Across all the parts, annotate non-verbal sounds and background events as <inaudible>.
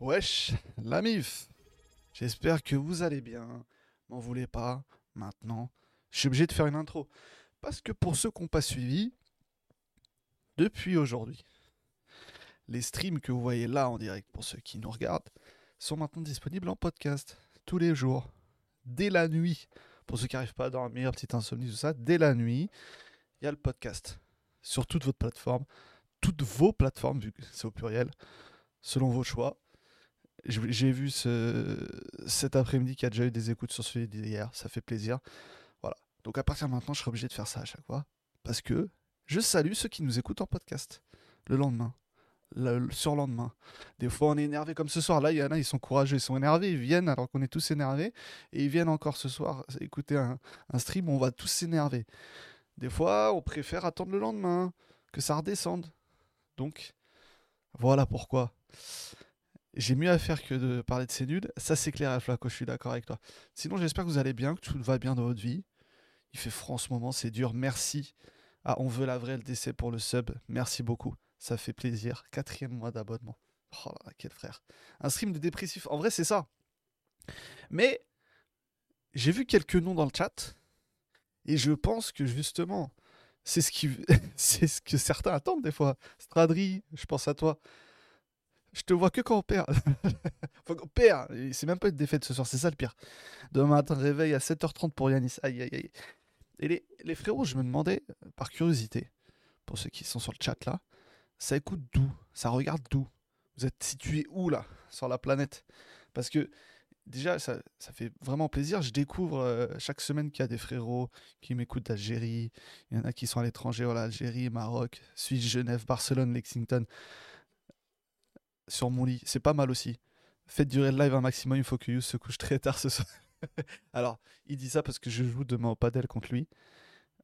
Wesh, la MIF J'espère que vous allez bien. M'en voulez pas, maintenant. Je suis obligé de faire une intro. Parce que pour ceux qui n'ont pas suivi, depuis aujourd'hui, les streams que vous voyez là en direct, pour ceux qui nous regardent, sont maintenant disponibles en podcast, tous les jours, dès la nuit. Pour ceux qui n'arrivent pas à dormir, petite insomnie, tout ça, dès la nuit, il y a le podcast sur toute votre plateforme, toutes vos plateformes, vu que c'est au pluriel, selon vos choix. J'ai vu ce, cet après-midi qu'il y a déjà eu des écoutes sur celui d'hier, ça fait plaisir. Voilà. Donc à partir de maintenant, je serai obligé de faire ça à chaque fois. Parce que je salue ceux qui nous écoutent en podcast le lendemain, le surlendemain. Des fois, on est énervé comme ce soir. Là, il y en a, ils sont courageux, ils sont énervés, ils viennent alors qu'on est tous énervés. Et ils viennent encore ce soir écouter un, stream on va tous s'énerver. Des fois, on préfère attendre le lendemain, que ça redescende. Donc, voilà pourquoi. J'ai mieux à faire que de parler de ces nuls. Ça, c'est clair, Flaco, je suis d'accord avec toi. Sinon, j'espère que vous allez bien, que tout va bien dans votre vie. Il fait froid en ce moment, c'est dur. Merci. Ah, on veut la vraie LDC pour le sub. Merci beaucoup. Ça fait plaisir. Quatrième mois d'abonnement. Oh là là, quel frère. Un stream de dépressif. En vrai, c'est ça. Mais j'ai vu quelques noms dans le chat. Et je pense que justement, c'est ce, <laughs> c'est ce que certains attendent des fois. Stradri, je pense à toi. Je te vois que quand on perd. <laughs> enfin, on perd. C'est même pas une défaite ce soir, c'est ça le pire. Demain matin, réveil à 7h30 pour Yanis. Aïe, aïe, aïe. Et les, les frérots, je me demandais, par curiosité, pour ceux qui sont sur le chat là, ça écoute d'où? Ça regarde d'où? Vous êtes situé où là Sur la planète? Parce que déjà, ça, ça, fait vraiment plaisir. Je découvre euh, chaque semaine qu'il y a des frérots qui m'écoutent d'Algérie. Il y en a qui sont à l'étranger, voilà, Algérie, Maroc, Suisse, Genève, Barcelone, Lexington. Sur mon lit, c'est pas mal aussi. Faites durer le live un maximum, il faut que You se couche très tard ce soir. <laughs> Alors, il dit ça parce que je joue demain au padel contre lui.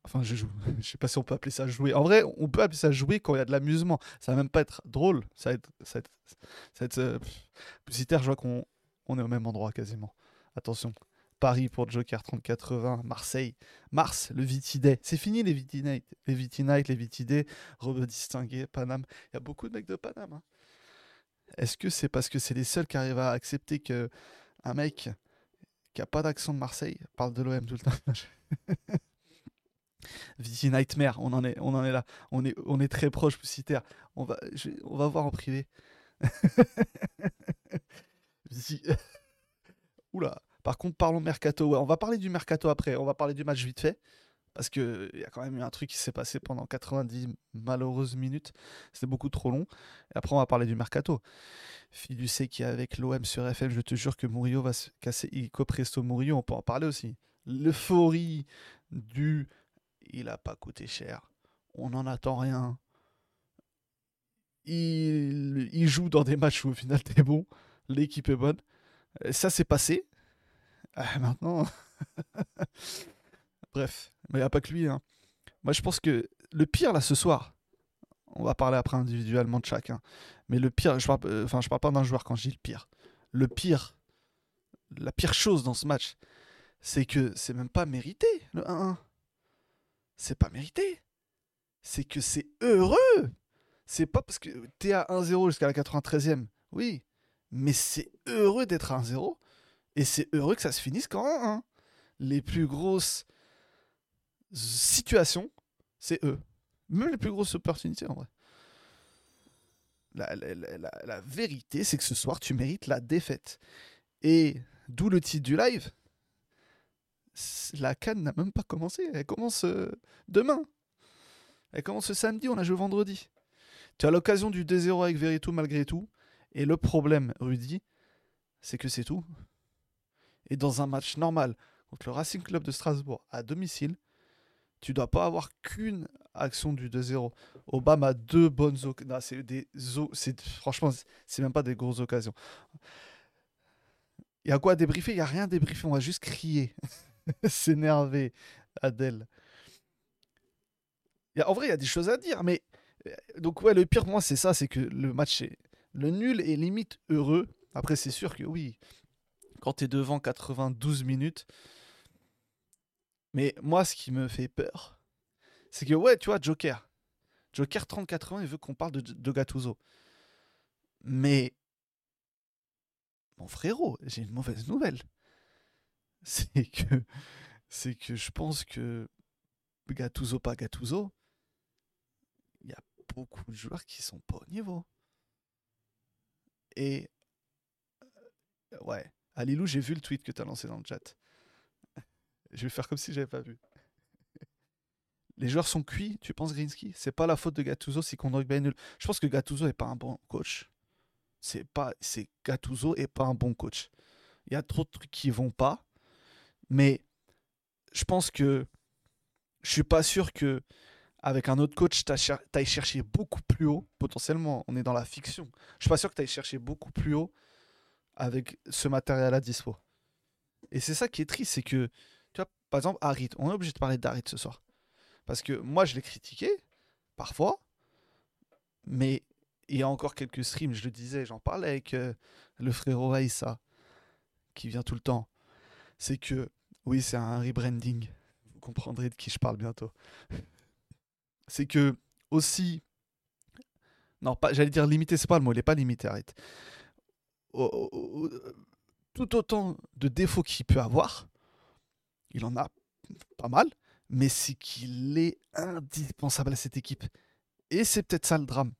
Enfin, je joue. <laughs> Je sais pas si on peut appeler ça jouer. En vrai, on peut appeler ça jouer quand il y a de l'amusement. Ça va même pas être drôle. Ça va être. Ça va être, ça va euh, je vois qu'on on est au même endroit quasiment. Attention. Paris pour Joker 3080, Marseille, Mars, le Vitiday. C'est fini les Viti les Viti les Vitiday, Robe distingué, Paname. Il y a beaucoup de mecs de Paname. Hein. Est-ce que c'est parce que c'est les seuls qui arrivent à accepter que un mec qui a pas d'accent de Marseille parle de l'OM tout le temps? <laughs> Viti Nightmare, on en est, on en est là. On est, on est très proche, Poussitaire. On va, on va voir en privé. <laughs> <laughs> Oula. Par contre, parlons mercato. Ouais, on va parler du mercato après. On va parler du match vite fait. Parce qu'il y a quand même eu un truc qui s'est passé pendant 90 malheureuses minutes. C'était beaucoup trop long. Et après, on va parler du mercato. Fiducé qui est avec l'OM sur FM, je te jure que Murillo va se casser. Ico Presto Murillo, on peut en parler aussi. L'euphorie du. Il a pas coûté cher. On n'en attend rien. Il... il joue dans des matchs où au final t'es bon l'équipe est bonne. Ça s'est passé. Ah, maintenant. <laughs> Bref, mais il n'y a pas que lui. Hein. Moi, je pense que le pire, là, ce soir, on va parler après individuellement de chacun. Mais le pire, je parle, euh, parle pas d'un joueur quand je dis le pire. Le pire, la pire chose dans ce match, c'est que c'est même pas mérité, le 1-1. C'est pas mérité. C'est que c'est heureux. C'est pas parce que t'es à 1-0 jusqu'à la 93e. Oui, mais c'est heureux d'être à 1-0 et c'est heureux que ça se finisse quand 1-1. Les plus grosses situations, c'est eux. Même les plus grosses opportunités en vrai. La, vérité, c'est que ce soir, tu mérites la défaite. Et d'où le titre du live. La canne n'a même pas commencé. Elle commence euh, demain. Elle commence ce samedi, on a joué vendredi. Tu as l'occasion du 2-0 avec Veritou malgré tout. Et le problème, Rudy, c'est que c'est tout. Et dans un match normal contre le Racing Club de Strasbourg à domicile, tu dois pas avoir qu'une action du 2-0. Obama a deux bonnes occasions. C'est des c'est franchement, c'est même pas des grosses occasions. Il y a quoi à débriefer? Il y a rien à débriefer. On va juste crier, <laughs> s'énerver, Adèle. En vrai, il y a des choses à dire, mais euh, donc ouais, le pire moi c'est ça, c'est que le match est le nul est limite heureux. Après, c'est sûr que oui, quand tu es devant 92 minutes. Mais moi, ce qui me fait peur, c'est que, ouais, tu vois, Joker. Joker 30-80, il veut qu'on parle de, de. Mais Mon frérot, j'ai une mauvaise nouvelle. <laughs> C'est que, c'est que je pense que Gattuso, pas Gattuso, il y a beaucoup de joueurs qui sont pas au niveau. Et euh, ouais, Alilou, j'ai vu le tweet que tu as lancé dans le chat. Je vais faire comme si j'avais pas vu. Les joueurs sont cuits, tu penses Grinsky C'est pas la faute de Gattuso si Kondruk est nul. Je pense que Gattuso est pas un bon coach. C'est pas c'est Gattuso est pas un bon coach. Il y a trop de trucs qui vont pas. Mais je pense que je suis pas sûr que avec un autre coach, tu ailles chercher beaucoup plus haut. Potentiellement, on est dans la fiction. Je suis pas sûr que tu ailles chercher beaucoup plus haut avec ce matériel à dispo. Et c'est ça qui est triste, c'est que, par exemple, Harit, on est obligé de parler d'Harit ce soir. Parce que moi, je l'ai critiqué, parfois, mais il y a encore quelques streams, je le disais, j'en parlais avec euh, le frérot Aïssa, qui vient tout le temps. C'est que, oui, c'est un rebranding. Vous comprendrez de qui je parle bientôt. <laughs> c'est que, aussi, non, pas, j'allais dire limité, c'est pas le mot, il n'est pas limité, arrête tout autant de défauts qu'il peut avoir, il en a pas mal, mais c'est qu'il est indispensable à cette équipe. Et c'est peut-être ça le drame.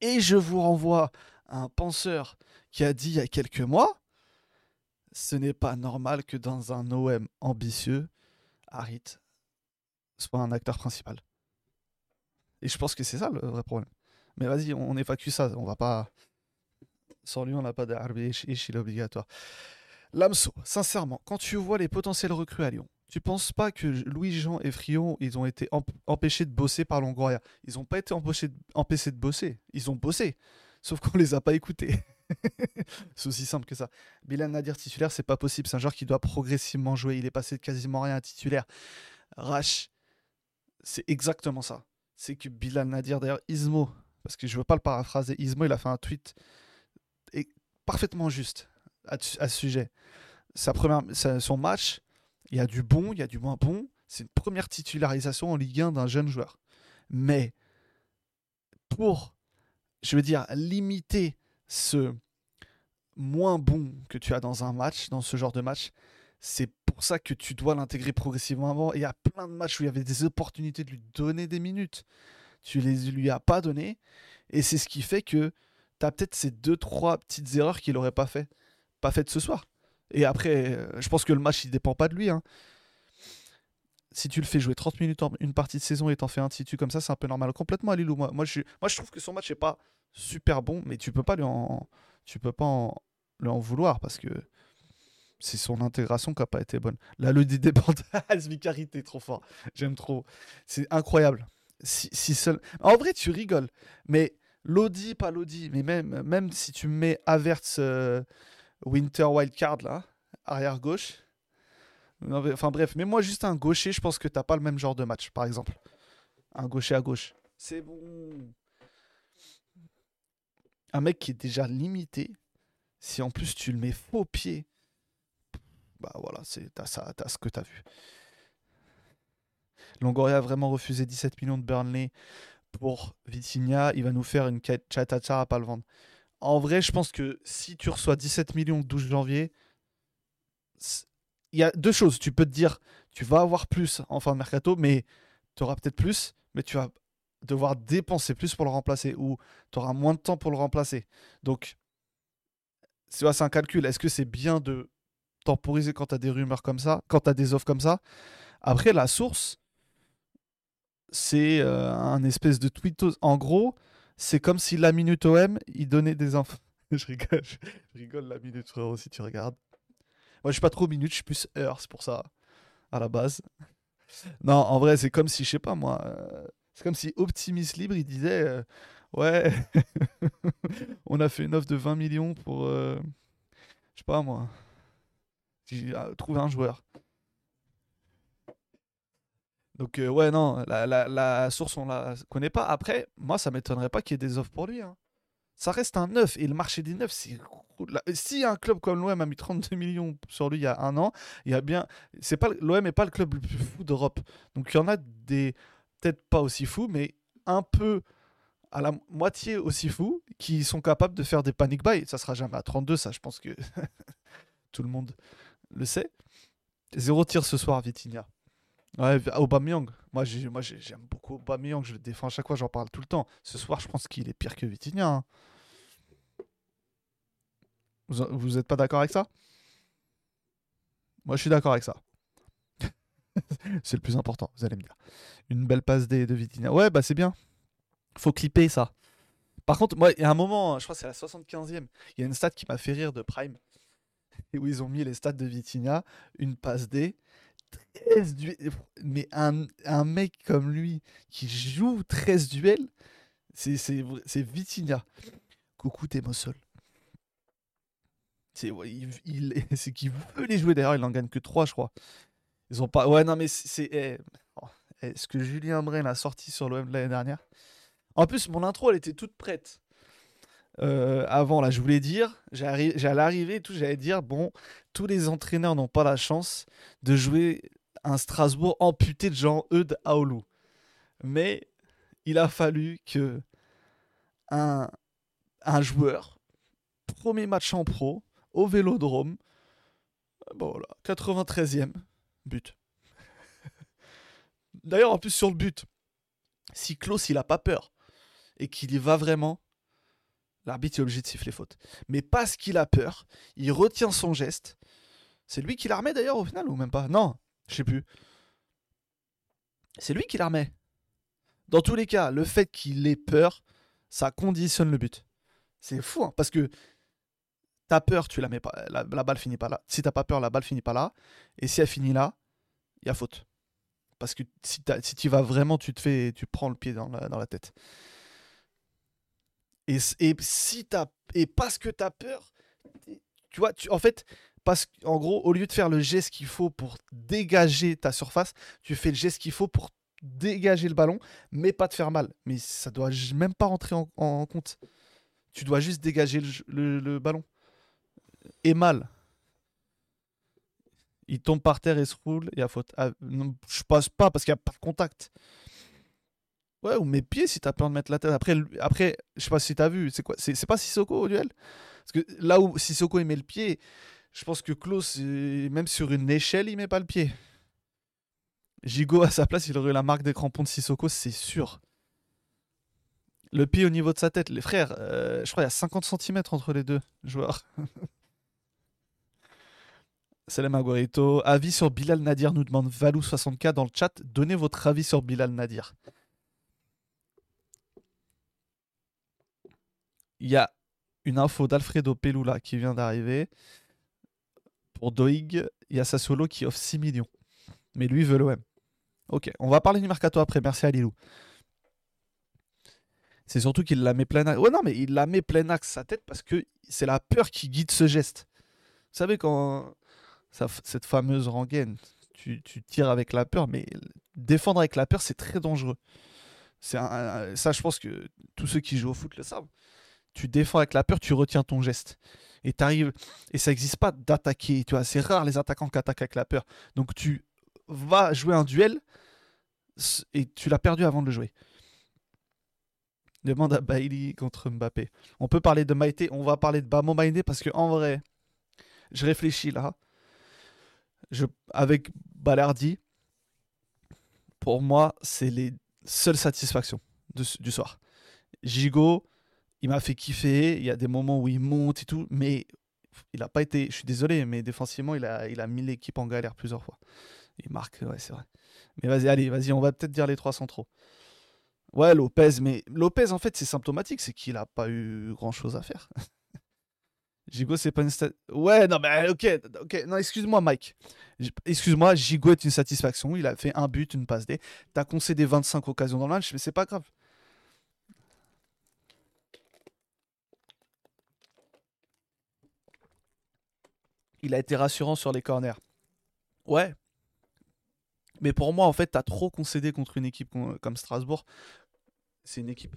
Et je vous renvoie à un penseur qui a dit il y a quelques mois, ce n'est pas normal que dans un OM ambitieux, Harit soit un acteur principal. Et je pense que c'est ça le vrai problème. Mais vas-y, on évacue ça, on va pas... Sans lui, on n'a pas d'Arbish, il est obligatoire. Lamso, sincèrement, quand tu vois les potentiels recrues à Lyon, tu penses pas que Louis-Jean et Frion, ils ont été empêchés de bosser par Longoria? Ils n'ont pas été empêchés de, bosser. Ils ont bossé. Sauf qu'on les a pas écoutés. <laughs> c'est aussi simple que ça. Bilal Nadir titulaire, c'est pas possible. C'est un joueur qui doit progressivement jouer. Il est passé de quasiment rien à titulaire. Rash, c'est exactement ça. C'est que Bilal Nadir, d'ailleurs, Ismo, parce que je veux pas le paraphraser, Ismo, il a fait un tweet parfaitement juste à, ce sujet. Sa première, son match, il y a du bon, il y a du moins bon. C'est une première titularisation en Ligue 1 d'un jeune joueur. Mais pour, je veux dire, limiter ce moins bon que tu as dans un match, dans ce genre de match, c'est pour ça que tu dois l'intégrer progressivement avant. il y a plein de matchs où il y avait des opportunités de lui donner des minutes. Tu les lui as pas donné. Et c'est ce qui fait que tu as peut-être ces deux, trois petites erreurs qu'il n'aurait pas fait, pas faites ce soir. Et après, euh, je pense que le match, il dépend pas de lui. Hein. Si tu le fais jouer 30 minutes en une partie de saison et t'en fais un titu comme ça, c'est un peu normal. Complètement à. Moi, moi, je, moi, je trouve que son match n'est pas super bon, mais tu peux pas lui en, tu peux pas en, lui en vouloir parce que c'est son intégration qui n'a pas été bonne. Là, le dépendance, Vicarité, trop fort. J'aime trop. C'est incroyable. Si, seul... En vrai, tu rigoles. Mais Lodi, pas Lodi, mais même, même si tu mets Averts euh, Winter Wildcard, là, arrière gauche. Enfin bref, mais moi juste un gaucher, je pense que t'as pas le même genre de match, par exemple. Un gaucher à gauche. C'est bon. Un mec qui est déjà limité, si en plus tu le mets faux pied, bah voilà, t'as ce que t'as vu. Longoria a vraiment refusé 17 millions de Burnley pour Vitinha, il va nous faire une chatata à pas le vendre. En vrai, je pense que si tu reçois 17 millions le 12 janvier, il y a deux choses. Tu peux te dire, tu vas avoir plus en fin de mercato, mais tu auras peut-être plus, mais tu vas devoir dépenser plus pour le remplacer ou tu auras moins de temps pour le remplacer. Donc, c'est un calcul. Est-ce que c'est bien de temporiser quand tu as des rumeurs comme ça, quand tu as des offres comme ça? Après, la source, c'est euh, un espèce de tweet. En gros, c'est comme si la minute OM, il donnait des infos. <laughs> je rigole, je rigole la minute frérot si tu regardes. Moi, je suis pas trop minute, je suis plus heure, c'est pour ça à la base. <laughs> Non, en vrai, c'est comme si, je sais pas moi, euh, c'est comme si Optimis Libre, il disait, euh, ouais, <laughs> on a fait une offre de 20 millions pour, je sais pas moi, trouver un joueur. Donc, euh, ouais, non, la, source, on la connaît pas. Après, moi, ça m'étonnerait pas qu'il y ait des offres pour lui. Hein. Ça reste un neuf. Et le marché des neufs, c'est. Si un club comme l'OM a mis 32 millions sur lui il y a un an, il y a bien. C'est pas L'OM n'est pas le club le plus fou d'Europe. Donc, il y en a des. Peut-être pas aussi fous, mais un peu à la moitié aussi fous. qui sont capables de faire des panic buy. Ça sera jamais à 32, ça, je pense que <laughs> tout le monde le sait. Zéro tir ce soir, Vitinha. Ouais, Aubameyang. Moi, moi j'aime beaucoup Aubameyang. Je le défends à chaque fois, j'en parle tout le temps. Ce soir, je pense qu'il est pire que Vitinha. Hein. Vous n'êtes pas d'accord avec ça? Moi, je suis d'accord avec ça. <laughs> c'est le plus important, vous allez me dire. Une belle passe de, de Vitinha. Ouais, bah c'est bien. Faut clipper ça. Par contre, moi, il y a un moment, je crois que c'est la 75e, il y a une stat qui m'a fait rire de Prime. Et <laughs> où ils ont mis les stats de Vitinha, une passe D, 13 duels. Mais un, un, mec comme lui qui joue 13 duels, c'est Vitinha. Coucou Témosol. C'est il, <laughs> qu'il veut les jouer. D'ailleurs, il n'en gagne que 3, je crois. Ils ont pas. Ouais, non, mais c'est. Eh, oh, eh, ce que Julien Brel a sorti sur l'OM l'année dernière. En plus, mon intro, elle était toute prête. Euh, avant, là, je voulais dire, j'allais arriver et tout, j'allais dire, bon, tous les entraîneurs n'ont pas la chance de jouer un Strasbourg amputé de Jean-Eudes Aoulou. Mais il a fallu que un, joueur, premier match en pro, au Vélodrome, bon voilà, 93e but. <laughs> D'ailleurs, en plus sur le but, si Klaus il a pas peur et qu'il y va vraiment, l'arbitre est obligé de siffler faute. Mais parce qu'il a peur, il retient son geste. C'est lui qui la remet d'ailleurs au final ou même pas? Non, je sais plus. C'est lui qui la remet. Dans tous les cas, le fait qu'il ait peur, ça conditionne le but. C'est fou, hein, parce que t'as peur, tu la mets pas, la, balle finit pas là. Si t'as pas peur, la balle finit pas là. Et si elle finit là, il y a faute. Parce que si, tu vas vraiment, tu te fais, tu prends le pied dans la tête. Et, et si t'as, et parce que t'as peur, tu vois, tu, en fait, parce qu'en gros, au lieu de faire le geste qu'il faut pour dégager ta surface, tu fais le geste qu'il faut pour dégager le ballon, mais pas te faire mal. Mais ça doit même pas rentrer en, compte. Tu dois juste dégager le ballon et mal. Il tombe par terre et se roule, y a faute. Je passe pas parce qu'il n'y a pas de contact. Ouais, ou mes pieds si t'as peur de mettre la tête. Après, après je sais pas si t'as vu, c'est quoi C'est pas Sissoko au duel? Parce que là où Sissoko met le pied, je pense que Klaus, même sur une échelle, il met pas le pied. Gigot à sa place, il aurait eu la marque des crampons de Sissoko, c'est sûr. Le pied au niveau de sa tête, les frères, euh, je crois qu'il y a 50 cm entre les deux joueurs. <laughs> Salam Aguerito. Avis sur Bilal Nadir nous demande Valou64 dans le chat. Donnez votre avis sur Bilal Nadir. Il y a une info d'Alfredo Pelula qui vient d'arriver. Pour Doig, il y a Sassolo qui offre 6 millions. Mais lui veut l'OM. Ok, on va parler du mercato après. Merci à Lilou. C'est surtout qu'il la met plein axe. Ouais, non, mais il la met plein axe sa tête parce que c'est la peur qui guide ce geste. Vous savez, quand cette fameuse rengaine. Tu, tires avec la peur, mais défendre avec la peur, c'est très dangereux. C'est ça, je pense que tous ceux qui jouent au foot le savent. Tu défends avec la peur, tu retiens ton geste. Et t'arrives, et ça n'existe pas d'attaquer. Tu vois, c'est rare les attaquants qui attaquent avec la peur. Donc tu vas jouer un duel et tu l'as perdu avant de le jouer. Demande à Bailey contre Mbappé. On peut parler de Maïté, on va parler de Bamo Maïté parce que en vrai, je réfléchis là avec Balardi, pour moi, c'est les seules satisfactions du soir. Gigot, il m'a fait kiffer. Il y a des moments où il monte et tout, mais il n'a pas été. Je suis désolé, mais défensivement, il a, mis l'équipe en galère plusieurs fois. Il marque, ouais, c'est vrai. Mais vas-y, allez, vas-y, on va peut-être dire les trois centraux. Ouais, Lopez, mais Lopez, en fait, c'est symptomatique, c'est qu'il n'a pas eu grand-chose à faire. <laughs> Gigo, c'est pas une Ouais, non, mais ok, ok. Non, excuse-moi, Mike. Excuse-moi, Gigo est une satisfaction. Il a fait un but, une passe D. T'as concédé 25 occasions dans le match, mais c'est pas grave. Il a été rassurant sur les corners. Ouais. Mais pour moi, en fait, t'as trop concédé contre une équipe comme Strasbourg. C'est une équipe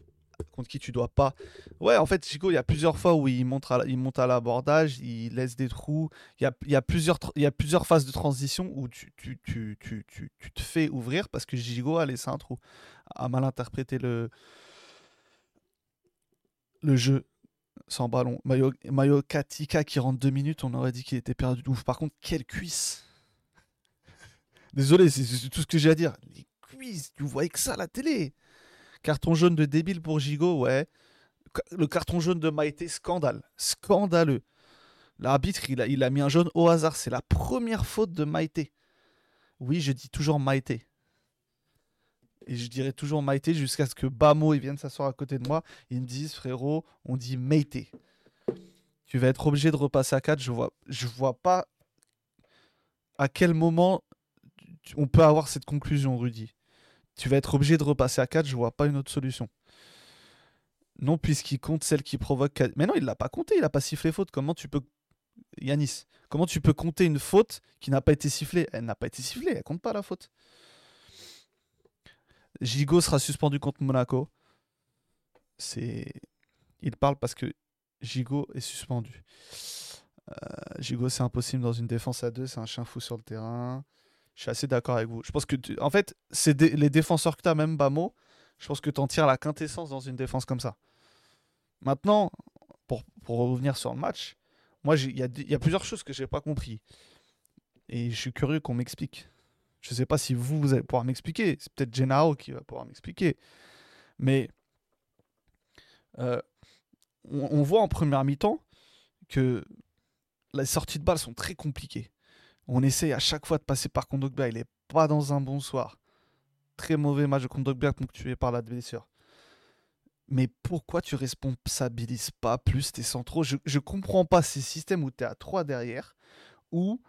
contre qui tu dois pas. Ouais, en fait, Chico, il y a plusieurs fois où il monte à, l'abordage, il laisse des trous. Il y a, plusieurs, phases de transition où tu, te fais ouvrir parce que Gigo a laissé un trou, a mal interprété le jeu sans ballon. Mayo, Mayo Katika qui rentre deux minutes, on aurait dit qu'il était perdu de ouf. Par contre, quelle cuisse Désolé, c'est tout ce que j'ai à dire. Les cuisses, tu voyais que ça à la télé. Carton jaune de débile pour Gigot, ouais. Le carton jaune de Maïté, scandale. Scandaleux. L'arbitre, il a, il a mis un jaune au hasard. C'est la première faute de Maïté. Oui, je dis toujours Maïté. Et je dirais toujours Maïté jusqu'à ce que Bamo il vienne s'asseoir à côté de moi. Ils me disent, frérot, on dit Maïté. Tu vas être obligé de repasser à 4. Je vois, vois pas à quel moment on peut avoir cette conclusion, Rudy. Tu vas être obligé de repasser à 4. Je vois pas une autre solution. Non, puisqu'il compte celle qui provoque. Mais non, il l'a pas compté. Il a pas sifflé faute. Comment tu peux Yanis, comment tu peux compter une faute qui n'a pas été sifflée? Elle n'a pas été sifflée, elle compte pas la faute. Gigot sera suspendu contre Monaco. C'est. Il parle parce que Gigot est suspendu. Euh, Gigot, c'est impossible dans une défense à deux, c'est un chien fou sur le terrain. Je suis assez d'accord avec vous. Je pense que, en fait, c'est les défenseurs que tu as, même Bamo, je pense que tu en tires la quintessence dans une défense comme ça. Maintenant, pour, revenir sur le match, moi, il y, a plusieurs choses que je n'ai pas compris. Et je suis curieux qu'on m'explique. Je ne sais pas si vous, vous allez pouvoir m'expliquer. C'est peut-être Gennaro qui va pouvoir m'expliquer. Mais euh, on, voit en première mi-temps que les sorties de balles sont très compliquées. On essaye à chaque fois de passer par Kondogbia. Il n'est pas dans un bon soir. Très mauvais match de Kondogbia ponctué par l'adversaire mais pourquoi tu responsabilises pas plus tes centraux? Je, je comprends pas ces systèmes où tu es à 3 derrière, où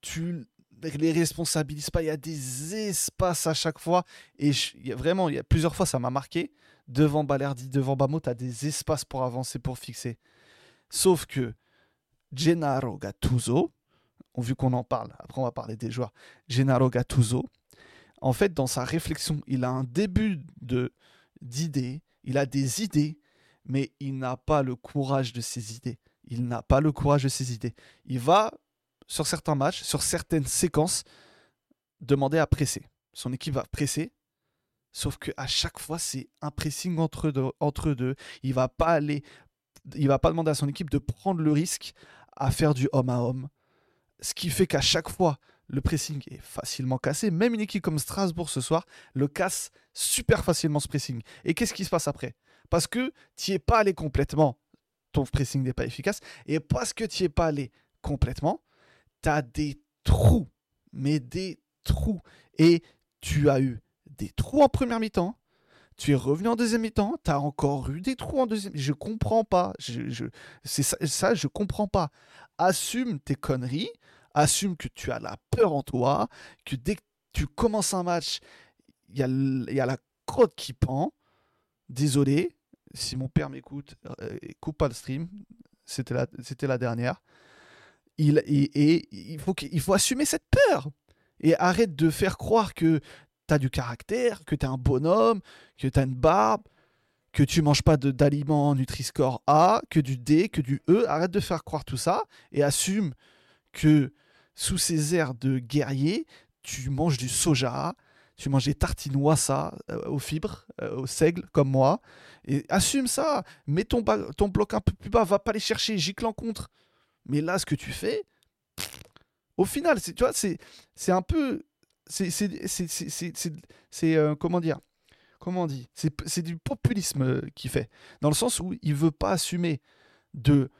tu les responsabilises pas. Il y a des espaces à chaque fois. Et y a vraiment, il y a plusieurs fois, ça m'a marqué. Devant Balerdi, devant Bamo, tu as des espaces pour avancer, pour fixer. Sauf que Gennaro Gattuso, vu qu'on en parle, après on va parler des joueurs, Gennaro Gattuso, en fait, dans sa réflexion, il a un début de d'idées, il a des idées, mais il n'a pas le courage de ses idées. Il n'a pas le courage de ses idées. Il va, sur certains matchs, sur certaines séquences, demander à presser. Son équipe va presser, sauf qu'à chaque fois, c'est un pressing entre deux, entre deux. Il va pas aller, il va pas demander à son équipe de prendre le risque à faire du homme à homme. Ce qui fait qu'à chaque fois, le pressing est facilement cassé. Même une équipe comme Strasbourg ce soir le casse super facilement ce pressing. Et qu'est-ce qui se passe après? Parce que tu es pas allé complètement, ton pressing n'est pas efficace. Et parce que tu es pas allé complètement, tu as des trous. Mais des trous. Et tu as eu des trous en première mi-temps. Tu es revenu en deuxième mi-temps, tu as encore eu des trous en deuxième. Je comprends pas. Je, je, c'est ça, ça, je comprends pas. Assume tes conneries, assume que tu as la peur en toi, que dès que tu commences un match, il y, a, la crotte qui pend. Désolé, si mon père m'écoute, euh, coupe pas le stream. C'était la, c'était la dernière. Il, et, il, faut faut assumer cette peur. Et arrête de faire croire que tu as du caractère, que tu es un bonhomme, que tu as une barbe, que tu manges pas d'aliments Nutri-Score A, que du D, que du E. Arrête de faire croire tout ça et assume que sous ces airs de guerrier, tu manges du soja, tu manges des tartines wassa euh, aux fibres, euh, au seigle, comme moi, et assume ça. Mets ton, ton bloc un peu plus bas, va pas les chercher, gicle en contre. Mais là, ce que tu fais, au final, tu vois, c'est un peu. C'est. Euh, comment dire Comment on dit C'est du populisme qu'il fait. Dans le sens où il veut pas assumer de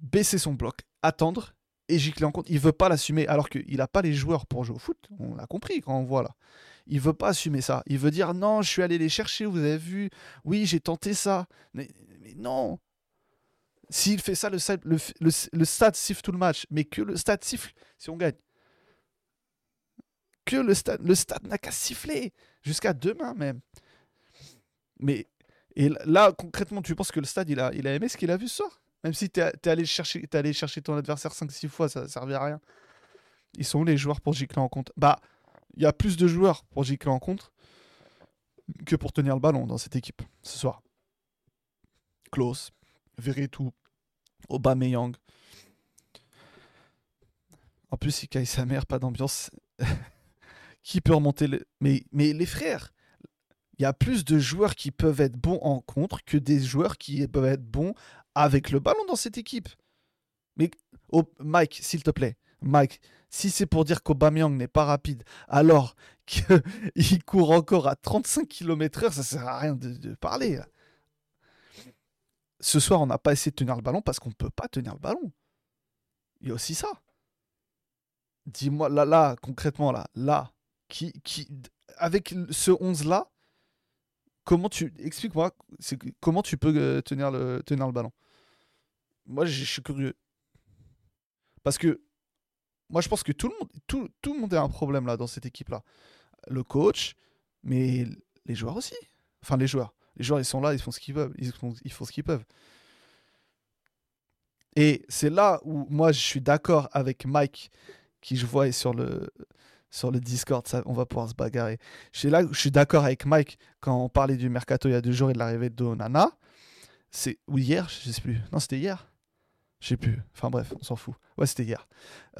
baisser son bloc, attendre et gicler en compte. Il veut pas l'assumer alors qu'il n'a pas les joueurs pour jouer au foot. On l'a compris quand on voit là. Il veut pas assumer ça. Il veut dire non, je suis allé les chercher, vous avez vu. Oui, j'ai tenté ça. Mais, non. S'il fait ça, le, le, le, stade siffle tout le match. Mais que le stade siffle si on gagne. Que le stade, le stade n'a qu'à siffler. Jusqu'à demain même. Mais et là, concrètement, tu penses que le stade, il a, il a aimé ce qu'il a vu ce soir? Même si tu es, allé chercher, allé chercher ton adversaire 5-6 fois, ça ne servait à rien. Ils sont où les joueurs pour gicler en contre? Bah, il y a plus de joueurs pour gicler en contre que pour tenir le ballon dans cette équipe ce soir. Klaus, Veretout, Aubameyang. En plus, il caille sa mère, pas d'ambiance. <laughs> Qui peut remonter mais, mais les frères, Il y a plus de joueurs qui peuvent être bons en contre que des joueurs qui peuvent être bons avec le ballon dans cette équipe. Mais oh, Mike, s'il te plaît, Mike, si c'est pour dire qu'Aubameyang n'est pas rapide alors <laughs> qu'il court encore à 35 km/h, ça sert à rien de, parler. Ce soir, on n'a pas essayé de tenir le ballon parce qu'on ne peut pas tenir le ballon. Il y a aussi ça. Dis-moi, là, là, concrètement, là, là, qui, qui, avec ce 11-là, comment tu. Explique-moi, comment tu peux euh, tenir le, ballon? Moi, je suis curieux. Parce que moi, je pense que tout le monde, tout le monde a un problème là dans cette équipe-là. Le coach, mais les joueurs aussi. Enfin, les joueurs. Les joueurs, ils sont là, ils font ce qu'ils peuvent. Ils font, ils font ce qu'ils peuvent. Et c'est là où moi, je suis d'accord avec Mike, qui je vois sur le, sur le Discord, on va pouvoir se bagarrer. Je là je suis d'accord avec Mike quand on parlait du mercato il y a deux jours et de l'arrivée de Onana. C'est ou hier, je sais plus. Non, c'était hier. Je sais plus. Enfin bref, on s'en fout. Ouais, c'était hier.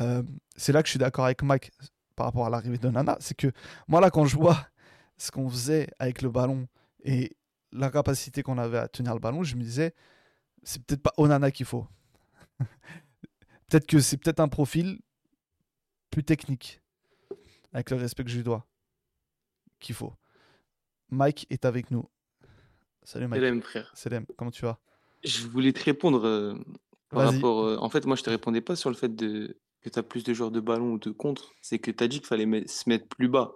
Euh, c'est là que je suis d'accord avec Mike par rapport à l'arrivée de Nana. C'est que moi, là, quand je vois ce qu'on faisait avec le ballon et l'incapacité qu'on avait à tenir le ballon, je me disais, c'est peut-être pas Onana qu'il faut. <laughs> peut-être que c'est peut-être un profil plus technique, avec le respect que je lui dois, qu'il faut. Mike est avec nous. Salut Mike. Salut frère. Salut, comment tu vas? Je voulais te répondre euh, par rapport. Euh, en fait, moi, je te répondais pas sur le fait de, que tu as plus de joueurs de ballon ou de contre. C'est que tu as dit qu'il fallait se mettre plus bas.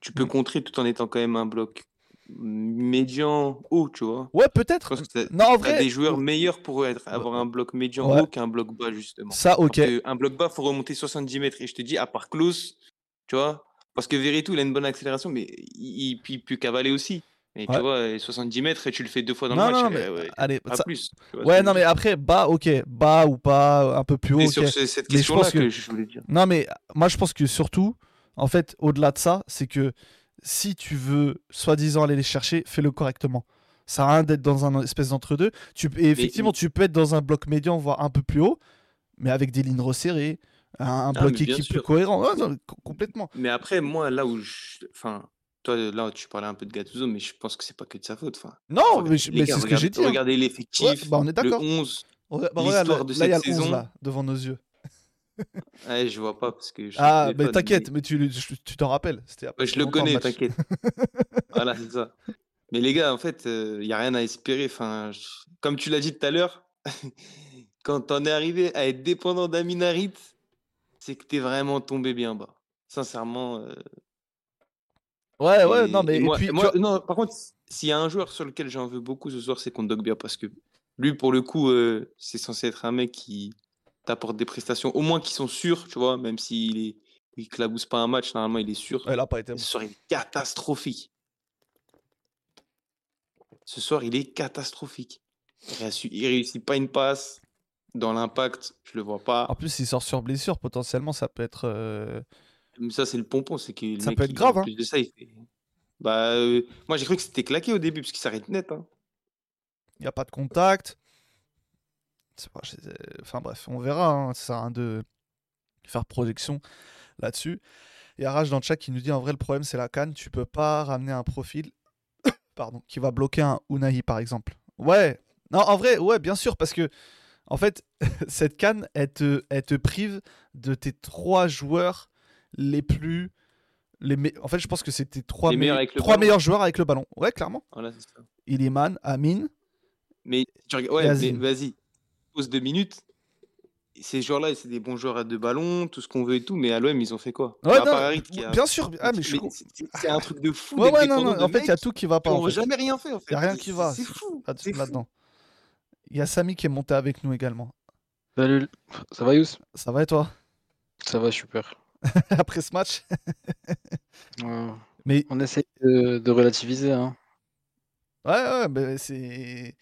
Tu peux mm. contrer tout en étant quand même un bloc médian haut, tu vois. Ouais, peut-être. Non, en vrai. des joueurs meilleurs pour être, avoir un bloc médian haut qu'un bloc bas, justement. Ça, ok. un bloc bas, faut remonter 70 mètres. Et je te dis, à part Klaus, tu vois, parce que Veretout, il a une bonne accélération, mais il, il peut cavaler aussi. Et tu vois, 70 mètres et tu le fais deux fois dans le match. mais, ouais, allez, pas plus. Ouais, non, mais après, bas, ok. Bas ou pas, un peu plus haut. C'est sur cette question-là que... je voulais dire. Non, mais moi, je pense que surtout, en fait, au-delà de ça, c'est que si tu veux, soi-disant, aller les chercher, fais-le correctement. Ça à rien d'être dans un espèce d'entre-deux. Tu... Et effectivement, tu peux être dans un bloc médian, voire un peu plus haut, mais avec des lignes resserrées, un, ah, bloc équipe plus cohérent. complètement. Mais après, moi, là où je. Enfin toi, là, tu parlais un peu de Gattuso, mais je pense que c'est pas que de sa faute. Enfin, non, mais, c'est ce que j'ai dit. Hein. Regardez l'effectif, bah, on est d'accord. le 11, bah, l'histoire de cette saison. là, devant nos yeux. Ouais, je vois pas parce que. ah, mais t'inquiète, mais, tu tu t'en rappelles. je le connais, t'inquiète. <laughs> voilà, c'est ça. Mais les gars, en fait, il euh, y a rien à espérer. Enfin, comme tu l'as dit tout à l'heure, <laughs> quand t'en es arrivé à être dépendant d'Aminarit, c'est que t'es vraiment tombé bien bas. Sincèrement, euh, Ouais, ouais, non, mais. Moi, non, par contre, s'il y a un joueur sur lequel j'en veux beaucoup ce soir, c'est Kondogbia parce que lui, pour le coup, euh, c'est censé être un mec qui t'apporte des prestations, au moins qui sont sûres, tu vois, même s'il est. Il clabousse pas un match, normalement il est sûr. Ouais, là, pas été... Ce soir, il est catastrophique. Ce soir, il est catastrophique. Il réussit, pas une passe. Dans l'impact, je le vois pas. En plus, il sort sur blessure, potentiellement, ça peut être. Euh, ça, c'est le pompon, c'est que Ça peut être grave, hein. de ça, Bah, euh, moi, j'ai cru que c'était claqué au début, parce qu'il s'arrête net. Hein. Il n'y a pas de contact. Enfin bref, on verra. Hein. Ça sert à rien de faire projection là-dessus. Il y a dans le chat qui nous dit en vrai, le problème, c'est la canne. Tu peux pas ramener un profil <coughs> pardon, qui va bloquer un Unai, par exemple. Ouais, non, en vrai, ouais, bien sûr, parce que en fait, <laughs> cette canne, elle te, elle te prive de tes trois joueurs les plus. Les En fait, je pense que c'était trois, trois meilleurs joueurs avec le ballon. Ouais, clairement. Voilà, c'est ça. Iliman, Amin. Mais, ouais, vas-y. Pose deux minutes. Ces joueurs-là, c'est des bons joueurs à deux ballons, tout ce qu'on veut et tout, mais à l'OM, ils ont fait quoi? Ouais, Bien sûr. Ah, mais c'est un truc de fou. Ouais, ouais, non, non. En fait, il y a tout qui va pas. On n'a jamais rien fait. En fait. Il n'y a rien qui va. C'est fou. Là-dedans. Il y a Samy qui est monté avec nous également. Salut. Ça va, Yous Ça va et toi? Ça va, super. <laughs> après ce match? Mais on essaie de, relativiser. Hein. Ouais, ouais, c'est.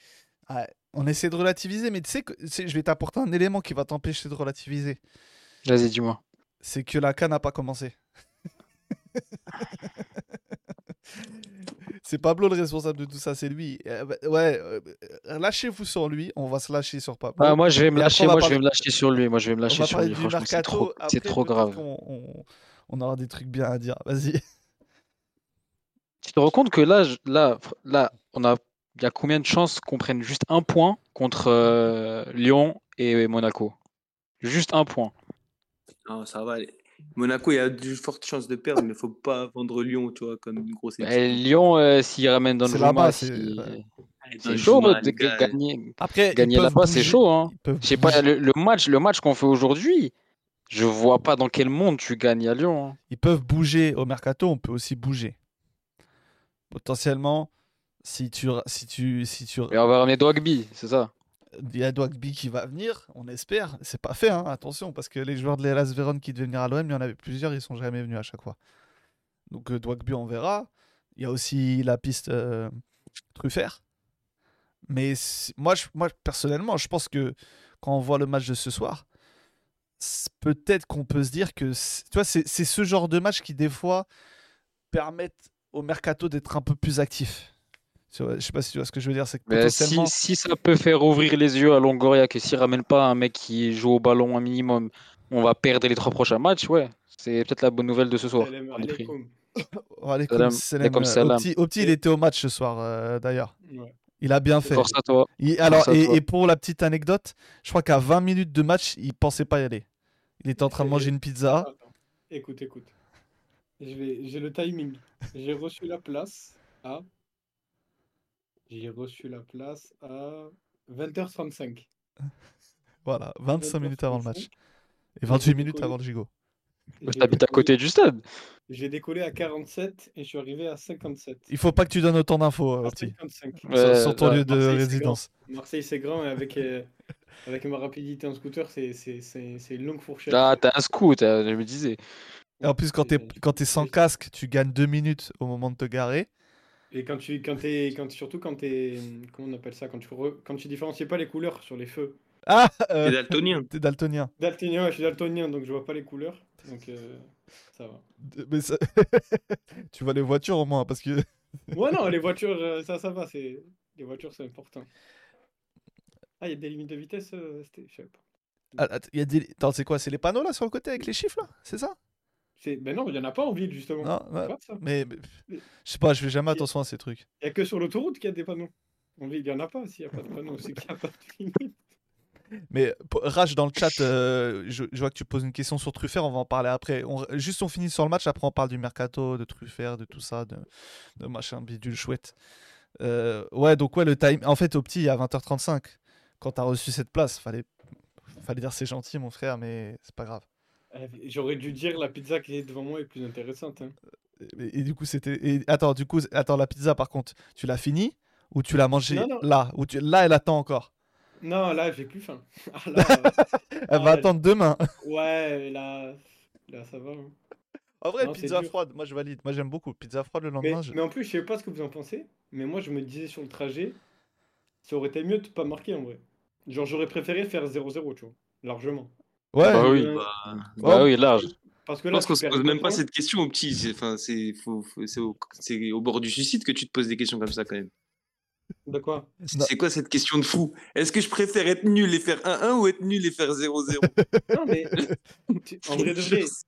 On essaie de relativiser, mais tu sais que je vais t'apporter un élément qui va t'empêcher de relativiser. Vas-y, dis-moi. C'est que la canne n'a pas commencé. <laughs> c'est Pablo le responsable de tout ça, c'est lui. Euh, bah, ouais, euh, lâchez-vous sur lui, on va se lâcher sur Pablo. Ah, moi je vais me lâcher, moi je vais me lâcher sur lui, moi je vais me lâcher sur lui. Franchement, c'est trop, c'est trop grave. On, aura des trucs bien à dire. Vas-y. Tu te rends compte que là, là, là on a, il y a combien de chances qu'on prenne juste un point contre euh, Lyon et Monaco? Juste un point. Non, ça va. Monaco, il y a de fortes chances de perdre, mais il ne faut pas vendre Lyon, tu vois, comme une grosse équipe. Lyon, euh, s'il ramène dans le là c'est chaud de gagner. Après, gagner là-bas, c'est chaud. Hein. Je sais pas, le, match, le match qu'on fait aujourd'hui, je vois pas dans quel monde tu gagnes à Lyon. Hein. Ils peuvent bouger au mercato, on peut aussi bouger. Potentiellement, si tu, si tu, si tu. Et on va ramener Dogby, c'est ça? Il y a Dogby qui va venir, on espère. C'est pas fait, hein, attention, parce que les joueurs de l'Elas Véron qui devaient venir à l'OM, il y en avait plusieurs, ils sont jamais venus à chaque fois. Donc euh, Dogby, on verra. Il y a aussi la piste euh, Truffert. Mais moi, je, moi, personnellement, je pense que quand on voit le match de ce soir, peut-être qu'on peut se dire que tu vois, c'est ce genre de match qui, des fois, permettent au mercato d'être un peu plus actif. Je sais pas si tu vois ce que je veux dire. C'est que si, si, ça peut faire ouvrir les yeux à Longoria, que s'il ramène pas un mec qui joue au ballon un minimum, on va perdre les trois prochains matchs, ouais. C'est peut-être la bonne nouvelle de ce soir. Opti, <coughs> il était au match ce soir, euh, d'ailleurs. Il a bien fait. Force à toi. alors, et, pour la petite anecdote, je crois qu'à 20 minutes de match, il pensait pas y aller. Il était en train de manger une pizza. Écoute, écoute. J'ai le timing. J'ai reçu la place à. J'ai reçu la place à 20h35. <laughs> Voilà, 25 minutes avant le match. Et 28 minutes avant le gigot. T'habites à côté du stade. J'ai décollé à 47 et je suis arrivé à 57. Il faut pas que tu donnes autant d'infos, euh, sur, ton lieu de résidence. Marseille, c'est grand et avec, euh, avec ma rapidité en scooter, c'est une longue fourchette. Ah, t'as un scoot, euh, je me disais. Et en plus, quand t'es sans casque, tu gagnes deux minutes au moment de te garer. Et quand tu, quand es, quand, surtout quand t'es, comment on appelle ça, quand tu, quand tu différencies pas les couleurs sur les feux. Ah, t'es daltonien. T'es daltonien. Daltonien, je suis daltonien, donc je vois pas les couleurs. Donc euh, ça va. Mais <laughs> tu vois les voitures au moins parce que. <laughs> ouais non, les voitures, euh, ça ça va, c'est les voitures c'est important. Ah, il y a des limites de vitesse, euh, je sais pas. Ah, y a des... c'est quoi C'est les panneaux là sur le côté avec les chiffres là? C'est ça? Ben non, il n'y en a pas en ville justement. Non, Mais, je sais pas, je fais jamais attention à ces trucs. Il n'y a que sur l'autoroute qu'il y a des panneaux. En ville, il n'y en a pas s'il n'y a pas de panneaux, c'est qu'il n'y a pas de limite. <laughs> Mais Rage dans le chat, euh, je, vois que tu poses une question sur Truffert, on va en parler après. juste on finit sur le match, après on parle du mercato, de Truffert, de tout ça, de, de machin bidule chouette. Euh, ouais, donc ouais, le time. En fait, au petit, à 20h35, quand t'as reçu cette place, fallait, fallait dire c'est gentil, mon frère, mais c'est pas grave. <laughs> J'aurais dû dire la pizza qui est devant moi est plus intéressante. Hein. Et, du coup, c'était. Attends, du coup, attends, la pizza, par contre, tu l'as finie ou tu l'as mangée là ou tu... Là, elle attend encore? Non, là, j'ai plus faim. <laughs> Ah, <laughs> Elle va attendre demain. Ouais, là, là ça va. Hein. En vrai, pizza froide, moi je valide. Moi j'aime beaucoup. Pizza froide le lendemain. Mais, en plus, je sais pas ce que vous en pensez, mais moi je me disais sur le trajet, ça aurait été mieux de pas marquer en vrai. Genre, j'aurais préféré faire 0-0, tu vois, largement. Ouais, bah oui, bah, bah oui, large. Parce que là, je pense qu'on se pose même pas cette question au petit. C'est enfin, au, au bord du suicide que tu te poses des questions comme ça quand même. De quoi? C'est quoi cette question de fou? Est-ce que je préfère être nul et faire 1-1 ou être nul et faire 0-0 Non, mais en vrai de vrai, <laughs> parce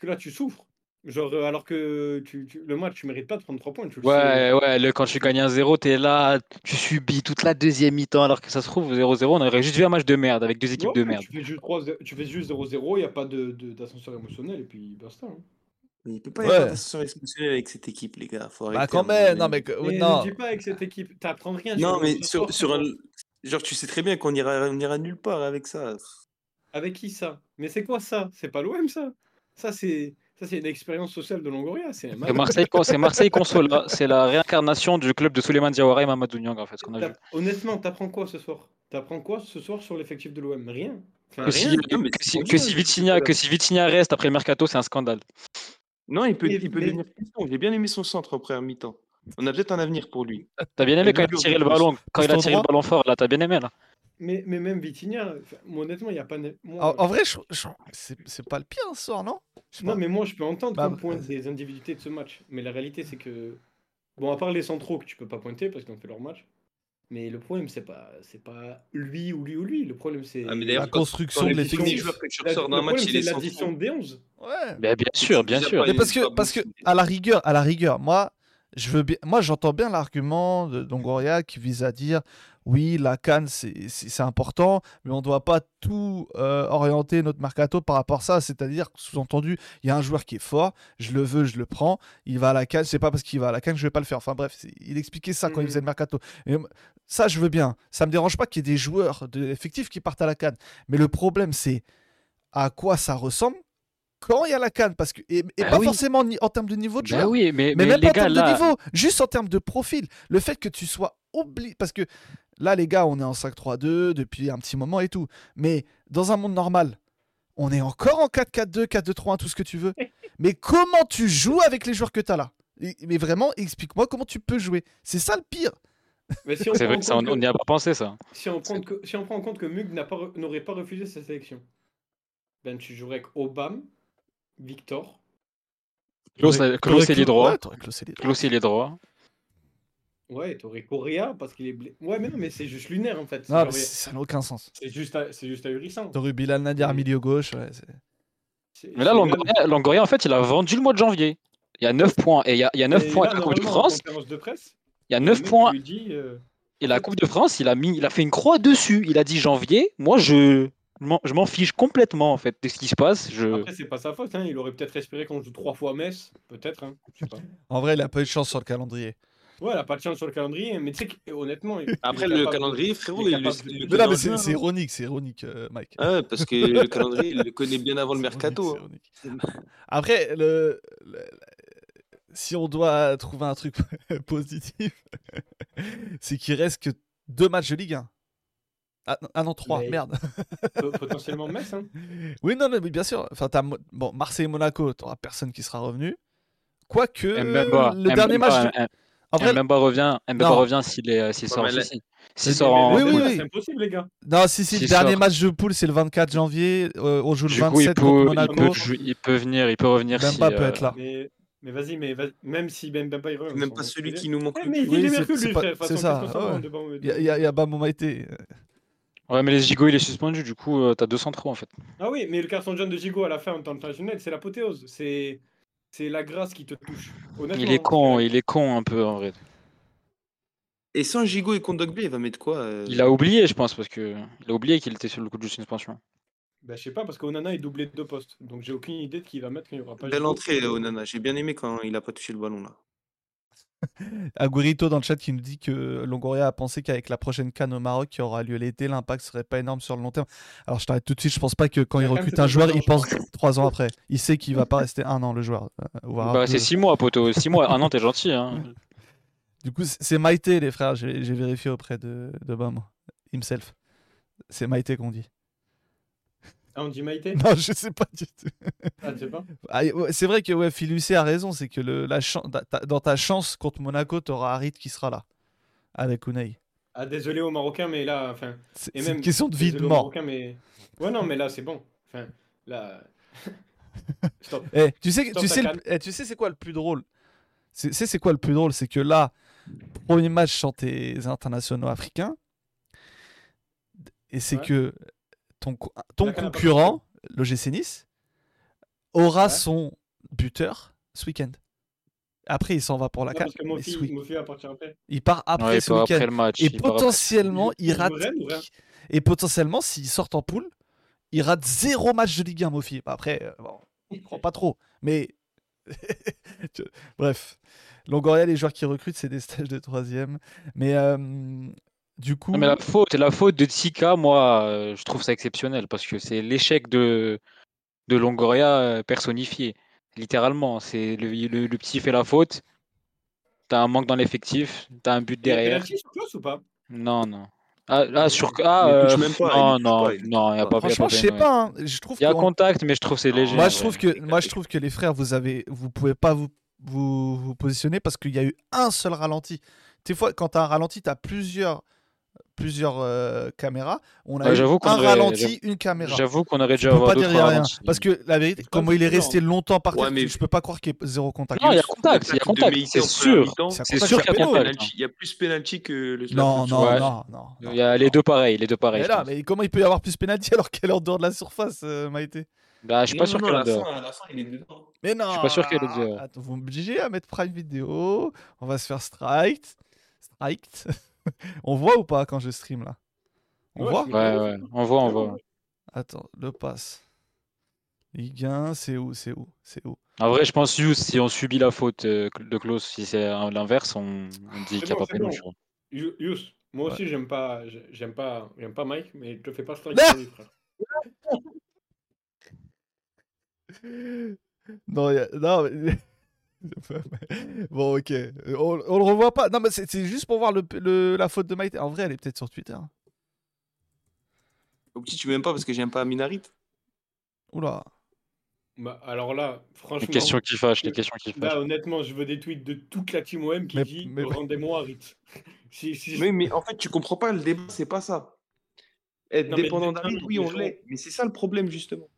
que là, tu souffres. Genre, euh, alors que tu, le match, tu mérites pas de prendre 3 points. ouais, ouais, le, quand tu gagnes un 0, tu es là, tu subis toute la deuxième mi-temps, alors que ça se trouve 0-0, on aurait juste vu un match de merde avec deux équipes de merde. Tu fais juste 0-0, il n'y a pas d'ascenseur de, émotionnel, et puis basta. Hein. Il peut pas y avoir d'ascension exceptionnelle avec cette équipe, les gars. Faut bah, quand même, non, mais. mais non. Ne dis pas avec cette équipe, t'apprends rien. Non, mais sur, sur un. Genre, tu sais très bien qu'on ira, on ira nulle part avec ça. Avec qui ça? Mais c'est quoi ça? C'est pas l'OM, ça? Ça, c'est. Ça, c'est une expérience sociale de Longoria. C'est Marseille, c'est Marseille Consola. C'est la réincarnation du club de Suleiman Diawara et Mamadou Niang, en fait, ce qu'on a vu. Honnêtement, t'apprends quoi ce soir? T'apprends quoi ce soir sur l'effectif de l'OM Rien. que, si, que, si, Vitinha, que si Vitinha reste après le mercato, c'est un scandale. Non, il peut, il peut devenir. J'ai bien aimé son centre en première mi-temps. On a peut-être un avenir pour lui. T'as bien aimé quand il a tiré le ballon, quand il a tiré le ballon fort, là, t'as bien aimé là. Mais, mais même Vitinha, honnêtement, il n'y a pas. en, vrai, c'est pas le pire ce soir, non? Non, mais moi, je peux entendre bah, qu'on pointe des individualités de ce match. Mais la réalité, c'est que. Bon, à part les centraux que tu peux pas pointer parce qu'ils ont fait leur match. Mais le problème, c'est pas, c'est pas lui ou lui ou lui. Le problème, c'est ah, la construction de l'effectif. Le problème, c'est l'addition des 11. Ouais. bien sûr, bien sûr. Mais parce que, parce que à la rigueur, à la rigueur, moi, je veux bien. Moi, j'entends bien l'argument de Dongoria qui vise à dire oui, la canne, c'est important, mais on ne doit pas tout euh, orienter notre mercato par rapport à ça. C'est-à-dire, sous-entendu, il y a un joueur qui est fort, je le veux, je le prends, il va à la canne, c'est pas parce qu'il va à la canne que je vais pas le faire. Enfin bref, il expliquait ça quand il faisait le mercato. Et ça, je veux bien. Ça me dérange pas qu'il y ait des joueurs de l'effectif qui partent à la canne. Mais le problème, c'est à quoi ça ressemble quand il y a la canne parce que et, bah pas forcément en termes de niveau de bah joueur oui, mais, mais, même pas en termes de niveau juste en termes de profil. Le fait que tu sois obligé parce que là les gars on est en 5-3-2 depuis un petit moment et tout mais dans un monde normal on est encore en 4-4-2 4-2-3-1 tout ce que tu veux. <laughs> Mais comment tu joues avec les joueurs que tu as là mais vraiment explique-moi comment tu peux jouer. C'est ça le pire. <laughs> C'est vrai que ça, on n'y a pas pensé ça. si on, prend si on prend en compte que Mug n'aurait pas, pas refusé sa sélection ben tu jouerais avec Obama Victor. Klaus, il est droit. Klaus, il est droit. Ouais, t'aurais Correa parce qu'il est blessé. Ouais, mais non, mais c'est juste lunaire en fait. Non, ça n'a aucun sens. C'est juste, c'est juste ahurissant. T'aurais Bilal Nadir milieu gauche. Ouais, mais là, Longoria, en fait, il a vendu le mois de janvier. Il y a 9 points. Et il y a, il y a 9 points à la Coupe de France. De presse, il y a 9 points. Euh, et la Coupe de France, il a, mis, il a fait une croix dessus. Il a dit janvier. Moi, je, je m'en fiche complètement en fait de ce qui se passe. Je... Après, c'est pas sa faute. Hein. Il aurait peut-être espéré qu'on joue trois fois Metz. Peut-être. Hein. <laughs> En vrai, il a pas eu de chance sur le calendrier. Ouais, il a pas de chance sur le calendrier. Mais tu sais honnêtement. Après, le calendrier, frérot. Il, mais là, mais c'est ironique, c'est ironique, euh, Mike. Ah parce que le <laughs> calendrier, il le connaît bien avant le mercato. Hein. Après, le, si on doit trouver un truc <laughs> positif, c'est qu'il reste que deux matchs de Ligue 1. Ah, ah, non, 3, merde. <laughs> Potentiellement Metz, hein Oui, non, mais bien sûr. Enfin, as, bon, Marseille et Monaco, t'auras personne qui sera revenu. Quoique, le dernier match. En vrai, Mbemba revient, Mbemba revient s'il est, s'il sort. S'il sort en. Oui, oui, oui. C'est impossible, les gars. Non, si, si, le dernier match de poule, c'est le 24 janvier. Euh, on joue le 27 contre Monaco. Il peut, il peut, venir, il peut revenir. Mbemba si, peut euh... être là. Mais... Mais vas-y, mais même si Ben Bemba il revient. Même pas celui qui nous manque. mais il est Mercure, lui, C'est ça. Il y a Bamou Maïté. Ouais, mais les Gigo, il est suspendu, du coup, euh, t'as 203 en fait. Ah oui, mais le carton jaune de Gigo à la fin en temps international, c'est l'apothéose. C'est c'est la grâce qui te touche. il est con, il est con un peu en vrai. Et sans Gigo et Kondogbé, il va mettre quoi euh Il a oublié, je pense, parce que il a oublié qu'il était sur le coup de suspension. Bah, je sais pas, parce qu'Onana est doublé de deux postes. Donc j'ai aucune idée de qui il va mettre il y aura pas Belle entrée, Onana. J'ai bien aimé quand il a pas touché le ballon là. <laughs> Agurito dans le chat qui nous dit que Longoria a pensé qu'avec la prochaine canne au Maroc qui aura lieu l'été, l'impact serait pas énorme sur le long terme. Alors je t'arrête tout de suite, je pense pas que quand il recrute un joueur, il pense trois ans après. Il sait qu'il va pas rester un an le joueur. Euh, bah, c'est six mois, poteau. Six mois, un an, t'es gentil. Hein. <laughs> Du coup, c'est Maïté, les frères. J'ai vérifié auprès de, de Bam himself. C'est Maïté qu'on dit. Ah, on dit Maïté? <laughs> Non, je sais pas du tout. Ah, tu sais pas? Ah, C'est vrai que ouais, a raison, c'est que le, la dans ta chance contre Monaco, tu auras Harit qui sera là, avec Unai. Ah, désolé aux Marocains, mais là, enfin. C'est une question de vie de mort. mais... Ouais, non, mais là, c'est bon. Enfin, là. <laughs> Stop. Eh, tu sais, tu sais, eh, tu sais, c'est quoi le plus drôle? C'est c'est quoi le plus drôle, c'est que là, premier match sans tes internationaux africains, et c'est que ton, ton concurrent, l'OGC Nice, aura son buteur ce week-end. Après, il s'en va pour la carte. Il part après ce week-end. Et potentiellement, il rate. Et potentiellement, s'il sort en poule, il rate zéro match de Ligue 1, Mofi. Après, euh, bon, il prend pas trop. Mais. <laughs> Bref. Longoria, les joueurs qui recrutent, c'est des stages de troisième. Mais euh, du coup. mais la faute, la faute de Tsika, moi, euh, je trouve ça exceptionnel parce que c'est l'échec de, de Longoria euh, personnifié. Littéralement, c'est le, le, petit fait la faute. T'as un manque dans l'effectif, t'as un but derrière. Il y a ou pas? Non, non. Ah, sur. Ah, euh, même pas, non, non, non, il n'y a pas Franchement, je sais pas. Hein, je trouve il y a contact, mais je trouve c'est léger. Moi, je trouve que, moi, je trouve que les frères, vous avez, vous pouvez pas vous, vous, vous positionner parce qu'il y a eu un seul ralenti. Des fois, quand tu as un ralenti, tu as plusieurs plusieurs euh, caméras. On a Ouais, eu un aurait- ralenti, une caméra. J'avoue qu'on aurait Je dû avoir pas dire rien. ralentis. Parce que la vérité, comment il est resté longtemps par terre, Ouais, mais- je peux pas croire qu'il y ait zéro contact. Non, il y a contact, il y a contact, c'est sûr. C'est sûr qu'il y a contact. penalty- Il y a plus penalty que le Non, non, Ouais. non, non, non. Il y a les deux pareils, les deux pareils. Mais je là, mais comment il peut y avoir plus pénalty alors qu'elle est en dehors de la surface, euh, Maïté? Bah, je suis pas Non, sûr qu'elle est dehors. Mais non suis pas sûr qu'elle est dehors. Attends, vous m'obligez à mettre Prime Vidéo. On va se faire strike. Strike. <laughs> on voit ou pas quand je stream là? On Ouais, voit? Ouais, ouais, on voit, on voit. Attends, le pass. Ligue 1, c'est où? C'est où? C'est où? En vrai, je pense, Yous, si on subit la faute euh, de Klaus, si c'est à l'inverse, on, on dit qu'il n'y a bon, pas péno. bon. Yous, moi Ouais. aussi j'aime pas, j'aime pas, j'aime pas Mike, mais je te fais pas strike sur lui, frère. <laughs> Non, y a- non mais... <laughs> Bon, ok. On, on le revoit pas. Non, mais c'est c'est juste pour voir le, le- la faute de Maïté. En vrai, elle est peut-être sur Twitter. Au petit, tu m'aimes pas parce que j'aime pas Minarit. Oula. Bah, alors là, Les franchement, questions qui fâchent, les questions qui là fâchent. honnêtement, je veux des tweets de toute la team OM qui Mais- dit mais- rendez-moi Harit. <laughs> si, si, Mais, mais en fait, tu comprends pas, le débat, c'est pas ça. Être Non, dépendant les- d'Harit, oui, les on l'est. Mais c'est ça le problème, justement.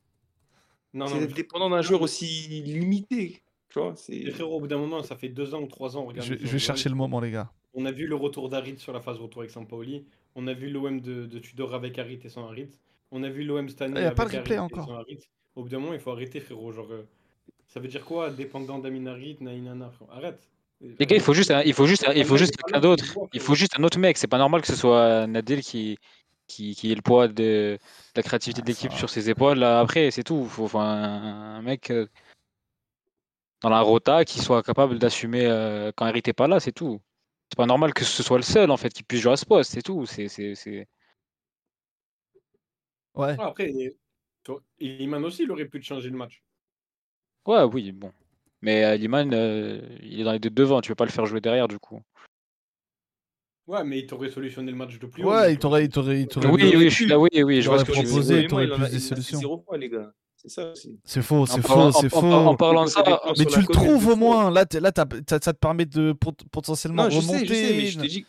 non, c'est non, d'être dépendant d'un joueur aussi limité. Tu vois, c'est. frérot, au bout d'un moment, ça fait deux ans ou trois ans. regarde, Je, vais chercher le moment, les gars. On a vu le retour d'Harit sur la phase retour avec Sampaoli. On a vu l'OM de, de Tudor avec Harit et sans Harit. On a vu l'OM cette année Ah, y a avec pas de replay Harit encore. Au bout d'un moment, il faut arrêter, frérot. Genre, euh, ça veut dire quoi Dépendant d'Amin Harit, naïnana, frérot? Arrête. Les gars, il faut juste, un- il faut juste, il faut juste quelqu'un d'autre. Il faut juste un autre mec. C'est pas normal que ce soit Nadil qui, qui, qui ait le poids de, de la créativité de Ah, l'équipe ça sur ses épaules. Là, après, c'est tout. Il faut, un, un mec euh, dans la rota qui soit capable d'assumer euh, quand Eric n'est pas là. C'est tout. C'est pas normal que ce soit le seul en fait qui puisse jouer à ce poste. C'est tout. C'est, c'est, c'est... Ouais. Ah, Après, toi, Iliman aussi, il aurait pu te changer le match. Ouais, oui, bon. Mais euh, Liman, euh, il est dans les deux devant. Tu peux pas le faire jouer derrière du coup. Ouais, mais il t'aurait solutionné le match de plus haut. Ouais, il t'aurait, il t'aurait, il t'aurait- Oui, oui, je suis là. Oui, oui, Il je vois ce que tu veux proposé, dire. il t'aurait il en plus a- des solutions. zéro les gars. C'est ça aussi. C'est faux, c'est faux, c'est faux. en- en parlant de ça, Mais tu le trouves au moins. Là, là t'as- ça, ça te permet de pot- potentiellement Non, je sais, remonter. je sais, mais je te dis,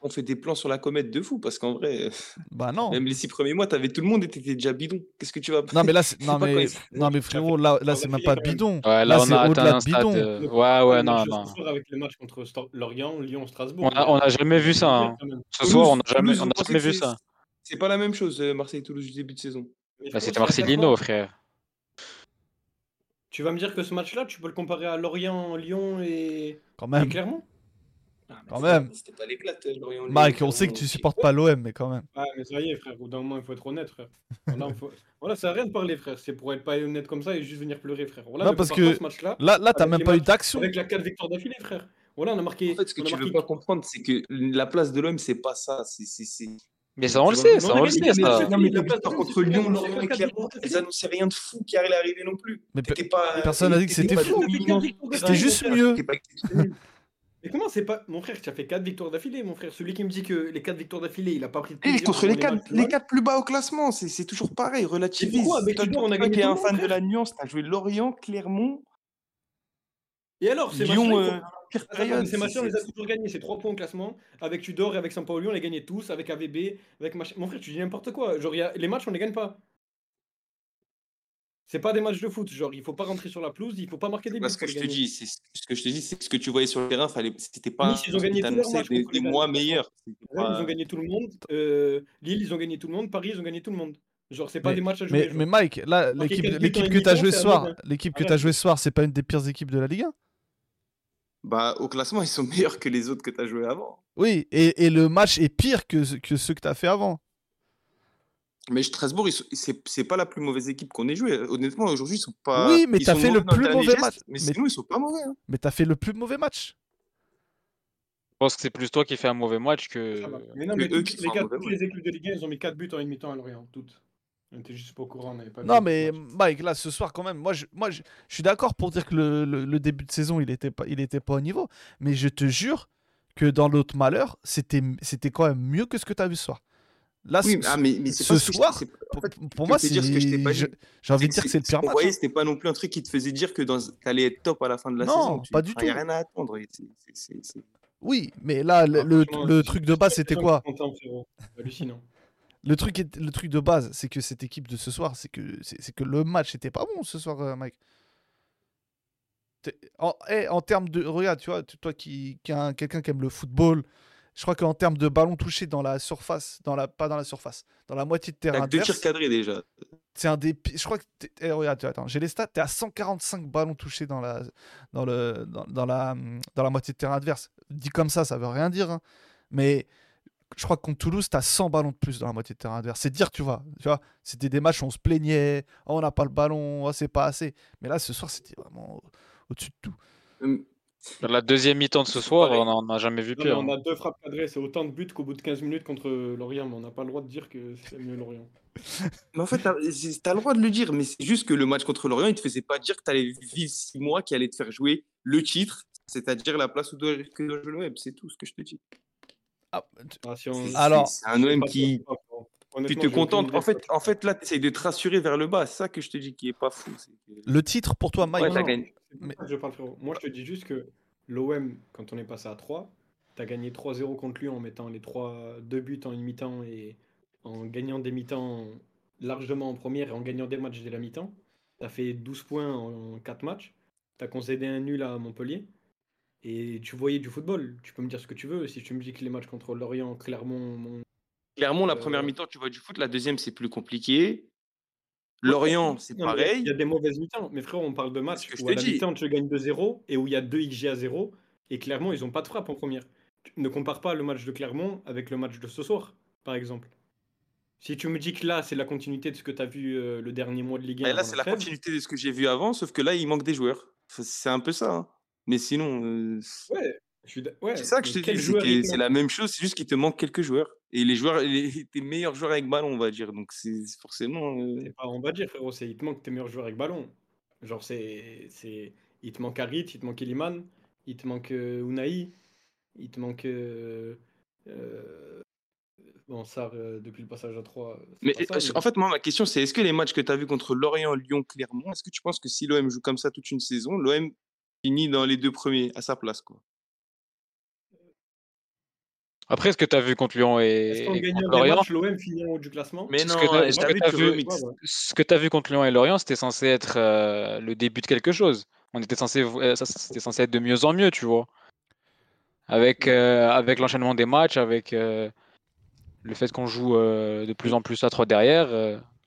on fait des plans sur la comète de fou parce qu'en vrai, <laughs> Bah non. même les six premiers mois, t'avais tout le monde et t'étais déjà bidon. Qu'est-ce que tu vas Non mais là, <laughs> c'est- non mais, non mais frérot, là, là c'est même pas bidon. Ouais, là, Là, on c'est a atteint au-delà un stade. bidon. euh, Ouais, ouais, non, non. ce soir avec le match contre Lorient, Lyon, Strasbourg. On a, on a jamais vu ça. hein. Ce soir, on n'a jamais, on a jamais vu ça. C'est pas la même chose, euh, Marseille-Toulouse du début de saison. Bah, C'était Marcelino, frère. Tu vas me dire que ce match-là, tu peux le comparer à Lorient, Lyon et, Quand et même. Clermont? Ah, Quand même. C'était pas l'éclate, euh, Lorient. Mike, on sait que tu supportes pas l'OM, mais quand même. Ah, mais ça y est, frère. Au bout d'un moment, il faut être honnête, frère. Voilà, faut... voilà ça sert à rien de parler, frère. C'est pour être pas honnête comme ça et juste venir pleurer, frère. Voilà, Non, parce que ce match-là Là, là, t'as même pas eu d'action. avec la 4 victoires d'affilée, frère. Voilà, on a marqué. En fait, ce que a tu veux marqué- pas comprendre, c'est que la place de l'OM, c'est pas ça. C'est. Mais ça, on le Tu sait, ça, on le sait, Non, mais la les place contre c'est Lyon, Lorient et Clermont, elles annonçaient rien de fou qui allait arriver non plus. Mais personne n'a dit que c'était fou. C'était juste mieux. <laughs> Mais comment c'est pas. Mon frère, tu as fait 4 victoires d'affilée, mon frère. Celui qui me dit que les 4 victoires d'affilée, il a pas pris de Eh, plaisir contre les quatre, matchs, les quatre plus bas au classement, c'est c'est toujours pareil, relativise. pourquoi Avec Toi, on a toi gagné qui es tout un fan de la nuance, t'as joué Lorient, Clermont, Et alors, Lyon, euh, pire période. mais ces on les a c'est- toujours gagnés. C'est 3 points au classement. Avec Tudor et avec Sampaoli, on les gagnait tous. Avec AVB, avec machin. Mon frère, tu dis n'importe quoi. Genre, a- les matchs, on les gagne pas. C'est pas des matchs de foot. Genre, il faut pas rentrer sur la pelouse, il faut pas marquer des buts. Parce que je te dis, c'est ce que je te dis, c'est que ce que tu voyais sur le terrain, fallait, c'était pas. Nice, ils ont gagné des, mois meilleurs. Pas- ils ont gagné tout le monde. Euh, Lille, ils ont gagné tout le monde. Paris, ils ont gagné tout le monde. Genre, c'est pas Mais- des matchs à jouer. Mais, Mike, là, l'équipe, que t'as mi-temps, joué c'est ce soir, l'équipe que Arrête. t'as joué ce soir, c'est pas une des pires équipes de la Ligue 1 Bah, au classement, ils sont <laughs> meilleurs que les autres que tu as joué avant. Oui, et, et le match est pire que, que ceux que t'as fait avant. Mais Strasbourg, c'est c'est pas la plus mauvaise équipe qu'on ait joué. Honnêtement, aujourd'hui, ils sont pas. Oui, mais t'as fait le plus mauvais geste, match. Mais, Mais- sinon, ils sont pas mauvais. hein. Mais t'as fait le plus mauvais match. Je pense que c'est plus toi qui fais un mauvais match que. Mais non, mais eux qui les, un mauvais les équipes de Ligue 1, ils ont mis 4 buts en une mi-temps à Lorient. Toutes. On était juste pas au courant, on n'avait pas vu Non, mais. Mike, là, ce soir, quand même, moi, je, moi, je, je suis d'accord pour dire que le, le- le début de saison, il était pas, il était pas au niveau. Mais je te jure que dans l'autre malheur, c'était, c'était quand même mieux que ce que t'as vu ce soir. Là, Oui, ce, ah, mais, mais pas soir, pour, en fait, pour je moi, c'est, dire ce que je j'ai envie de dire que c'est le pire match. voyait, hein. c'était pas non plus un truc qui te faisait dire que dans... t'allais être top à la fin de la Non, saison. pas du Il n'y a tout. rien à attendre. Oui, mais là, le, truc de base, c'était quoi? Hallucinant. Le truc, est- le truc de base, c'est que cette équipe de ce soir, c'est que, c'est que le match était pas bon ce soir, euh, Mike. En, eh, en termes de. Regarde, tu vois, toi qui, qui quelqu'un qui aime le football, je crois qu'en termes de ballon touché dans la surface, dans la, pas dans la surface, dans la moitié de terrain que deux tirs cadrés déjà. c'est un des Je crois que. eh, regarde, attends, j'ai les stats. T'es à 145 ballons touchés dans la, dans, le, dans, dans la, dans la moitié de terrain adverse. Dit comme ça, ça veut rien dire. hein. Mais je crois que contre Toulouse, t'as 100 ballons de plus dans la moitié de terrain adverse. C'est dire, tu vois. Tu vois c'était des matchs où on se plaignait. Oh, on n'a pas le ballon. Oh, c'est pas assez. Mais là, ce soir, c'était vraiment au- au-dessus de tout. Hum, Dans la deuxième mi-temps de ce soir, pareil. on n'en a jamais vu Non, pire. on hein. a deux frappes cadrées, c'est autant de buts qu'au bout de 15 minutes contre Lorient, mais on n'a pas le droit de dire que c'est mieux Lorient. <laughs> Mais en fait, t'as c'est- t'as le droit de le dire, mais c'est juste que le match contre Lorient, il te faisait pas dire que t'allais vivre six mois qui allait te faire jouer le titre, c'est-à-dire la place où doit, que doit jouer l'OM. C'est tout ce que je te dis. Ah, tu- Ah, si on- C'est- Alors- c'est un OM qui. Tu te contentes. En fait, en fait là, tu essayes de te rassurer vers le bas. C'est ça que je te dis qui est pas fou. le titre pour toi, Mike. Ouais, gagné. Mais- je parle. Moi, je te dis juste que l'OM, quand on est passé à 3, t'as gagné 3-0 contre lui en mettant les 3, 2 buts en une mi-temps et en gagnant des mi-temps largement en première et en gagnant des matchs dès la mi-temps. T'as fait 12 points en 4 matchs. T'as concédé un nul à Montpellier. Et tu voyais du football. Tu peux me dire ce que tu veux. Si tu me dis que les matchs contre Lorient, Clermont, Mont- Clairement, la Euh, première mi-temps, tu vois du foot. La deuxième, c'est plus compliqué. Lorient, c'est pareil. Il y a des mauvaises mi-temps. Mais frérot, on parle de matchs où à la mi-temps tu gagnes 2-0 et où il y a 2 XG à 0. Et clairement, ils n'ont pas de frappe en première. Tu- Ne compare pas le match de Clermont avec le match de ce soir, par exemple. Si tu me dis que là, c'est la continuité de ce que tu as vu euh, le dernier mois de Ligue 1. Et là, c'est la la continuité de ce que j'ai vu avant, sauf que là, il manque des joueurs. C'est un peu ça. hein. Mais sinon, euh, Ouais, ouais, c'est ça que mais je te dis. c'est la même chose, c'est juste qu'il te manque quelques joueurs. Et les joueurs, les, <laughs> tes meilleurs joueurs avec ballon, on va dire. Donc, c'est forcément. euh, pas, on va dire, frérot, c'est il te manque tes meilleurs joueurs avec ballon. Genre, c'est. c'est Il te manque Harit, il te manque Eliman, il te manque euh, Unai, il te manque. euh, Bon, ça, euh, depuis le passage à 3. Mais euh, en fait, moi, ma question, c'est est-ce que les matchs que tu as vus contre Lorient, Lyon, Clermont, est-ce que tu penses que si l'OM joue comme ça toute une saison, l'OM finit dans les deux premiers à sa place quoi Après, ce que tu as vu contre Lyon et, et contre Lorient, l'OM finit en haut du classement? Mais ce non, ce que vu vu- tu as vu contre Lyon et Lorient, c'était censé être euh, le début de quelque chose. On était censé, euh, ça, c'était censé être de mieux en mieux, tu vois. Avec, euh, avec l'enchaînement des matchs, avec euh, le fait qu'on joue euh, de plus en plus à 3 derrière.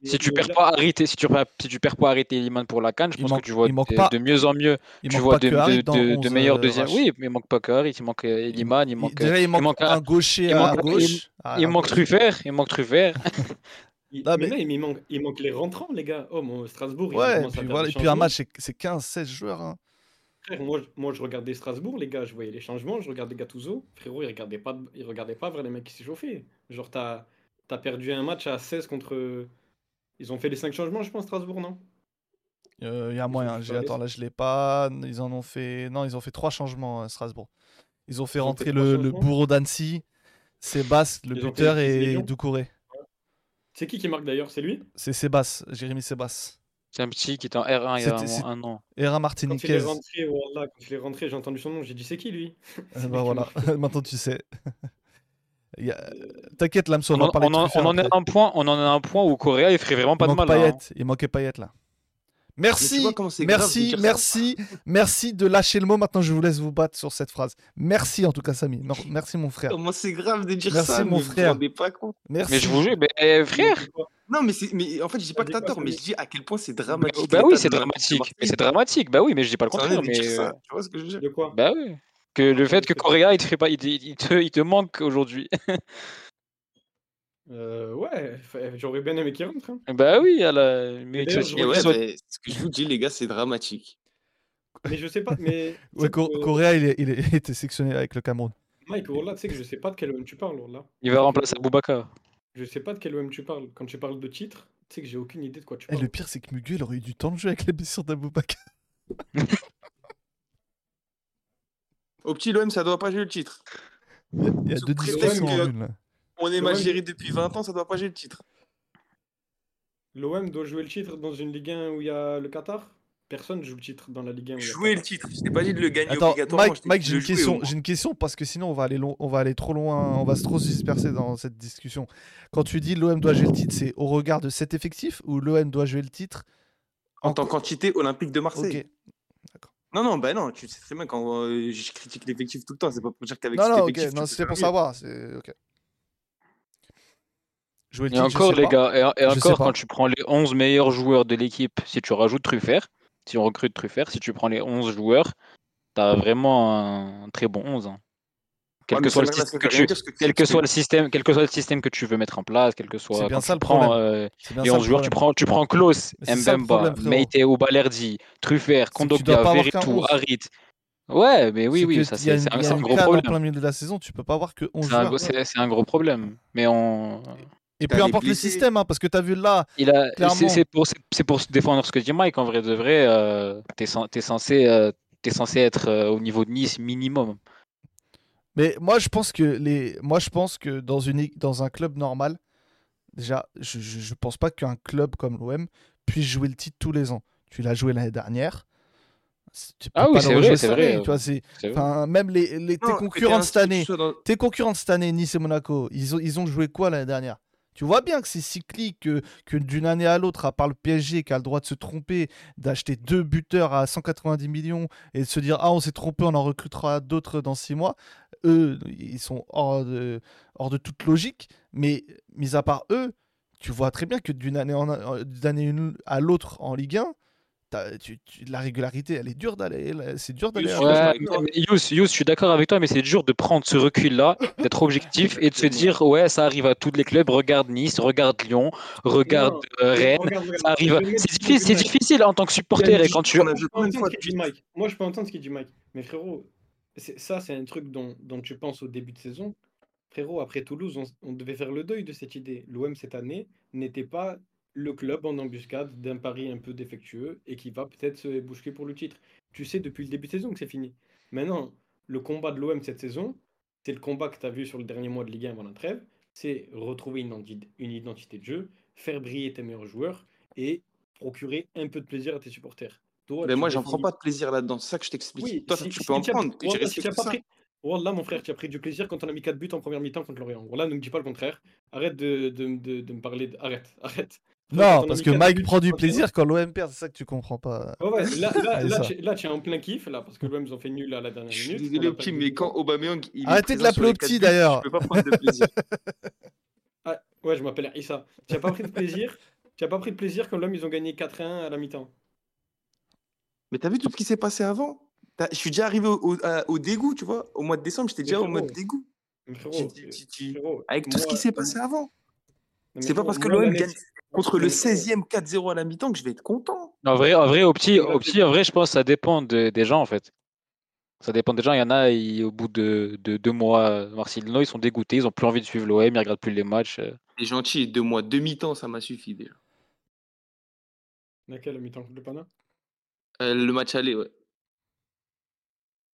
Si tu perds pas et si tu perds, si tu perds pas et Liman pour la canne, je pense manque- que tu vois de, pas- de mieux en mieux. Tu vois de, de, dans de- de 11, meilleurs euh, deuxièmes. Oui, mais il manque pas que Harit, il manque euh, Liman, il manque. déjà, il manque, manque un gaucher il à manque- gauche. Il manque. Truffert, il manque Truffert. <laughs> Il, Non, mais mais- là, il manque, il manque les rentrants, les gars. Oh, mon Strasbourg, Ouais, et puis, voilà, et puis un match, c'est- c'est 15-16 joueurs. hein. Frère, moi, je- moi, je regardais Strasbourg, les gars, je voyais les changements, je regardais Gattuso. Frérot, il regardait pas, il regardait pas vers les mecs qui s'échauffaient. Genre, t'as as perdu un match à 16 contre. Ils ont fait les 5 changements, je pense, Strasbourg, non? Euh, Il y a moyen. J'ai- Attends, là, je l'ai pas. Ils en ont fait. Non, ils ont fait trois changements à Strasbourg. Ils ont fait Ils ont rentrer fait le, bourreau d'Annecy, Sébastien, le Ils buteur, et. Doucouré. C'est qui qui marque d'ailleurs? C'est lui? C'est Sébastien, Jérémy Sébastien. C'est un petit qui était en R1 il y a un, an. Era Quand il est rentré, voilà, quand il est rentré, j'ai entendu son nom, j'ai dit c'est qui lui? <laughs> Ben voilà, <laughs> <laughs> maintenant tu sais. A- T'inquiète, Lamso, on, On, en- parler on en, on en est un point, on en est à un point où Correa il ferait vraiment pas de mal. là, hein. Payet, il manquait Payet là. Merci, merci, merci, merci de lâcher le mot. Maintenant, je vous laisse vous battre sur cette phrase. Merci en tout cas, Samy. Mer- Merci mon frère. Comment c'est grave de dire Merci, ça, mon mais vous vous frère. rendez pas compte. Merci. Mais je vous jure, mais, eh, frère, Non, mais, en fait, je dis pas que t'as tort, mais je dis à quel point c'est dramatique. bah oui, c'est dramatique. Mais c'est dramatique. Bah oui, mais je dis pas le contraire. Mais euh, tu vois ce que je veux dire? De quoi? Bah oui. Que le fait que Correa il te fait pas, il, te- il te, il te manque aujourd'hui. Euh, Ouais, j'aurais bien aimé qu'il rentre. hein. bah oui, à la... mais Et qu'il ouais, soit- mais ce que je vous dis, les gars, c'est dramatique. Mais je sais pas, mais. <laughs> Ouais, que- Correa, il, est- il, est- il était sélectionné avec le Cameroun. Mike, Orla, tu sais que je sais pas de quel OM tu parles, Orla. il va remplacer Boubacar. Je sais pas de quel OM tu parles. Quand tu parles de titre, tu sais que j'ai aucune idée de quoi tu Et parles. le pire, c'est que Mugu, il aurait eu du temps de jeu avec la blessure d'Aboubakar. <laughs> Au petit l'OM, ça doit pas jouer le titre. Il y a, il y a Sous deux discussions en que- une là. On est géré depuis 20 ans, ça doit pas jouer le titre. L'OM doit jouer le titre dans une Ligue 1 où il y a le Qatar? Personne joue le titre dans la Ligue 1. où il y a Jouer le titre. Je t'ai pas dit de le gagner Attends, obligatoirement. Mike, j'ai une question. J'ai une question parce que sinon on va aller long- on va aller trop loin, on va se trop se disperser dans cette discussion. Quand tu dis l'OM doit jouer le titre, c'est au regard de cet effectif ou l'OM doit jouer le titre En tant qu'entité olympique de Marseille. Ok. Non, non, bah non, tu sais très bien quand euh, je critique l'effectif tout le temps, c'est pas pour dire qu'avec Non, non, ok, non, faire pour savoir. c'est- ok. Jouer Et encore, les pas. gars, et, et encore, quand tu prends les 11 meilleurs joueurs de l'équipe, si tu rajoutes Truffert, si on recrute Truffert, si tu prends les 11 joueurs, tu as vraiment un très bon 11. hein. Quel, Ouais, que soit le système que tu, que quel tu que soit le système, quel que soit le système que tu veux mettre en place, quel que soit bien quand ça tu le prends problème. euh, C'est bien ça 11 le joueurs, tu problème. prends, tu prends Klaus, c'est Mbemba, problème. Meite ou Balerdi, Truffert, C'est tu Kondogbia, Veretout, 11. Harit. Ouais, mais oui, C'est oui, ça c'est c'est un, il y a c'est un une gros canne en problème. plein milieu de la saison, tu peux pas avoir que 11 C'est un, joueurs. c'est- c'est un gros problème. Mais on, Et peu importe le système, hein, parce que tu as vu là, c'est- Clairement. c'est pour, c'est- c'est pour se défendre ce que dit Mike. En vrai de vrai, euh, t'es, cen- t'es censé, euh, t'es censé être euh, au niveau de Nice minimum. Mais moi, je pense que les, moi, je pense que dans une, dans un club normal, déjà, je, je, je pense pas qu'un club comme l'OM puisse jouer le titre tous les ans. Tu l'as joué l'année dernière. Tu peux Ah oui, pas le c'est vrai, c'est vrai, tu vois, vrai. même les, les tes Non, concurrents de cette année, dans- tes concurrents de cette année, Nice et Monaco, ils ont, ils ont joué quoi l'année dernière? Tu vois bien que c'est cyclique, que, d'une année à l'autre, à part le PSG qui a le droit de se tromper, d'acheter deux buteurs à 190 millions et de se dire Ah, on s'est trompé, on en recrutera d'autres dans six mois, eux, ils sont hors de, toute logique. Mais mis à part eux, tu vois très bien que d'une année, en, euh, année à l'autre en Ligue 1, t'as- tu- tu- la régularité, elle est dure d'aller. C'est dur d'aller. Ouais, Yous, Yous, je suis d'accord avec toi, mais c'est dur de prendre ce recul-là, d'être <laughs> objectif et de se dire ouais, ça arrive à tous les clubs. Regarde Nice, regarde Lyon, regarde Non, euh, Rennes. regarde, Ça arrive. C'est ce difficile, difficile en tant que supporter et quand tu. A- Je peux entendre fois ce Mike. Moi, je peux entendre ce qu'il dit Mike. Mais frérot, c'est- ça, c'est un truc dont, dont tu penses au début de saison. Frérot, après Toulouse, on, on devait faire le deuil de cette idée. L'OM, cette année, n'était pas le club en embuscade d'un pari un peu défectueux et qui va peut-être se bousculer pour le titre. Tu sais depuis le début de saison que c'est fini. Maintenant, le combat de l'OM cette saison, c'est le combat que tu as vu sur le dernier mois de Ligue 1 avant la trêve. C'est retrouver une, identi- une identité de jeu, faire briller tes meilleurs joueurs et procurer un peu de plaisir à tes supporters. Toi, Mais moi, j'en prends pas de plaisir là-dedans. C'est ça que je t'explique. Oui, Toi, si- tu si peux en tu as- prendre. j'ai si respecté pas ça. pris- Wallah, mon frère, tu as pris du plaisir quand on a mis 4 buts en première mi-temps contre Lorient. Voilà, ne me dis pas le contraire. Arrête de, de, de, de me parler. Arrête, <laughs> arrête. Non, parce que Mike prend du plaisir quand l'OM perd, c'est ça que tu comprends pas. Ouais, là, <laughs> tu, là, tu es en plein kiff, là, parce que l'OM, ils ont fait nul à la dernière Je suis minute. désolé, mais quand. Aubameyang il Arrêtez de l'appeler buts, d'ailleurs. Je peux pas prendre de plaisir. <laughs> Ah, ouais, je m'appelle Issa. Tu n'as pas pris de plaisir Tu n'as pas pris de plaisir quand l'OM, ils ont gagné 4-1 à la mi-temps? Mais t'as vu tout ce qui s'est passé avant? T'as- Je suis déjà arrivé au, au- à- au dégoût, tu vois? Au mois de décembre, j'étais déjà au mode dégoût. Frérot, tu- tu- tu- frérot, Avec tout ce qui s'est passé avant. C'est pas parce que l'OM gagne contre le mais frérot, 16e 4-0 à la mi-temps que je vais être content. En vrai, en vrai, au petit, au petit, en vrai, je pense que ça dépend de- des gens en fait. Ça dépend des gens. Il y en a, ils- au bout de, de deux mois, Marcelino, ils sont dégoûtés, ils ont plus envie de suivre l'OM, ils regardent plus les matchs. T'es gentil, deux mois, demi-temps, ça m'a suffi déjà. Laquelle, la mi-temps? Contre le Pana? Euh, le match aller, ouais.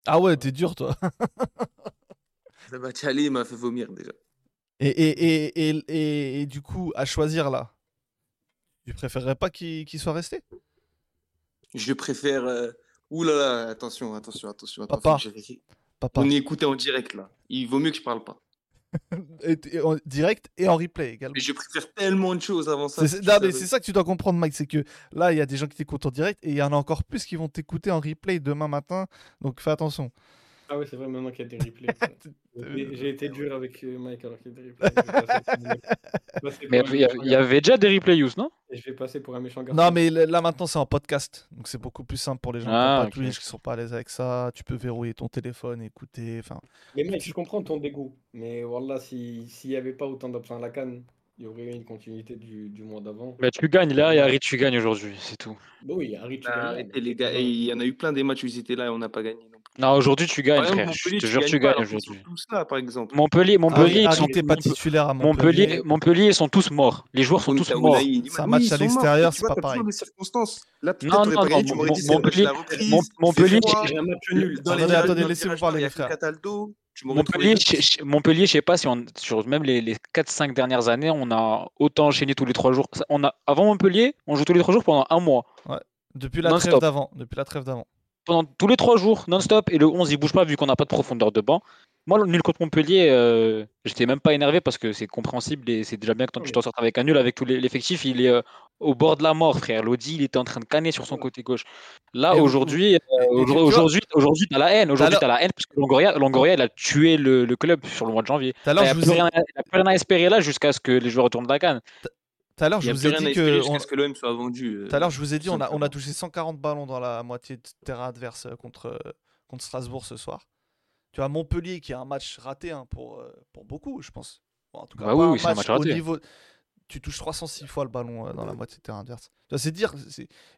Ah ouais, t'es dur, toi. Le match aller, il m'a fait vomir déjà. Et, et, et, et, et- et du coup, à choisir là, tu préférerais pas qu'il soit resté? Je préfère. euh, Ouh là là, attention, attention, attention. Papa. On est écouté en direct là. Il vaut mieux que je parle pas. <laughs> Et- en direct et en replay également. Mais je préfère tellement de choses avant ça. Savais. c'est ça que tu dois comprendre, Mike. C'est que là, il y a des gens qui t'écoutent en direct et il y en a encore plus qui vont t'écouter en replay demain matin. Donc fais attention. Ah ouais, c'est vrai, maintenant qu'il y a des replays. <laughs> J'ai été dur avec euh, Mike alors qu'il y a des replays. <laughs> Passer Mais il y, avait déjà des replay use, non? Et je vais passer pour un méchant garçon. Non, mais là maintenant, c'est en podcast. Donc c'est beaucoup plus simple pour les gens Ah, qui Twitch, qui sont pas à l'aise avec ça. Tu peux verrouiller ton téléphone, écouter. Enfin, Mais mec, je comprends ton dégoût. Mais voilà, si- s'il n'y avait pas autant d'options à la canne, il y aurait eu une continuité du, du mois d'avant. Bah, Tu gagnes là et Harry, tu gagnes aujourd'hui, c'est tout. Bah oui, Harry, tu Bah, gagnes mais les gars. Et il y en a eu plein des matchs où ils étaient là et on n'a pas gagné. Non aujourd'hui tu gagnes, frère. Je te jure, tu gagnes aujourd'hui. par exemple. Montpellier, Montpellier, ils sont, pas à Montpellier, Montpellier. Montpellier, ils sont tous morts. Les joueurs sont tous morts. C'est un match à l'extérieur, c'est pas pareil. Non, non, non, Montpellier- Montpellier, Attendez, laissez-moi parler, nord, il y les frères. Montpellier, je, je- Montpellier, je sais pas si on, sur même les, les 4-5 dernières années, on a autant enchaîné tous les 3 jours. On a, avant Montpellier, on joue tous les 3 jours pendant un mois. Depuis la trêve Non-stop. d'avant. Depuis la trêve d'avant. Pendant tous les trois jours, non-stop, et le 11 il bouge pas vu qu'on n'a pas de profondeur de banc. Moi, le nul contre Montpellier, euh, j'étais même pas énervé parce que c'est compréhensible et c'est déjà bien que tu t'en sortes avec un nul avec tout l'effectif. Il est euh, au bord de la mort, frère. Lodi, il était en train de canner sur son côté gauche. Là, aujourd'hui, euh, aujourd- aujourd'hui, aujourd'hui, t'as la haine. Aujourd'hui, t'as la haine parce que Longoria, Longoria, il a tué le, le club sur le mois de janvier. Il n'y a, ai- a plus rien à espérer là jusqu'à ce que les joueurs retournent de la canne. Tout à l'heure, Il je vous ai dit que. on- que l'OM soit vendu. euh, Tout à l'heure, je vous ai dit, on a, on a simplement. touché 140 ballons dans la moitié de terrain adverse euh, contre, euh, contre Strasbourg ce soir. Tu as Montpellier qui a un match raté hein, pour, pour beaucoup, je pense. Bon, en tout cas, Bah pas oui, un oui, c'est un match au raté. niveau. Tu touches 306 fois le ballon euh, dans la moitié de terrain adverse. C'est dire.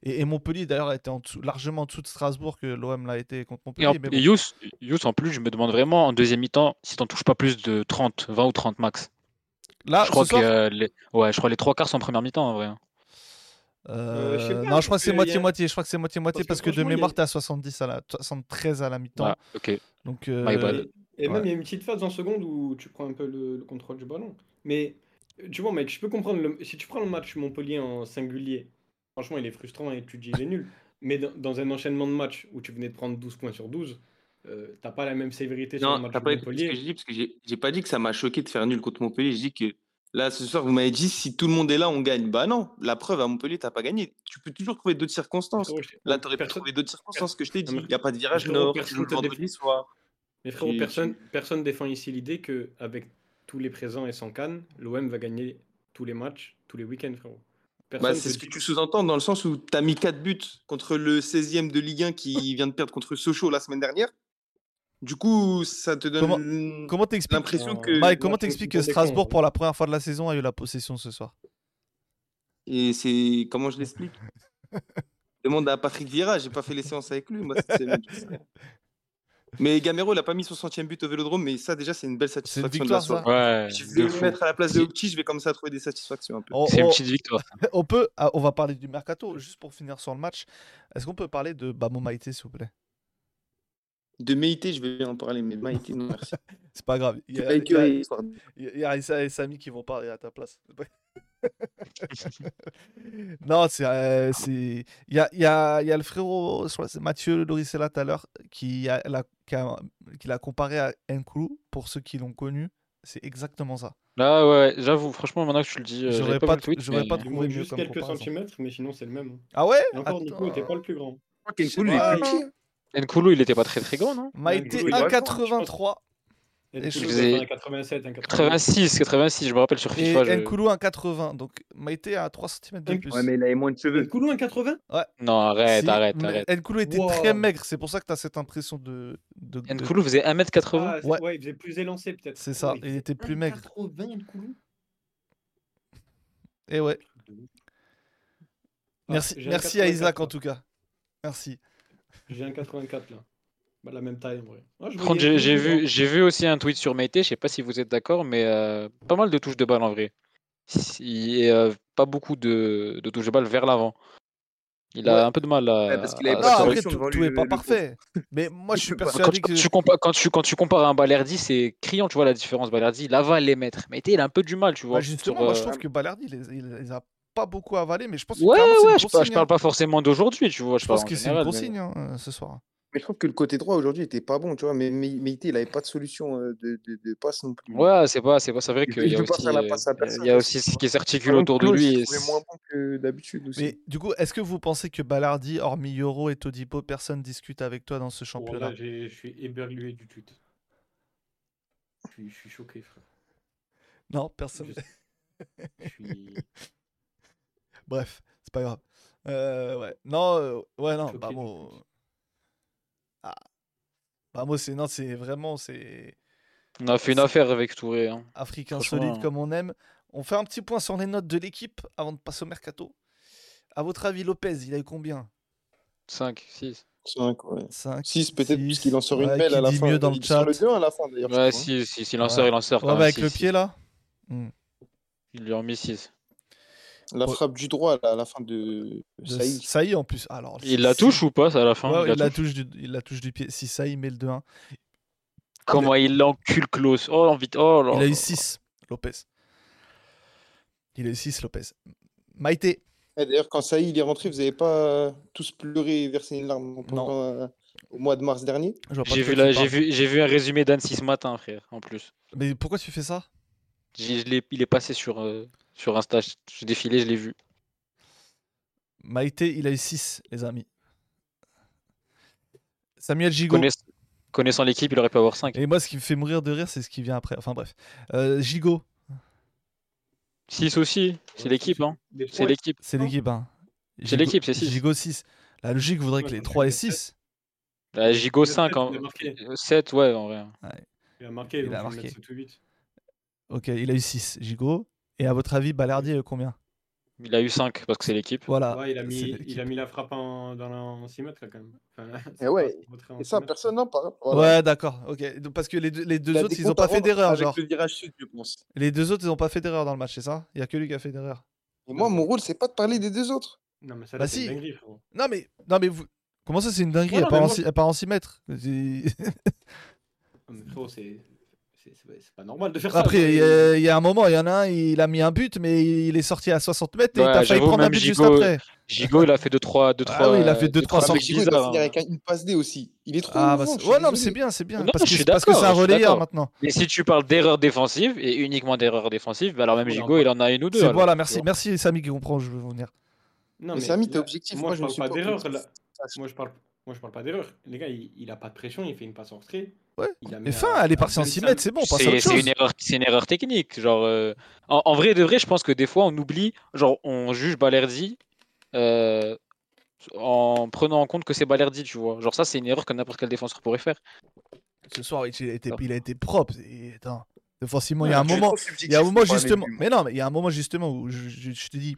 Et, et Montpellier, d'ailleurs, a été en dessous- largement en dessous de Strasbourg que l'OM l'a été contre Et, en, Montpellier. mais bon. et Yous, Yous, en plus, je me demande vraiment en deuxième mi-temps si t'en touches pas plus de 30, 20 ou 30 max. Là, je crois que euh, les... ouais, je crois les trois quarts sont en première mi-temps en vrai. hein. euh, je sais pas, non, je crois que c'est a- moitié-moitié. Je crois que c'est moitié-moitié Parce parce que que de a- mémoire, t'es à 70 à la 73 à la mi-temps. Ok. Donc, euh, My bad. Et, et même, Ouais. il y a une petite phase en seconde où tu prends un peu le, le contrôle du ballon. Mais tu vois, mec, je peux comprendre. Le, si tu prends le match Montpellier en singulier, franchement, il est frustrant et tu te dis il est nul. Mais dans, dans un enchaînement de matchs où tu venais de prendre 12 points sur 12, euh, t'as pas la même sévérité sur le Non, match de pas écouté ce que Montpellier. j'ai dit, parce que j'ai pas dit que ça m'a choqué de faire nul contre Montpellier. Je dis que là, ce soir, vous m'avez dit si tout le monde est là, on gagne. Bah non, la preuve, à Montpellier, t'as pas gagné. Tu peux toujours trouver d'autres circonstances. Je- Là, t'aurais pu trouver d'autres circonstances que je t'ai dit. Non, Il n'y a pas de virage frérot, nord, personne le vendredi défend. soir. Mais frérot, personne, personne défend ici l'idée que avec tous les présents et sans Cannes, l'OM va gagner tous les matchs, tous les week-ends, frérot. Bah, c'est ce que tu sous-entends dans le sens où tu as mis 4 buts contre le 16e de Ligue 1 qui vient de perdre contre Sochaux la semaine dernière. Du coup, ça te donne Comment- Comment t'expliques l'impression que. Mike, comment t'expliques que Strasbourg, pour la première fois de la saison, a eu la possession ce soir? Et c'est. Comment je l'explique? <laughs> Demande à Patrick Vieira, j'ai pas fait les séances avec lui, moi, cette semaine. Mais Gamero, il a pas mis son centième but au vélodrome, mais ça, déjà, c'est une belle C'est une satisfaction de la victoire, ça soirée. Ouais, Je vais me fou. mettre à la place de Opti, je vais commencer à trouver des satisfactions un peu. On- C'est une on- petite victoire. <laughs> On peut, ah, on va parler du mercato juste pour finir sur le match. Est-ce qu'on peut parler de Bamo Maïté, s'il vous plaît? De Meïté, je vais en parler, mais Maïté, non, merci. <laughs> C'est pas grave. Il y a, pas il y a- écœuré, histoire de- il y a Issa et Samy qui vont parler à ta place. <laughs> non, c'est, euh, c'est, il y a, il y a, il y a le frérot, je crois que c'est Mathieu Loricella tout à l'heure, qui a, l'a, qui a- qui l'a comparé à Nkoulou. Pour ceux qui l'ont connu, c'est exactement ça. Là, ouais, j'avoue, franchement, maintenant que tu le dis, euh, J'aurais pas pas tweet, mais- pas trouvé juste quelques comparaison. centimètres, mais sinon c'est le même. Ah ouais? Et encore, Nico n'était pas le plus grand. Je il est Ah, plus petit. Nkoulou, il était pas très très grand, non Maïté Nkoulou, il est pas grand, 1,83 Et Et je faisais- il a fait un 87, un 88. 86, 86, je me rappelle sur et FIFA. je- Nkoulou 1,80. Donc Maïté a 3 cm de plus. Ouais, mais il avait moins de cheveux. Nkoulou, un 80 Non, arrête, Si, arrête, mais arrête. Nkoulou était Wow. très maigre, c'est pour ça que tu as cette impression de. de, de- Nkoulou faisait 1m80. Ah, Ouais. ouais. il faisait plus élancé peut-être. C'est ça, Ouais, il était plus maigre. 80 Nkoulou? Et ouais. Ah, Merci, merci à 84, Isaac en tout cas. Merci. J'ai un 84 là. Bah, la même taille en vrai. Ah, Par contre, j'ai vu, j'ai vu aussi un tweet sur Meite, je sais pas si vous êtes d'accord, mais euh, pas mal de touches de balle en vrai. Si- Et euh, pas beaucoup de, de touches de balle vers l'avant. Il a Ouais. un peu de mal à. Ouais, parce qu'il pas après, solution tout, tout lui, est pas parfait. Mais moi, je <laughs> suis persuadé tu- quand que. tu compares, quand, tu, quand tu compares à un Balerdi, c'est criant, tu vois la différence. Balerdi, il avale les mètres. Meite, il a un peu du mal, tu vois. Bah, justement, sur, moi, je euh, trouve que Balerdi, il les, il les a pas beaucoup avalé, mais je pense que Ouais, ouais, je, parle, je consigne, parle hein. pas forcément d'aujourd'hui, tu vois. Je, pense en que c'est une général, mais- consigne hein, euh, ce soir. Mais je trouve que le côté droit aujourd'hui était pas bon, tu vois. Mais il avait pas de solution euh, de, de, de passe non plus. Ouais, c'est pas, c'est pas, c'est vrai Il qu'il y la euh, y a aussi c'est ce qui s'articule autour de lui. c'est- moins bon que d'habitude aussi. Mais du coup, est-ce que vous pensez que Balardi, hormis Yoro et Todipo, personne discute avec toi dans ce championnat? Voilà, j'ai- je suis éberlué du tweet. Je suis, je suis choqué, frère. Non, personne. Je, je suis <laughs> Bref, c'est pas grave. Euh, ouais. Non, euh, ouais, non, bah. Ah. Bah moi, c'est non, c'est vraiment, c'est On a fait une affaire avec Touré. hein. africain solide hein. comme on aime. On fait un petit point sur les notes de l'équipe avant de passer au mercato. À votre avis, Lopez, il a eu combien? 5, 6. 5, ouais. 5 6 peut-être, puisqu'il en sort une belle à la fin. mieux dans le il sort le chat. 2 à la fin d'ailleurs. Ouais, si, si, si, il en Ouais. sort, il en sort. Ouais, quand bah, même, avec si, le pied là Hmm. Il lui a mis 6. La Ouais. frappe du droit à la fin de Saïd. Saï en plus. Alors, Il la touche ou pas, ça, à la fin Ouais, il il, la touche? touche du, il la touche du pied. Si Saï met le 2-1. Comment il l'encule Klaus? Oh, l'envie. Oh, là Il a eu 6, Lopez. Il a eu 6, Lopez. Maïté. D'ailleurs, quand Saïd est rentré, vous n'avez pas tous pleuré et versé une larme pendant, euh, au mois de mars dernier? J'ai vu, la- vu, j'ai vu un résumé d'Annecy ce matin, frère, en plus. Mais pourquoi tu fais ça? Il est passé sur, euh, sur Insta. Je je défilé, je l'ai vu. Maïté, il a eu 6, les amis. Samuel Gigot. Connaiss- connaissant l'équipe, il aurait pu avoir 5. Et moi, ce qui me fait mourir de rire, c'est ce qui vient après. Enfin bref. Euh, Gigot, 6 aussi, c'est l'équipe. c'est- Hein. C'est l'équipe. c'est l'équipe. Hein. C'est Gigot- l'équipe, c'est six. Gigot 6. La logique voudrait que les donc 3 et il y a 6. Bah, Gigo Il a 5, sept, en... il a marqué. 7, ouais, en vrai. Il a marqué, Il a marqué. mettre 7 ou 8. Ok, il a eu 6. Gigot. Et à votre avis, Balardi, euh, combien? Il a eu 5 parce que c'est l'équipe. Voilà. Ouais, il, a mis, l'équipe. il a mis la frappe en, dans la, en 6 mètres, là, quand même. Enfin, <laughs> Eh ouais, Et ça, mètres. personne n'en parle. Voilà. Ouais, d'accord. Ok. Donc, Parce que les deux, les deux a autres, ils ont comptes pas fait d'erreur, avec genre. le virage sud, je pense. Les deux autres, ils ont pas fait d'erreur dans le match, c'est ça? Il y a que lui qui a fait d'erreur. Et moi, mon rôle, c'est pas de parler des deux autres. Non, mais ça, Bah si. une dinguerie, frérot. Non, mais. Non, mais vous. Comment ça, c'est une dinguerie Ouais, Elle non, part en moi- six- elle part en 6 mètres? C'est- Non, mais frérot, c'est. Pas- normal de faire ça. Après, il y, a- y a un moment, il y en a un, il a mis un but, mais il est sorti à 60 mètres et Ouais, il t'a failli prendre un but juste Gigot- après. Gigo, il a fait 2-3. Deux, Ah trois, oui, il a fait euh, deux, trois trois sorties trucs Gigo, il bizarres, finir hein. avec une passe D aussi. Il est trop. Ah, bah, ouais, non, mais c'est bien, c'est bien. Non, parce je que, parce que c'est un relayeur maintenant. Mais si tu parles d'erreurs défensives, et uniquement d'erreurs défensives, bah alors même Ouais, Gigo, on il en a une ou deux. Voilà, merci, merci Samy qui comprend, je veux venir. Non, Mais Samy, t'es objectif, Moi, je parle pas d'erreur. Moi, je parle. Pas d'erreur. Les gars, il, il a pas de pression, il fait une passe en retrait. Ouais. Il a mis Mais à- fin, elle est à partie en 6 25. mètres, c'est bon, on passe à C'est autre c'est chose. une erreur, c'est une erreur technique. Genre, euh, en, en vrai de vrai, je pense que des fois on oublie, genre on juge Balerdi euh, en prenant en compte que c'est Balerdi, tu vois. Genre ça, c'est une erreur que n'importe quel défenseur pourrait faire. Ce soir, il a été, il a été propre. Et, attends, défensivement, il y a un moment, il y a un moment justement. Mais non, mais il y a un moment justement où je, je- je te dis,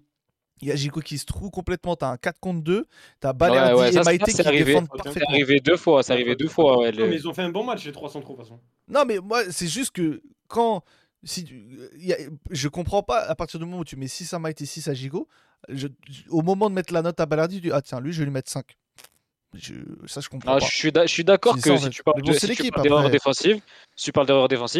il y a Gico qui se trouve complètement. T'as un 4 contre 2, t'as Balerdi ouais, ça, et Maïté c'est qui arrivé. défendent C'est C'est parfaitement. arrivé deux fois, c'est arrivé deux fois. ouais, Non, mais ils ont fait un bon match, les 300 trop, de toute façon. Non, mais moi, c'est juste que quand. Si tu- il y a- je comprends pas, à partir du moment où tu mets 6 à Maïté, 6 à Gigo, je- au moment de mettre la note à Balerdi, tu dis, ah tiens, lui, je vais lui mettre 5. Je, ça, je comprends Non, pas. je suis d'accord que ça, si tu parles Mais bon, de- c'est si tu l'équipe, parles défensives, si tu parles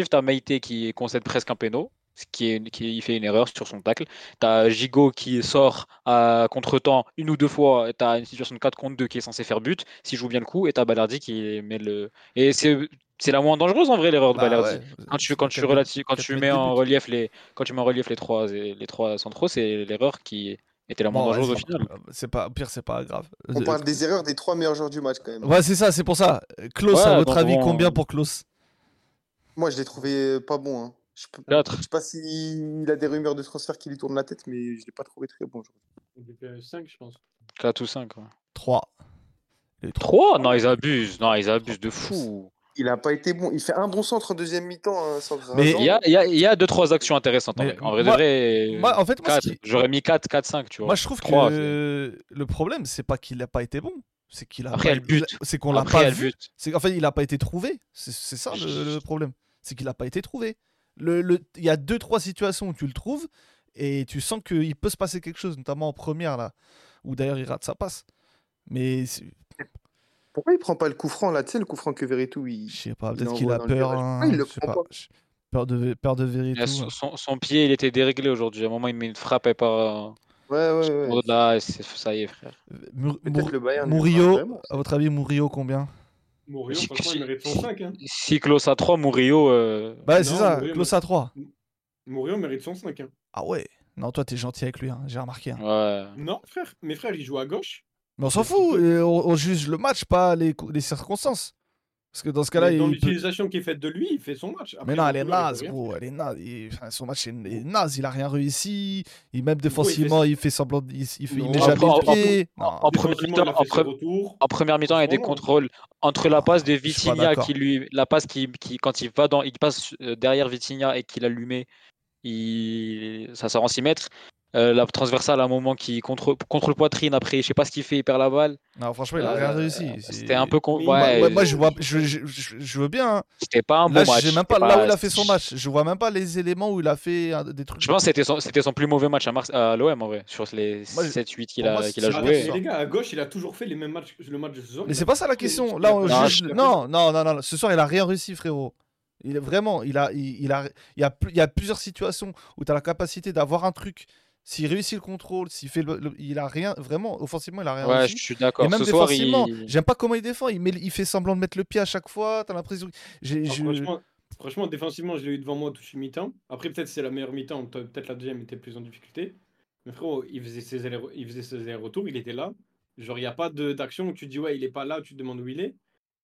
t'as Maïté qui concède presque un péno, qui, est, qui fait une erreur sur son tacle. T'as Gigot qui sort à contre-temps une ou deux fois, et t'as une situation de 4 contre 2 qui est censé faire but, s'il joue bien le coup, et t'as Balardi qui met le. Et c'est c'est la moins dangereuse en vrai l'erreur de Bah Balardi. ouais, Quand tu, quand tu, quand tu mets en relief les, quand tu mets en relief les trois, les trois centraux, c'est l'erreur qui était la moins Bon, dangereuse au final. C'est pas, au pire, c'est pas grave. On parle des erreurs des trois meilleurs joueurs du match quand même. Ouais, c'est ça, c'est pour ça. Klaus, Ouais, à votre avis, on- combien pour Klaus? Moi, je l'ai trouvé pas bon. hein. Je je sais pas s'il a des rumeurs de transfert qui lui tournent la tête, mais je l'ai pas trouvé très bon. aujourd'hui. Il a fait 5, je pense. 4 ou 5. 3. 3 Non, ils abusent. Non, ils abusent de fou. Il a pas été bon. Il fait un bon centre en deuxième mi-temps. hein, Mais. Il y a, y a, y a deux, trois actions intéressantes. En Mais vrai, en vrai moi- de vrai, Moi, en fait, moi, ce 4. qui- J'aurais mis 4, 4, 5, tu vois. Moi, je trouve Trois, que le problème, c'est pas qu'il a pas été bon. C'est qu'il a Après, pas- C'est qu'on l'a pas vu. C'est en fait, il a pas été trouvé. C'est c'est ça le, le problème. C'est qu'il a pas été trouvé. Le, le- Il y a deux, trois situations où tu le trouves et tu sens qu'il peut se passer quelque chose, notamment en première, là, où d'ailleurs il rate sa passe. Mais Pourquoi il prend pas le coup franc là Tu sais, le coup franc que Veretout, il. je sais pas, Il peut-être qu'il a peur. hein, il le prend pas. pas Peur de, peur de vérité. Mais son, son- son pied, il était déréglé aujourd'hui. À un moment, il met une frappe et par Ouais, ouais, ouais. c'est- Ça y est, frère. Mur- le Bayern. Murillo, à votre avis, Murillo combien? Murillo, franchement, il mérite son 5. Hein. Si Klaus a 3, Murillo. euh, Bah, c'est ça, Klaus à 3. Murillo mérite son 5. Hein. Ah ouais. Non, toi, t'es gentil avec lui, hein, j'ai remarqué. hein. Ouais. Non, frère, mes frères, ils jouent à gauche. Mais on s'en fout, on, on juge le match, pas les circonstances. Parce que dans ce cas-là, dans il peut- l'utilisation qui est faite de lui, il fait son match. Mais non, le elle est naze, gros, elle est naze. Il- enfin, son match est, naze, il a rien réussi. Il, même Gros, il fait défensivement, il fait semblant, de- il, il, fait- met en- jamais en- le pied. En première mi-temps, il en première mi-temps, y a des contrôles entre la passe de Vitinha qui lui, la passe qui, qui quand il va dans, il passe euh, derrière Vitinha et qu'il allumé, il, ça sort en 6 mètres. Euh, la transversale à un moment qui contre contre poitrine après, je sais pas ce qu'il fait, il perd la balle. Non, franchement, il a rien Euh, réussi. C'était un peu con. Moi, Ouais, moi- moi, je, euh, vois, je, je, je- je veux bien. hein. c'était pas un Là, bon match. j'ai même pas là où il a fait son match. Je vois même pas les éléments où il a fait des trucs. Je pense que c'était son, c'était son plus mauvais match à, Mars- à l'OM en vrai, sur les Moi, je- 7-8 qu'il a, moi, qu'il a joué. mais les gars, à gauche, il a toujours fait les mêmes matchs le match de ce soir. Mais c'est pas ça la question. Là, on Non, juge. Non, non, non, non. Ce soir, il a rien réussi, frérot. Il est vraiment. Il a, il, il a, il y a, il y a plusieurs situations où tu as la capacité d'avoir un truc s'il réussit le contrôle, s'il fait le, le- il a rien vraiment offensivement, il a rien Ouais, réussi. je suis Et d'accord. même Ce soir, défensivement, il... j'aime pas comment il défend. Il, met, il fait semblant de mettre le pied à chaque fois. T'as l'impression. j'ai- je- franchement, franchement, défensivement, je l'ai eu devant moi toute une mi-temps. Après, peut-être c'est la meilleure mi-temps, peut- peut-être la deuxième était plus en difficulté. Mais frérot, il faisait ses allers- il faisait ses allers-retours, il était là. Genre, il n'y a pas de- d'action où tu te dis, ouais, il est pas là, tu te demandes où il est.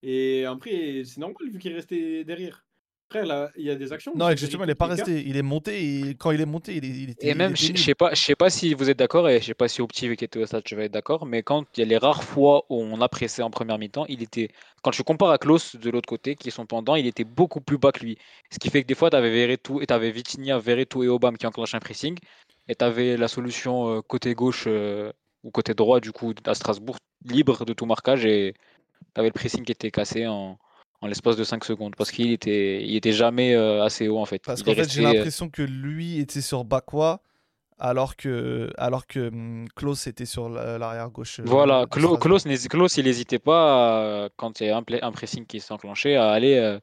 Et après, c'est normal vu qu'il est resté derrière. Frère, là, il y a des actions. Non, justement, il Verratti est pas resté. Il est monté et quand il est monté, il, est- il était. Et même, je je nul. sais pas, je sais pas si vous êtes d'accord et je sais pas si petit qui était au stade, je vais être d'accord, mais quand il y a les rares fois où on a pressé en première mi-temps, il était, quand tu compares à Klaus de l'autre côté, qui est son pendant, il était beaucoup plus bas que lui. Ce qui fait que des fois, tu avais Verretou et tu avais Vitinha, Verretou et Obama qui enclenchent un pressing, et tu avais la solution euh, côté gauche euh, ou côté droit, du coup, à Strasbourg, libre de tout marquage, et tu avais le pressing qui était cassé en, en l'espace de 5 secondes, parce qu'il était, il était jamais euh, assez haut en fait. Parce qu'en fait, j'ai resté, euh, l'impression que lui était sur Bakwa, alors que, alors que hum, Klaus était sur la- l'arrière gauche. euh, Voilà. Klaus, Klaus, il n'hésitait pas, quand il y a un, pressing qui s'est enclenché, à aller, euh,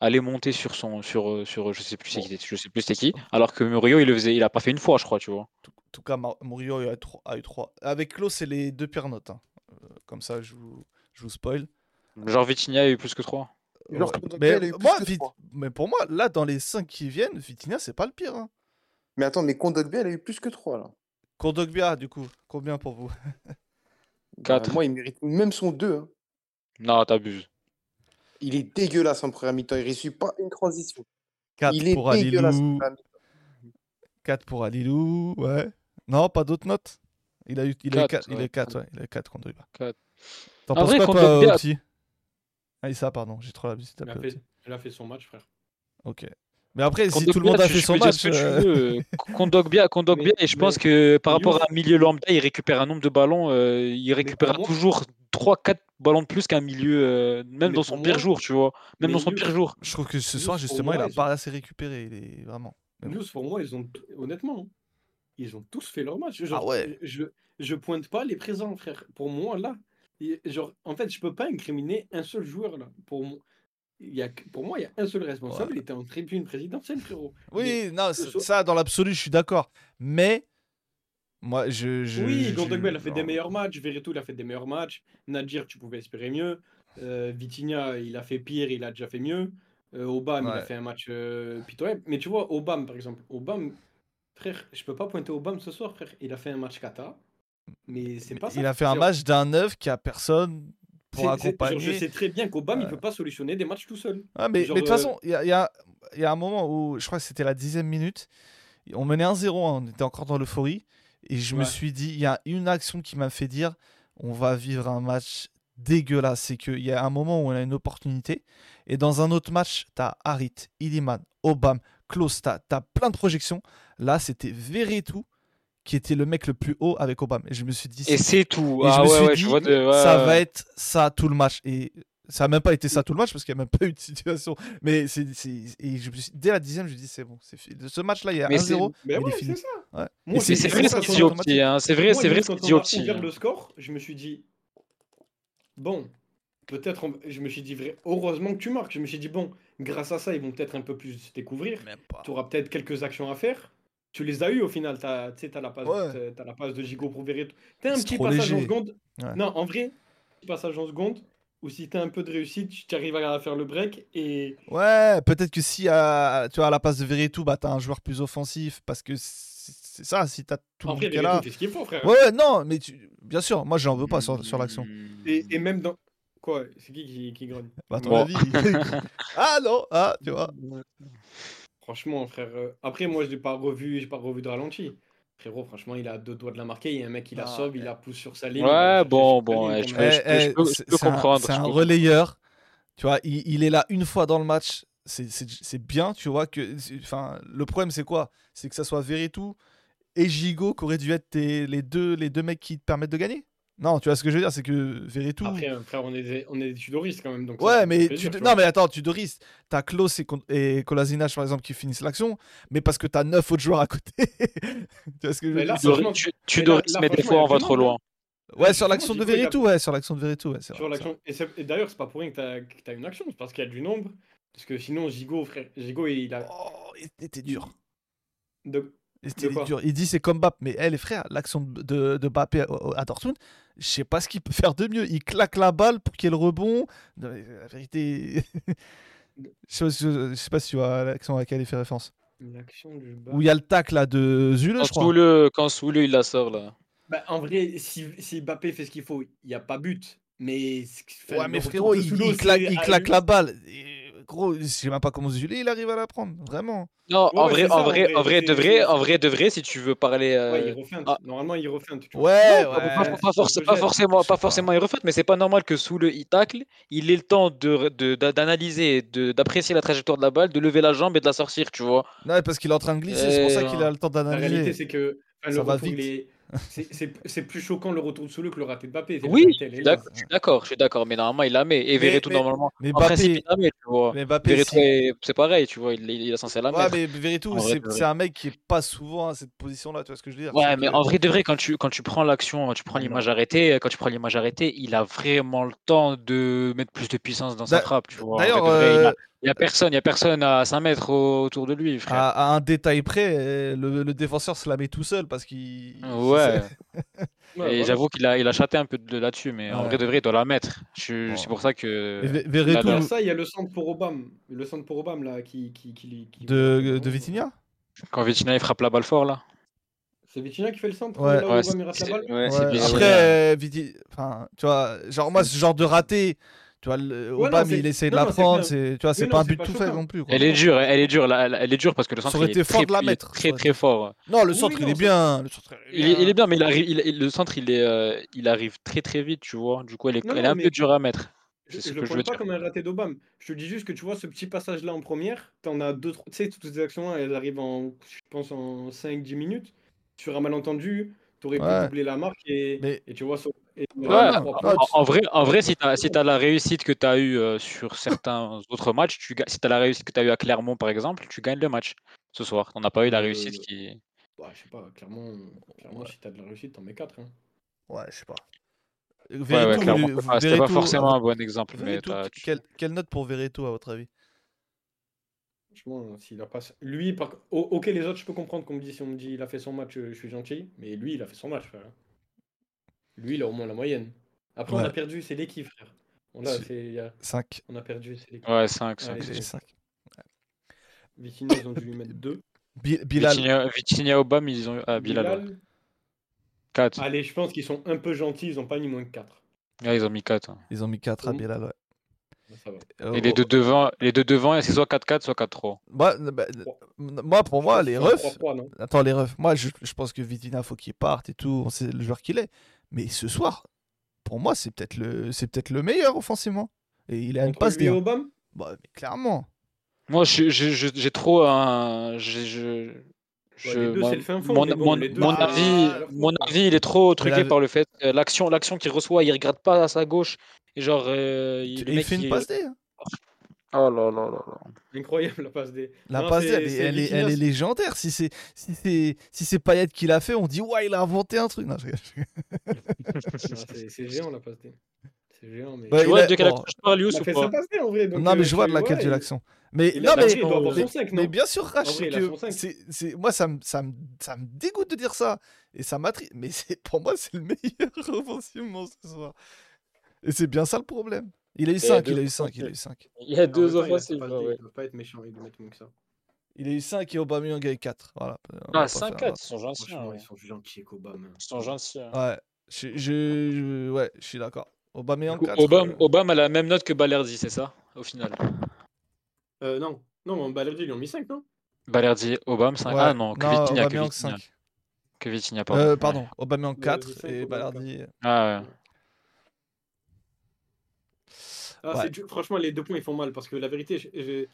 aller monter sur son, sur, sur, je sais plus c'est qui, je sais plus c'était qui, alors que Murillo, il le faisait, il a pas fait une fois, je crois, tu vois. En tout cas, Murillo a eu trois. Avec Klaus, c'est les deux pires notes. hein. Comme ça, je vous, je vous spoil. Genre Vitinha a eu plus que 3. Genre, Ouais. Mais, moi, que Vit- mais pour moi, là, dans les 5 qui viennent, Vitinha, c'est pas le pire. Hein. Mais attends, mais Kondogbia, il a eu plus que 3 là. Kondogbia, du coup, combien pour vous? <laughs> Bah, Quatre. moi, il mérite même son 2. Non, t'abuses. Il est dégueulasse en première mi-temps. Il ne réussit pas une transition. 4 il est pour dégueulasse en Alilou. première mi-temps. 4 pour Alilou, ouais. Non, pas d'autres notes? Il a eu, il a eu Quatre, 4, il a ouais. eu 4, ouais. Il a eu 4 Kondogbia. Quatre. T'en En penses quoi, toi, petit Ah, Issa, pardon, j'ai trop l'habitude Il a, fait, il a fait son match, frère. Ok. Mais après, si tout le monde a fait son match. ce que tu veux, euh, Kondogbia, <laughs> Kondogbia, Mais- et je pense que par rapport à un milieu lambda, il récupère un nombre de ballons, euh, il récupère toujours 3-4 ballons de plus qu'un milieu, euh, même dans son pire jour, tu vois. Même dans son pire jour. Je trouve que ce soir, justement, il a pas assez récupéré. Il est vraiment. Pour moi, ils ont, honnêtement, ils ont tous fait leur match. Ah ouais. je, je pointe pas les présents, frère. Pour moi, là, genre, en fait, je peux pas incriminer un seul joueur, là. Pour, mo- il y a, pour moi, il y a un seul responsable, il était en tribune présidentielle, frérot. Mais- Oui, non, soir- ça, dans l'absolu, je suis d'accord. Mais, moi, je. je oui, Gondogba, il a fait des meilleurs matchs. Verretou, il a fait des meilleurs matchs. Nadir, tu pouvais espérer mieux. Euh, Vitinha, il a fait pire, il a déjà fait mieux. Euh, Obama, il a fait un match euh, pitoyable. Mais tu vois, Obama, par exemple, Obama, frère, je peux pas pointer Obama ce soir, frère. Il a fait un match kata. Mais c'est pas ça. Il a fait un match d'un neuf qui a personne pour genre, accompagner. Je sais très bien qu'Obama, il Ouais. peut pas solutionner des matchs tout seul. Ah, mais Genre, mais de toute euh, façon, il y a, il y a- il y a un moment où, je crois que c'était la dixième minute, on menait 1-0, hein, on était encore dans l'euphorie, et je me suis dit, il y a une action qui m'a fait dire, on va vivre un match dégueulasse. C'est qu'il y a un moment où on a une opportunité, et dans un autre match, tu as Harit, Iliman, Obam, Klaus, tu as, plein de projections. Là, c'était Verretou qui était le mec le plus haut avec Obam. Et je me suis dit, Et c'est- tout. et Ah je me ouais, suis ouais, dit, je vois de- ouais, ça ouais. va être ça tout le match. Et ça n'a même pas été ça tout le match parce qu'il n'y a même pas eu de situation. Mais c'est, c'est- et je me suis- dès la dixième, je me dis c'est bon. C'est Ce match-là, il y a Mais c'est- 1-0. Mais il est ouais, fini. c'est vrai ce qu'il dit au petit. hein, C'est vrai, c'est vrai ce qu'il quand dit on au petit. ouvert hein. le score, je me suis dit, bon, peut-être, on- je me suis dit, vrai- heureusement que tu marques. Je me suis dit, bon, grâce à ça, ils vont peut-être un peu plus se découvrir. Tu auras peut-être quelques actions à faire. Tu les as eu au final. Tu as, la passe, Ouais. la passe de Gigot pour. Tu un C'est petit passage en seconde. Ouais. Non, en vrai, petit passage en seconde. Ou si tu as un peu de réussite, tu arrives à faire le break. Et Ouais, peut-être que si à, tu vois, à la place de Verretou, bah, tu as un joueur plus offensif parce que c'est ça, si tu as tout le monde après, qui est là. Ce qu'il faut, frère. Ouais, non, mais tu... bien sûr, moi j'en veux pas sur, sur l'action. Et, et même dans. Quoi C'est qui qui, qui grogne Bah, à ton Bon. avis. <laughs> ah non, ah, tu vois. Franchement, frère. euh, Après, moi, je l'ai pas revu, j'ai pas revu de ralenti. Frérot, franchement, il a deux doigts de la marquer. Il y a un mec qui la Ah, sauve, il la pousse sur sa ligne. Ouais, bon, bon, ligne je peux- je peux- je peux- je c'est- peux c'est un- comprendre, C'est un relayeur. Tu vois, il, il est là une fois dans le match. C'est- C'est c'est bien, tu vois. que Enfin, le problème, c'est quoi? C'est que ça soit Verretou et Gigot qui auraient dû être tes- les, deux, les deux mecs qui te permettent de gagner? Non, tu vois ce que je veux dire C'est que Verretou. Après, euh, frère, on est des, on est des tudoristes quand même. Donc ça Ouais, mais plaisir, tu non, mais attends, tu Doris, t'as Klaus et, et Kolasinac par exemple qui finissent l'action, mais parce que t'as neuf autres joueurs à côté. <laughs> tu vois ce que je veux Mais là, dire? Tu devrais- franchement, tu, tu mais des fois on va trop loin. Ouais, sur l'action de Verretou, ouais, sur l'action de Verretou, ouais, Sur l'action. Et, et d'ailleurs, c'est pas pour rien que t'as que une action, c'est parce qu'il y a du nombre. Parce que sinon, Gigot, frère, Gigot, il a. Oh, il était dur. de- Est dur. Il dit c'est comme Mbappé. Mais elle, les frères, l'action de, de, de Mbappé à, à Dortmund, je sais pas ce qu'il peut faire de mieux. Il claque la balle pour qu'il y ait le rebond. Non, La vérité. <laughs> je, sais, pas si- je sais pas si tu vois l'action à laquelle il fait référence. L'action du bas. Où il y a le tacle là de Zule, Quand je crois. Soule, quand Soule, il la sort là. Bah, en vrai, si, si Mbappé fait ce qu'il faut, il n'y a pas but. Mais. Ouais, mais frérot, il, claque, il à claque la balle. Et, gros, je sais même pas comment Zule il arrive à la prendre. Vraiment. Non, Ouais, en ouais, vrai, ça, en en vrai, en vrai, de vrai, en vrai, de vrai, si tu veux parler. Ouais, il euh, ah. Normalement, il vois. Ouais, Non, ouais. pas, forc- forcément, pas pas. forcément il refait, mais c'est pas normal que sous le il tacle, il ait le temps d'analyser, de, d'apprécier la trajectoire de la balle, de lever la jambe et de la sortir, tu vois. Non, parce qu'il est en train de glisser. C'est pour ça Euh, qu'il a le temps La réalité, d'analyser. c'est que enfin, le Ça va vite. Est- c'est- c'est c'est plus choquant le retour de Soule que le raté de Mbappé. Oui, je suis d'accord, je suis d'accord, mais normalement il la met. Et Verretou, normalement, Mais en principe, Mbappé, il la met, tu vois. mais Mbappé, c'est pareil, tu vois, il, il est censé la Ouais, mettre. mais Verretou, c'est un mec qui est pas souvent à cette position-là, tu vois ce que je veux dire? Ouais, mais que- en vrai de vrai, quand tu, quand tu prends l'action, tu prends l'image arrêtée, quand tu prends l'image arrêtée, il a vraiment le temps de mettre plus de puissance dans sa frappe, tu vois. D'ailleurs, il euh, a- il y a personne, il y a personne à 5 mètres au- autour de lui, frère. à, à un détail près, le, le défenseur se la met tout seul parce qu'il. Ouais. <laughs> Et j'avoue qu'il a, il a chaté un peu de là-dessus, mais en vrai de vrai, il doit la mettre. Je- Bon. C'est pour ça que. Verretou Il y a le- ça, il y a le centre pour Obama. Le centre pour Obama, là, qui. qui, qui, qui- de, de Vitinha? Quand Vitinha il frappe la balle fort, là. C'est Vitinha qui fait le centre Ouais. là où Ouais, Obama il rate la c'est- balle? ouais, Ouais, c'est Vitinha. Après, euh, Viti- enfin, tu vois, genre moi, ce genre de raté, tu vois, le, Ouais, Obama, il essaye de non, la prendre, c'est, tu vois, c'est Oui, pas un but pas tout fait non plus. quoi. Elle est dure, elle est dure, là, elle elle est dure parce que le centre il est fort très, de la mettre, très très fort. Non, le centre, oui, il est bien. Le, centre, il est Il est, il bien. est bien, mais il arrive, il- il- le centre il est, euh, il arrive très très vite, tu vois. Du coup, elle est, Non, elle non, est un peu dure à mettre. Je, je que le je prends pas dire. comme un raté d'Obama. Je te dis juste que tu vois ce petit passage-là en première, t'en as deux, trois. Tu sais, toutes ces actions-là, elles arrivent en, je pense, en 5-10 minutes. Sur un malentendu, t'aurais pu doubler la marque et tu vois. Ça- et- Ouais, non, en, non, en- tu- en vrai, en vrai, si tu as, si la réussite que tu as eue euh, sur certains autres matchs, tu, si tu as la réussite que tu as eue à Clermont, par exemple, tu gagnes le match ce soir. On n'a pas eu la Euh, réussite qui. Bah, je sais pas, clairement, clairement Ouais. si t'as de la réussite, t'en mets 4. Hein. Ouais, je sais pas. Ouais, ouais, c'était pas forcément un bon exemple. Mais Verretou, tu- quelle, quelle note pour Verretou à votre avis? Franchement, s'il a pas. Lui, par... ok, les autres, je peux comprendre qu'on me dit, si on me dit il a fait son match, euh, je suis gentil. Mais lui, il a fait son match, frère. Lui, il a au moins la moyenne. Après, on a perdu, c'est l'équipe, frère. On a, C'est- c'est- il y a- 5. on a perdu, c'est l'équipe. Ouais, 5, 5. Allez, c'est c'est sûr. 5. Vitinha, ils ont dû lui mettre 2. Bilal, Vitinha, Obama, ils ont eu. Ah, Bilal, ouais. Bilal, 4. allez, je pense qu'ils sont un peu gentils, ils ont pas mis moins que 4. Ouais, ils ont mis 4. ils ont mis 4 à. Bilal, ouais. Ça va. Euh, Et les oh, deux devant, les deux devant, c'est soit 4-4, soit 4-3. Moi, bah, moi, pour moi, les refs. 3-3, non? Attends, les refs. Moi, je, je pense que Vitina, faut qu'il parte et tout. On sait le joueur qu'il est. Mais ce soir, pour moi, c'est peut-être le, c'est peut-être le meilleur offensivement. Et il a une passe lui et D. Obama Bah, mais clairement. Moi, je- je- je- j'ai trop un. j'ai- je- je- les deux, mon- avis, mon avis, il est trop truqué la- par le fait que l'action, l'action qu'il reçoit, il regarde pas à sa gauche et genre, euh, il, mec, fait une il- passe D. hein. Oh là là là là. Incroyable la passe des. La Non, passe D, elle, est- c'est elle est, Vitinha, elle est c'est- légendaire. Si c'est si c'est si c'est Payet qui l'a fait, on dit ouais, il a inventé un truc. Non, je c'est c'est géant la passe D. C'est géant, mais. Ouais, Tu il vois a- de quelle bon. action je parle, ou pas sa passe D en vrai. donc, non, mais euh, je vois tu- de laquelle ouais, de l'action. Mais non, mais, mais, mais bien sûr, Rach, vrai, que c'est, c'est- moi, ça me, ça, me, ça me dégoûte de dire ça. Et ça m'attriste. Mais c'est, pour moi, c'est le meilleur <laughs> offensivement ce soir. Et c'est bien ça le problème. Il a eu y a 5, deux il a eu 5, il a eu offensives. 5. Il y a deux offensives. Ils peuvent pas être méchants, ils mettent moins que ça. Il a eu 5 et Aubameyang a eu 4. Voilà. Va Ah, pas 5-4, faire- ils sont gentils. Ouais. ils sont gentils avec Obama. Ils sont gentils. hein. Ouais, je, je, je- ouais, je suis d'accord. Aubameyang Du coup, 4. Obama, euh, Obama a la même note que Balerdi, c'est ça, au final? Euh, non, non, Balerdi, ils lui ont mis 5, non? Balerdi, Obama, 5. ouais. Ah non, que Vitinha, que Aubameyang Vitinha. 5. Que Vitinha, pardon. Euh, ouais. pardon, Aubameyang Ouais, 4 j'ai cinq, et Balardi. Ah ouais. Ah, Ouais. dur. Franchement, les deux points, ils font mal parce que la vérité, euh,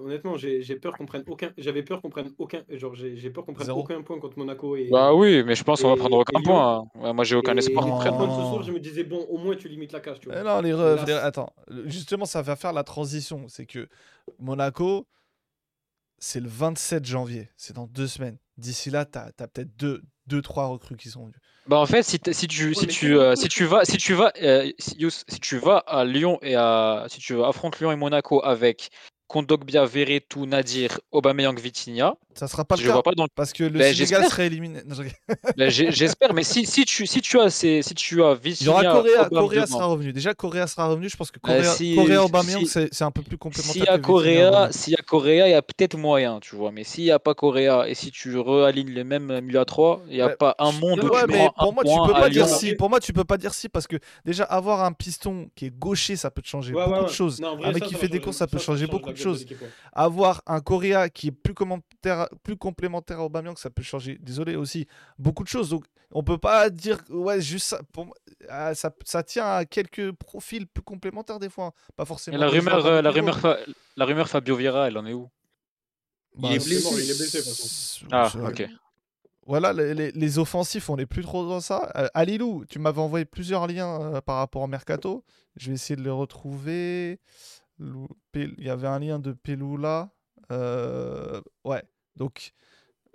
honnêtement, j'ai j'ai peur qu'on prenne aucun. J'avais peur qu'on prenne aucun. Genre, j'ai j'ai peur qu'on prenne Zéro. aucun point contre Monaco et. Bah oui, mais je pense qu'on va et- prendre aucun et point. hein. Ouais, moi, j'ai aucun et espoir qu'on prenne. ce soir, je me disais, bon, au moins, tu limites la casse, tu vois. Eh non, les refs, Là, attends, justement, ça va faire la transition. C'est que Monaco, c'est le 27 janvier, c'est dans deux semaines. D'ici là, tu as, peut-être deux, deux, trois recrues qui sont venues. Bah en fait, si, si tu si tu quel euh, si tu vas si tu vas euh, si, si tu vas à Lyon et à si tu affrontes Lyon et Monaco avec Kondogbia, Verretou, Nadir, Aubameyang, Vitinha. Ça sera pas le Je cas vois pas dans parce que le Ben, Sénégal serait éliminé. <laughs> Ben, J'espère, mais si, si, tu, si tu as ces, si tu as Il y Vitinha, aura Correa, Correa sera revenu. Déjà, Correa sera revenu. Je pense que Euh, Correa, si- Correa Aubameyang, si- c'est un peu plus complémentaire. S'il y a Vitinha. Correa, s'il y a Correa, il y a peut-être moyen, tu vois. Mais s'il n'y a pas Correa et si tu réalignes les mêmes milieux à 3, il n'y a Ouais, pas un monde où Ouais, tu mais pour un moi, tu peux pas dire si. Pour moi, tu peux pas dire si parce que déjà avoir un piston qui est gaucher, ça peut te changer Ouais, beaucoup ouais, de choses. Un mec qui fait des courses, ça peut changer change beaucoup Avoir un Correa qui est plus commentaire, plus complémentaire à Aubameyang, ça peut changer. Désolé aussi, beaucoup de choses. Donc, on peut pas dire ouais juste ça. Pour ah, ça, ça tient à quelques profils plus complémentaires des fois, hein. pas Et forcément. la rumeur, euh, la rumeur, Fa- la rumeur Fabio Vieira, elle en est où? Bah, Il est blessé. Il est blessé, de toute façon. c'est- Ah, ok. Voilà, les, les- les offensifs, on n'est plus trop dans ça. Euh, Alilou, tu m'avais envoyé plusieurs liens euh, par rapport au mercato. Je vais essayer de les retrouver. Il y avait un lien de Pelula. Euh, ouais, donc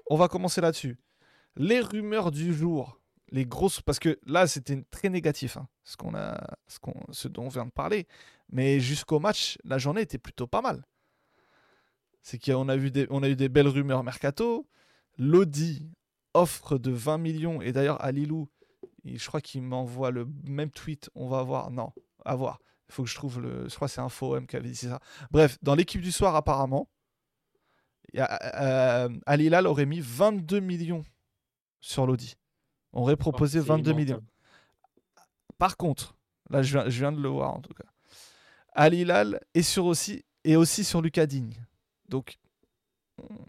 on va commencer là-dessus. Les rumeurs du jour, les grosses, parce que là c'était très négatif, hein, ce, qu'on a, ce, qu'on- dont on vient de parler. Mais jusqu'au match, la journée était plutôt pas mal. C'est qu'on a, vu des- on a eu des belles rumeurs mercato. Lodi offre de 20 millions. Et d'ailleurs, Alilou, il- je crois qu'il m'envoie le même tweet. On va voir. Non, à voir. Il faut que je trouve le. Je crois que c'est InfoM qui avait dit ça. Bref, dans l'équipe du soir, apparemment, y a, euh, Al Hilal aurait mis 22 millions sur Lodi. On aurait proposé Oh, c'est 22 immense, millions. Par contre, là, je viens, je viens de le voir en tout cas. Al Hilal est sur aussi, et aussi sur Lucas Digne. Donc,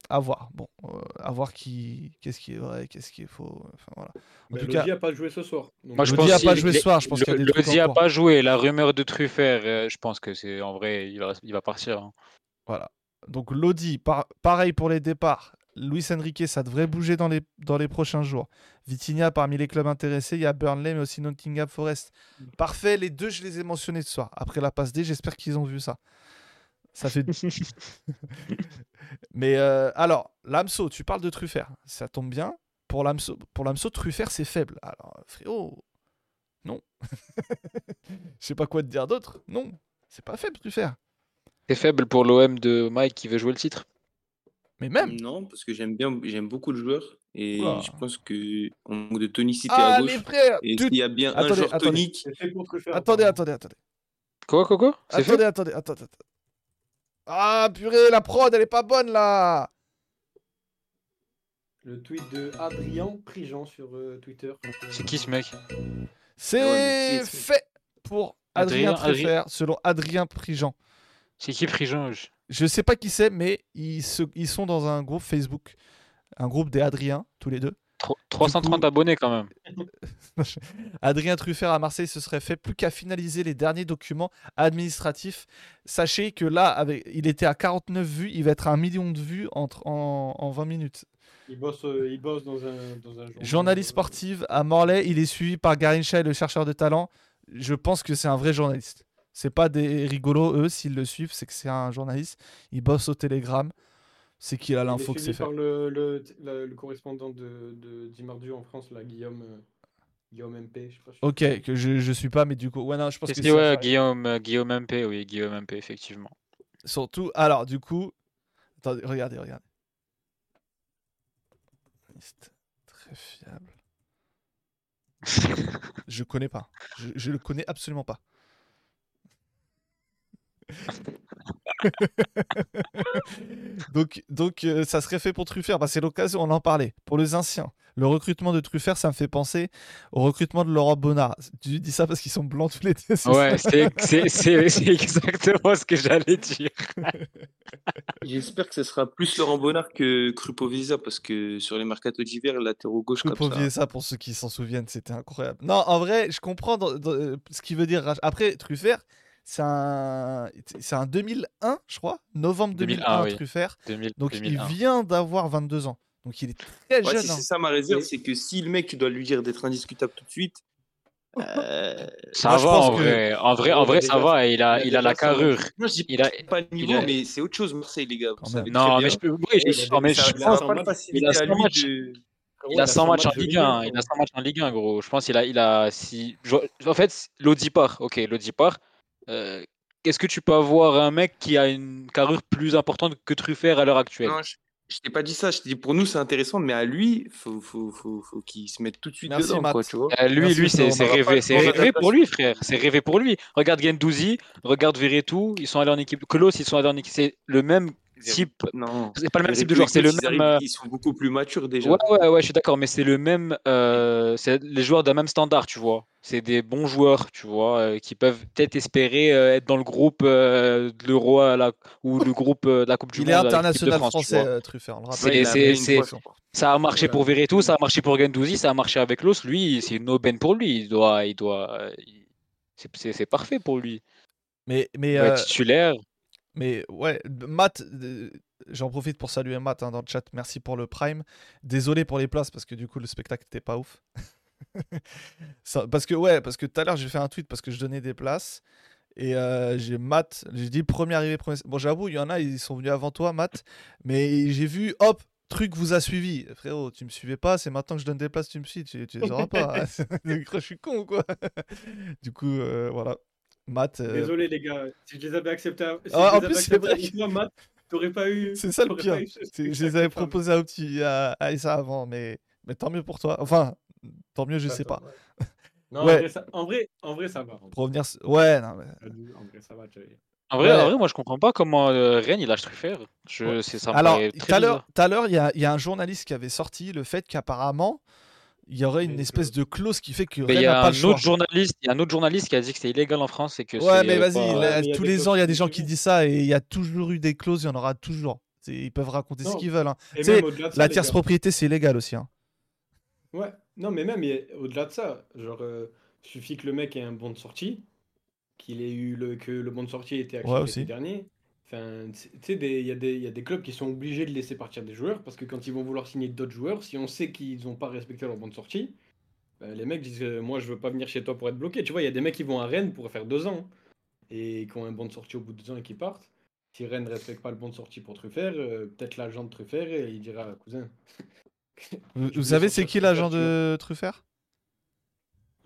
à voir. Bon, euh, à voir qui, qu'est-ce qui est vrai, qu'est-ce qui est faux. Enfin, voilà. En Mais tout Lodi cas, a pas joué ce soir. Donc, Moi, je Lodi pense a pas joué ce soir, je pense qu'il y a le- des trucs a pas joué. La rumeur de Truffert, euh, je pense que c'est en vrai, il va, il va partir. hein. Voilà. Donc Lodi, par- pareil pour les départs. Luis Enrique, ça devrait bouger dans les, dans les prochains jours. Vitinha, parmi les clubs intéressés, il y a Burnley, mais aussi Nottingham Forest. Parfait, les deux, je les ai mentionnés ce soir. Après la passe D, j'espère qu'ils ont vu ça. Ça fait. <laughs> <laughs> mais euh, alors, Lamso, tu parles de Truffert. Ça tombe bien. Pour Lamso, pour Lamso Truffert, c'est faible. Alors, frérot, non. <laughs> Je sais pas quoi te dire d'autre. Non, c'est pas faible, Truffert. C'est faible pour l'OM de Mike qui veut jouer le titre. Mais même. Non, parce que j'aime bien, j'aime beaucoup le joueur et je pense que on manque de tonicité à Ah, gauche. les frères Et tu- s'il y a bien un Attendez, joueur attendez. tonique. Attendez, attendez, attendez. Quoi, quoi, quoi? C'est fait? Attendez, attendez, attendez, attendez. Ah, purée, la prod, elle est pas bonne là. Le tweet de Adrien Prigent sur euh, Twitter. C'est qui ce mec? C'est Ah fait pour Adrien, Adrien- selon Adrien Prigent. C'est qui Prigent? Je- Je sais pas qui c'est, mais ils, se- ils sont dans un groupe Facebook. Un groupe des Adriens, tous les deux. Tro- 330 coup- abonnés quand même. <laughs> <laughs> Adrien Truffert à Marseille se serait fait plus qu'à finaliser les derniers documents administratifs. Sachez que là, avec, il était à 49 vues, il va être à un million de vues entre, en, en 20 minutes. Il bosse, euh, il bosse dans un, dans un journal. Journaliste sportive à Morlaix, il est suivi par Garincha, le chercheur de talent. Je pense que c'est un vrai journaliste. C'est pas des rigolos, eux, s'ils le suivent, c'est que c'est un journaliste. Il bosse au Télégramme. C'est qu'il a l'info que c'est fait. par le, le, le, le correspondant de, de Dimardu en France, là, Guillaume, euh, Guillaume MP. Je sais pas si- Ok, que je, je suis pas, mais du coup, ouais, non, je pense que c'est ouais. Guillaume, euh, Guillaume MP, oui, Guillaume MP, effectivement. Surtout, alors, du coup, attendez, regardez, regardez. Liste Très fiable. <laughs> Je connais pas. Je, je le connais absolument pas. <laughs> <laughs> donc, donc euh, ça serait fait pour Truffert. Bah, c'est l'occasion, on en parlait. Pour les anciens, le recrutement de Truffert, ça me fait penser au recrutement de Laurent Bonnard. Tu dis ça parce qu'ils sont blancs tous les deux. c'est Ouais, c'est exactement ce que j'allais dire. <laughs> j'espère que ce sera plus Laurent Bonnard que Krupovisa parce que sur les mercatos d'hiver, latéraux gauche Faut comme ça. pour ceux qui s'en souviennent, c'était incroyable. Non, en vrai, je comprends dans- dans- ce qu'il veut dire. Après, Truffert, c'est un, c'est un 2001, je crois, novembre 2001, 2001, oui. Truffert. 2000, Donc 2001. il vient d'avoir 22 ans. Donc il est très Ouais, jeune. si hein. c'est ça ma réserve, c'est que si le mec, tu dois lui dire d'être indiscutable tout de suite, euh, <laughs> Ça Moi, je va pense en que- vrai. En vrai, en vrai ça va. Il a, il a il a la carrure. moi je dis Il a- pas le niveau, il a- mais c'est autre chose Marseille, les gars. Vous savez Non, mais je peux. Oui, je, non, mais ça- je il a pense. pas il a matchs. de... Il a 100 matchs en Ligue 1. Ligue Il a 100 matchs en Ligue 1, gros. Je pense qu'il a, il a si. je- En fait, Lodi part. Ok, Lodi part. Euh, est-ce que tu peux avoir un mec qui a une carrure plus importante que Truffert à l'heure actuelle? Non, je, je t'ai pas dit ça. Je t'ai dit pour nous c'est intéressant, mais à lui, faut, faut, faut, faut qu'il se mette tout de suite Merci, dedans, Matt. quoi, tu vois. Lui, Merci, lui, c'est rêvé, c'est rêvé pour lui, frère. C'est rêvé pour lui. Regarde Gendouzi, regarde Verretou, ils sont allés en équipe. Klos, ils sont allés en équipe. C'est le même type. Non. C'est pas le même type de joueur, c'est le ils même. arrivent- euh, Ils sont beaucoup plus matures déjà. Ouais, ouais, ouais, je suis d'accord, mais c'est le même. euh, c'est les joueurs d'un même standard, tu vois. C'est des bons joueurs, tu vois, euh, qui peuvent peut-être espérer euh, être dans le groupe euh, de l'Euro à la- ou le groupe euh, de la Coupe du Il est Monde. l'équipe de international France, français, euh, Truffert, il. Ça a marché pour Verretou, ça a marché pour Gendouzi, ça a marché avec Los. Lui, c'est une aubaine pour lui. Il doit, il doit, il- c'est- c'est c'est parfait pour lui. Mais, mais, Il euh, titulaire. Mais ouais, Matt, j'en profite pour saluer Matt hein, dans le chat. Merci pour le Prime. Désolé pour les places parce que du coup le spectacle n'était pas ouf. <laughs> Ça- parce que ouais, parce que tout à l'heure j'ai fait un tweet parce que je donnais des places et euh, j'ai Matt, j'ai dit premier arrivé premier. Bon j'avoue il y en a ils sont venus avant toi Matt, mais j'ai vu hop truc vous a suivi frérot tu me suivais pas c'est maintenant que je donne des places tu me suis tu, tu les auras pas <laughs> <laughs> je suis con ou quoi du coup euh, voilà Matt euh, Désolé les gars, si je les avais acceptés, à- si Ah, en je les avais plus, c'est vrai toi, Matt, t'aurais pas eu. C'est ça le pire. eu Je les avais proposés à, petit, à, à Issa avant, mais, mais tant mieux pour toi. Enfin, tant mieux, je sais pas. <laughs> Ouais. Non, Ouais. en, vrai, ça, en, vrai, en vrai, ça va. Revenir. Ouais, non, mais. en vrai, ça va. tu vois. En vrai, Ouais. en vrai, moi, je comprends pas comment euh, Rennes il lâche Truffert. Je, c'est ça Alors, tout à l'heure, à il y a un journaliste qui avait sorti le fait qu'apparemment, il y aurait une espèce de clause qui fait que Mais Rennes n'a pas le choix. journaliste, il y a un autre journaliste qui a dit que c'était illégal en France et que Ouais, c'est mais vas-y, pas- là, Ouais, tous les ans, il y a des gens qui disent ça et il y a toujours eu des clauses, il y en aura toujours. C'est- Ils peuvent raconter ce Non. qu'ils veulent. hein. Et Tu sais, même au-delà de ça, La les tierce gars. propriété, c'est illégal aussi. hein. Ouais, non, mais même au-delà de ça, genre, euh, suffit que le mec ait un bon de sortie, qu'il ait eu le, que le bon de sortie ait été activé aussi. l'été dernier. Enfin, tu sais, il y, a des- il y a des clubs qui sont obligés de laisser partir des joueurs parce que quand ils vont vouloir signer d'autres joueurs, si on sait qu'ils n'ont pas respecté leur bon de sortie, bah, les mecs disent euh, Moi, je veux pas venir chez toi pour être bloqué. Tu vois, il y a des mecs qui vont à Rennes pour faire deux ans et qui ont un bon de sortie au bout de deux ans et qui partent. Si Rennes ne respecte pas le bon de sortie pour Truffert, euh, peut-être l'agent de Truffert et il dira Cousin. Vous, <laughs> savez, c'est sortir qui Truffert, l'agent tu vois. de Truffert?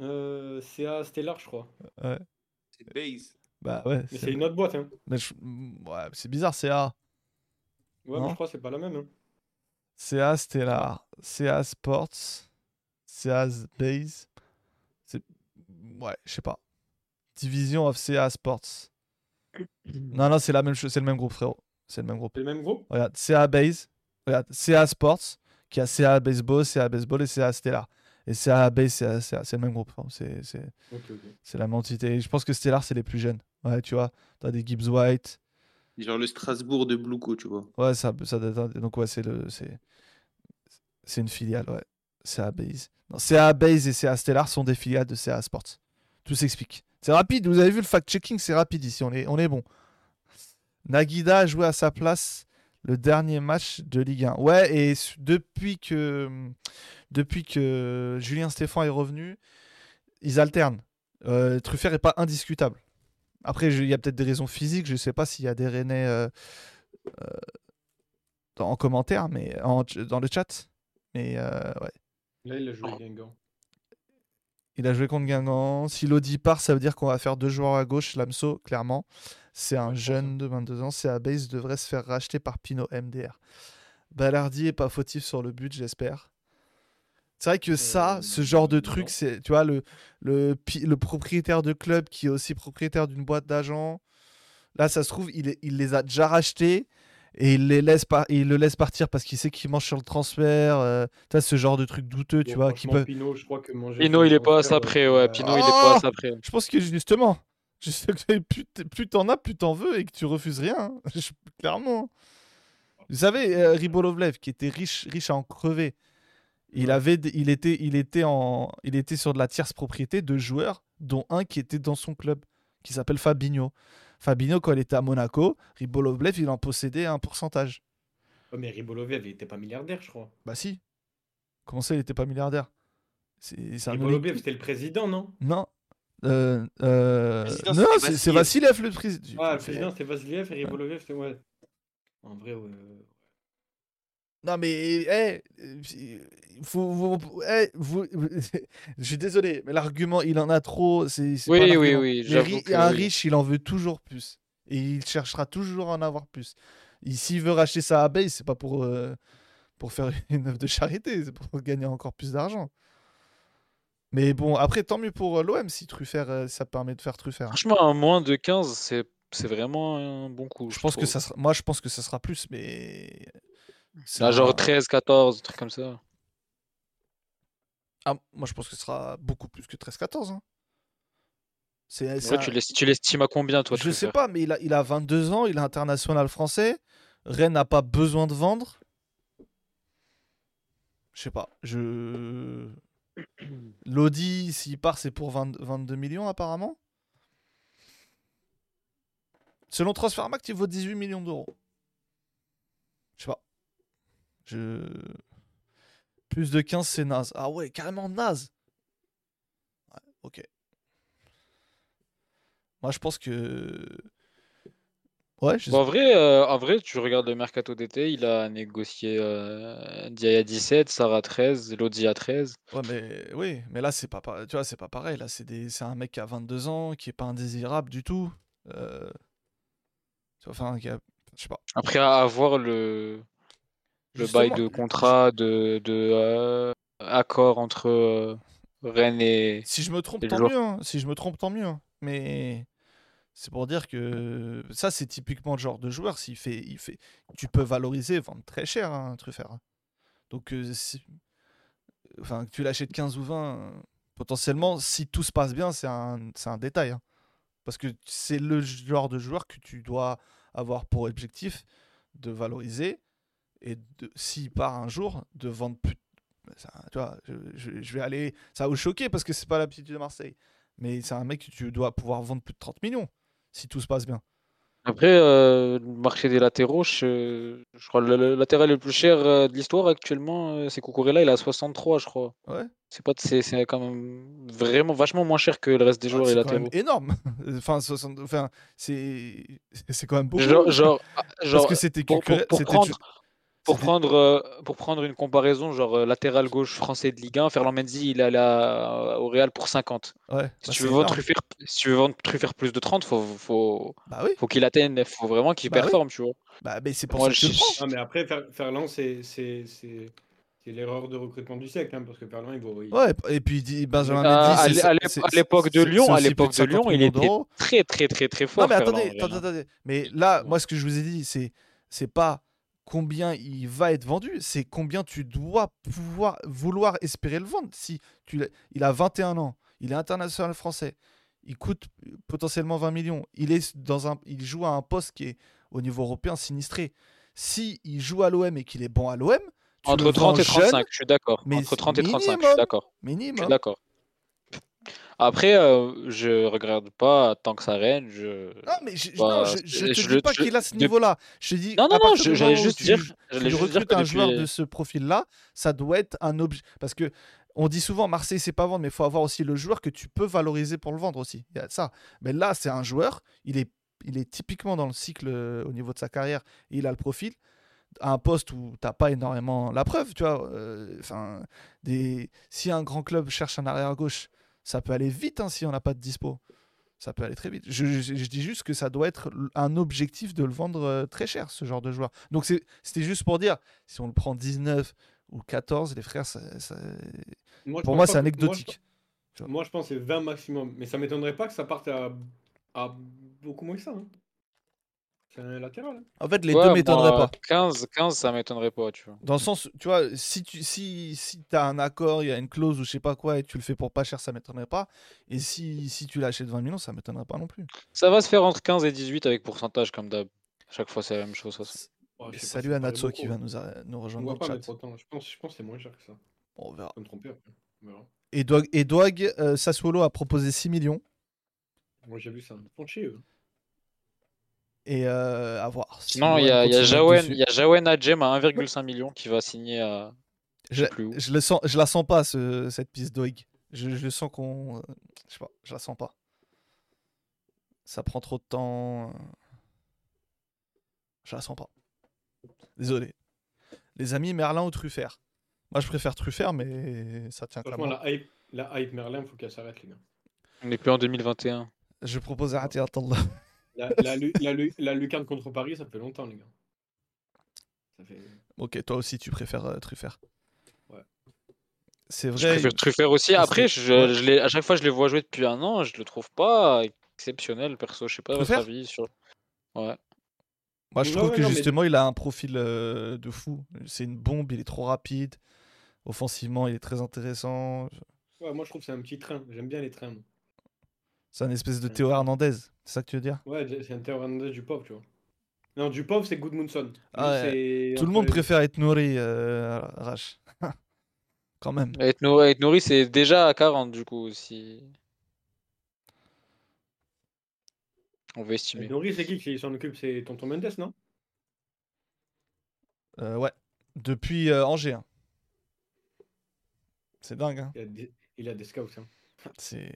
Euh, c'est à Stellar, je crois. C'est base. Bah ouais. Mais c'est- une autre boîte, hein. mais je- ouais, c'est bizarre, c'est A. Ouais, Non. mais je crois que c'est pas la même. Hein. CA Stellar, CA Sports, CA Base. C'est. Ouais, je sais pas. Division of CA Sports. <coughs> Non, non, c'est la même chose, c'est le même groupe, frérot. C'est le même groupe. C'est le même groupe? Regarde, CA Base, regarde, CA Sports, qui a CA Baseball, CA Baseball et CA Stellar. Et CA Base, CA, CA, c'est le même groupe. frérot. C'est, la même entité. Je pense que Stellar, c'est les plus jeunes. Ouais, tu vois, t'as des Gibbs White. Genre le Strasbourg de Blouco, tu vois. Ouais, ça, ça donc ouais, c'est le c'est c'est une filiale, ouais. CA Base. Non, CA Base et CA Stellar sont des filiales de CA Sports. Tout s'explique. C'est rapide, vous avez vu le fact-checking, c'est rapide ici, on est, on est bon. Nagida a joué à sa place le dernier match de Ligue 1. Ouais, et depuis que depuis que Julien Stéphan est revenu, ils alternent. Euh, Truffert est pas indiscutable. Après, il y a peut-être des raisons physiques, je sais pas s'il y a des Rennais euh, dans- en commentaire, mais en, dans le chat. Mais euh, ouais. Là, il a joué Guingamp. Il a joué contre Guingamp. Si Lodi part, ça veut dire qu'on va faire deux joueurs à gauche. Lamso, clairement. C'est un jeune de 22 ans. C'est à base devrait se faire racheter par Pino MDR. Ballardi est pas fautif sur le but, j'espère. C'est vrai que ça, Euh, ce genre de truc, c'est, tu vois, le, le, pi- le propriétaire de club qui est aussi propriétaire d'une boîte d'agents, là, ça se trouve, il, est- il les a déjà rachetés et il, les laisse par- il le laisse partir parce qu'il sait qu'il mange sur le transfert. euh, ce genre de truc douteux, tu Bon, vois, qui peut... Pinot, je crois que manger. Pino, sur il est pas à ça près, ouais. Pino, il est pas à ça près. Je pense que justement, <laughs> je sais que plus t'en as, plus t'en veux et que tu refuses rien. hein. <laughs> Je- Clairement. Vous savez, euh, Ribolovlev, qui était riche, riche à en crever, il, avait, des- il, était, il, était en, il était sur de la tierce propriété de joueurs, dont un qui était dans son club, qui s'appelle Fabinho. Fabinho, quand il était à Monaco, Ribolovlev, il en possédait un pourcentage. Oh, mais Ribolovev, il était pas milliardaire, je crois. Bah si. Comment ça, il n'était pas milliardaire? C'est c'est oligarque. c'était le président, non? Non. Euh, euh, président, non, c'est c'est. Vassiliev le président. Ah, le président, c'était Vasiliev et Ribolovev, c'était ouais. En vrai, ouais. Non mais eh, faut, vous, eh, vous- <laughs> je suis désolé, mais l'argument il en a trop. C'est c'est pas Oui, un oui, argument. oui, Les j'avoue ri- que un oui. riche, il en veut toujours plus et il cherchera toujours à en avoir plus. S'il veut racheter sa abeille, c'est pas pour euh, pour faire <laughs> une œuvre de charité, c'est pour gagner encore plus d'argent. Mais bon, après tant mieux pour euh, l'OM si Truffert, euh, ça permet de faire Truffert. Franchement, un moins de 15, c'est c'est vraiment un bon coup. Je pense que trouve. ça sera, moi je pense que ça sera plus, mais c'est Là, genre un- 13, 14, un truc comme ça. Ah, moi je pense que ce sera beaucoup plus que 13-14. hein. C'est, c'est Ouais, un- tu l'esti- tu l'estimes à combien, toi, Je sais pas, mais il a, il a 22 ans, il est international français. Rennes n'a pas besoin de vendre. Je sais pas. Je. <coughs> Lodi, s'il part, c'est pour 20 22 millions apparemment. Selon Transfermarkt, il vaut 18 millions d'euros. Je sais pas. Je. Plus de 15, c'est naze. Ah ouais, carrément naze. Ouais, ok. Moi, je pense que. Ouais, je Bon, en, vrai, euh, en vrai, tu regardes le mercato d'été, il a négocié euh, Diaye à 17, Sarah 13, Lodi à 13. Ouais, mais oui, mais là c'est pas pa- tu vois, c'est pas pareil. Là, c'est des... c'est un mec qui a 22 ans, qui est pas indésirable du tout. Euh... Enfin, qui a... je sais pas. Après, à avoir le, le Justement, bail de contrat, de, de euh, accord entre euh, Rennes et. Si je me trompe, tant mieux. hein. Si je me trompe, tant mieux. hein. Mais c'est pour dire que ça, c'est typiquement le genre de joueur. S'il fait, il fait, tu peux valoriser, vendre très cher, hein, Truffert. Donc, euh, si... enfin, que tu l'achètes 15 ou 20, euh, potentiellement, si tout se passe bien, c'est un, c'est un détail. hein. Parce que c'est le genre de joueur que tu dois avoir pour objectif de valoriser et s'il part un jour, de vendre plus. ça, tu vois, je, vais aller. Ça va vous choquer parce que c'est pas l'habitude de Marseille. Mais c'est un mec que tu dois pouvoir vendre plus de 30 millions si tout se passe bien. Après, euh, le marché des latéraux, je, je crois le, le latéral le plus cher euh, de l'histoire actuellement, euh, c'est Cucurella, il est à 63, je crois. Ouais. C'est pas, c'est c'est quand même vraiment vachement moins cher que le reste des joueurs et c'est quand même latéraux. énorme. <laughs> enfin, 60 enfin, c'est c'est quand même beaucoup. Genre, genre, ah, parce genre, que c'était pour, pour, pour prendre, pour, prendre, euh, pour prendre une comparaison, genre euh, latéral gauche français de Ligue 1, Ferland Mendy, il est allé à- au Real pour 50. Ouais, Si bah, tu veux vendre si tu veux vendre Truffert plus de 30, faut, faut, Bah oui, faut qu'il atteigne, faut vraiment qu'il Bah oui. performe, tu vois. bah, mais c'est pour Moi, ça que je je-. Ah, mais après, Fer- Ferland, c'est c'est- c'est- c'est l'erreur de recrutement du siècle, hein, parce que Ferland, il vaut. il- Ouais, et puis il dit- Benjamin À, Mendy, à c'est- l'é- à l'ép- c'est- à l'époque de Lyon, à l'époque de de 50 Lyon, il était très très très très fort. Non, mais attendez, attendez, attendez. Mais là, moi, ce que je vous ai dit, c'est c'est pas combien il va être vendu, c'est combien tu dois pouvoir vouloir espérer le vendre. Si tu il a 21 ans, il est international français, il coûte potentiellement 20 millions, il est dans un, il joue à un poste qui est au niveau européen sinistré. Si il joue à l'OM et qu'il est bon à l'OM, tu Entre le 30 et vends jeune, 35, je suis d'accord. Entre 30 et 35, je suis minimum. d'accord. Je suis minimum. d'accord. Après, euh, je regarde pas tant que ça règne. Je... Ah, mais je, Bah, non, je, je c'est- te je dis pas qu'il a ce niveau-là. Je dis, Non, non, non, j'allais juste tu, dire, tu recrutes un joueur de ce profil-là, ça doit être un objet. Parce que on dit souvent Marseille, c'est pas vendre, mais il faut avoir aussi le joueur que tu peux valoriser pour le vendre aussi. Il y a ça. Mais là, c'est un joueur, il est, il est typiquement dans le cycle euh, au niveau de sa carrière, et il a le profil à un poste où t'as pas énormément la preuve, tu vois. euh, des... si un grand club cherche un arrière gauche, ça peut aller vite hein, si on n'a pas de dispo. Ça peut aller très vite. Je, je- je dis juste que ça doit être un objectif de le vendre euh, très cher, ce genre de joueur. Donc c'était juste pour dire, si on le prend 19 ou 14, les frères, ça- ça- Moi, je pour pense moi, c'est que- anecdotique. Moi, je, moi, je pense que c'est 20 maximum. Mais ça m'étonnerait pas que ça parte à, à beaucoup moins que ça. hein. C'est un latéral. hein. En fait, les Ouais, deux m'étonneraient moi, pas. 15, 15, ça m'étonnerait pas, tu vois. Dans le sens, tu vois, si tu si, si as un accord, il y a une clause ou je sais pas quoi, et tu le fais pour pas cher, ça m'étonnerait pas. Et si, si tu l'achètes 20 millions, ça m'étonnerait pas non plus. Ça va se faire entre 15 et 18 avec pourcentage comme d'hab. Chaque fois, c'est la même chose. ça. Je sais pas, Salut à qui va nous, a- nous On rejoindre dans pas le mettre chat. autant. Je pense, je pense que c'est moins cher que ça. On verra. Je peux me tromper après. On verra. Et Doig, et Doig, euh, Sassuolo a proposé 6 millions. Moi, j'ai vu ça. Ils font chier, eux. Et euh, à voir. si Non, il y a, Jawen, dessus. il y a Jawen Adjem à 1,5 million qui va signer à. Je, plus où. je le sens, je la sens pas ce- cette piste Doig. Je, je sens qu'on, euh, je sais pas, je la sens pas. Ça prend trop de temps. euh, Je la sens pas. Désolé. Les amis, Merlin ou Truffert? Moi, je préfère Truffert, mais ça tient Franchement, clairement. la hype, la hype Merlin, faut qu'elle s'arrête, les gars. On n'est plus en 2021. Je propose à attendre. La, la, lu- la, lu- la lucarne contre Paris, ça fait longtemps, les gars. Ça fait... Ok, toi aussi, tu préfères euh, Truffert. Ouais. C'est Je vrai. préfère Truffert aussi. Après, je, je l'ai- à chaque fois je les vois jouer depuis un an, je le trouve pas exceptionnel, perso. Je sais pas votre avis sur. Ouais. Moi, je trouve ouais, que non, mais- justement, il a un profil euh, de fou. C'est une bombe, il est trop rapide. Offensivement, il est très intéressant. Ouais, moi, je trouve que c'est un petit train. J'aime bien les trains. C'est un espèce de Ouais. Théo Hernandez. C'est ça que tu veux dire? Ouais, c'est un Théo Hernandez du pop, tu vois. Non, du pop, c'est Goodmunson. Lui, Ah ouais. Tout le monde les préfère être nourri, euh, Rach. <laughs> Quand même. Être nourri, être nourri, c'est déjà à 40 du coup aussi. On va Et estimer. Nori, c'est qui qui s'en occupe? C'est Tonton Mendes, non? Euh, ouais. Depuis euh, Angers. hein. C'est dingue. Hein. il a, des... il a des scouts. hein. C'est.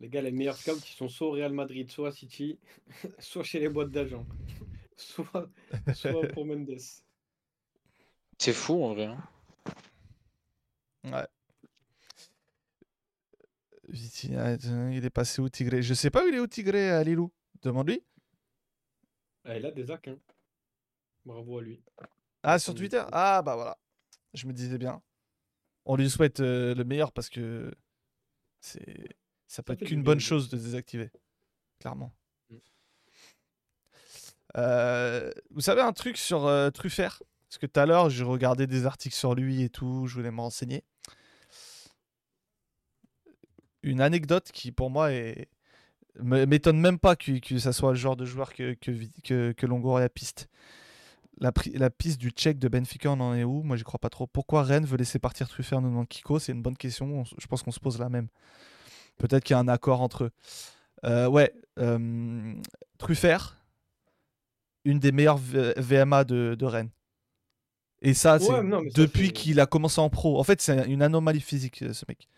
Les gars, les meilleurs scouts, ils sont soit au Real Madrid, soit à City, <laughs> soit chez les boîtes d'agents, <laughs> soit, soit pour Mendes. C'est fou en vrai. hein. Ouais. Vitinha, il est passé où Tigré? Je sais pas où il est où Tigré à Lilou. Demande-lui. Ah, il a des hacks, hein. Bravo à lui. Ah, sur. Twitter? Ah, bah voilà. Je me disais bien. On lui souhaite euh, le meilleur parce que c'est ça peut Ça être qu'une bonne chose de désactiver. Clairement. Mm. Euh, vous savez un truc sur euh, Truffert? Parce que tout à l'heure, je regardais des articles sur lui et tout, je voulais me renseigner. Une anecdote qui, pour moi, est... m'étonne même pas que, que ça soit le genre de joueur que, que, que, que Longoria piste. La, piste du tchèque de Benfica, on en est où? Moi, j'y crois pas trop. Pourquoi Rennes veut laisser partir Truffert nous demande Kiko C'est une bonne question. On je pense qu'on se pose la même. Peut-être qu'il y a un accord entre eux. Euh, ouais, euh, Truffert, une des meilleures V- VMA de, de Rennes. Et ça, c'est Ouais, depuis qu'il a commencé en pro. En fait, c'est une anomalie physique, euh, ce mec.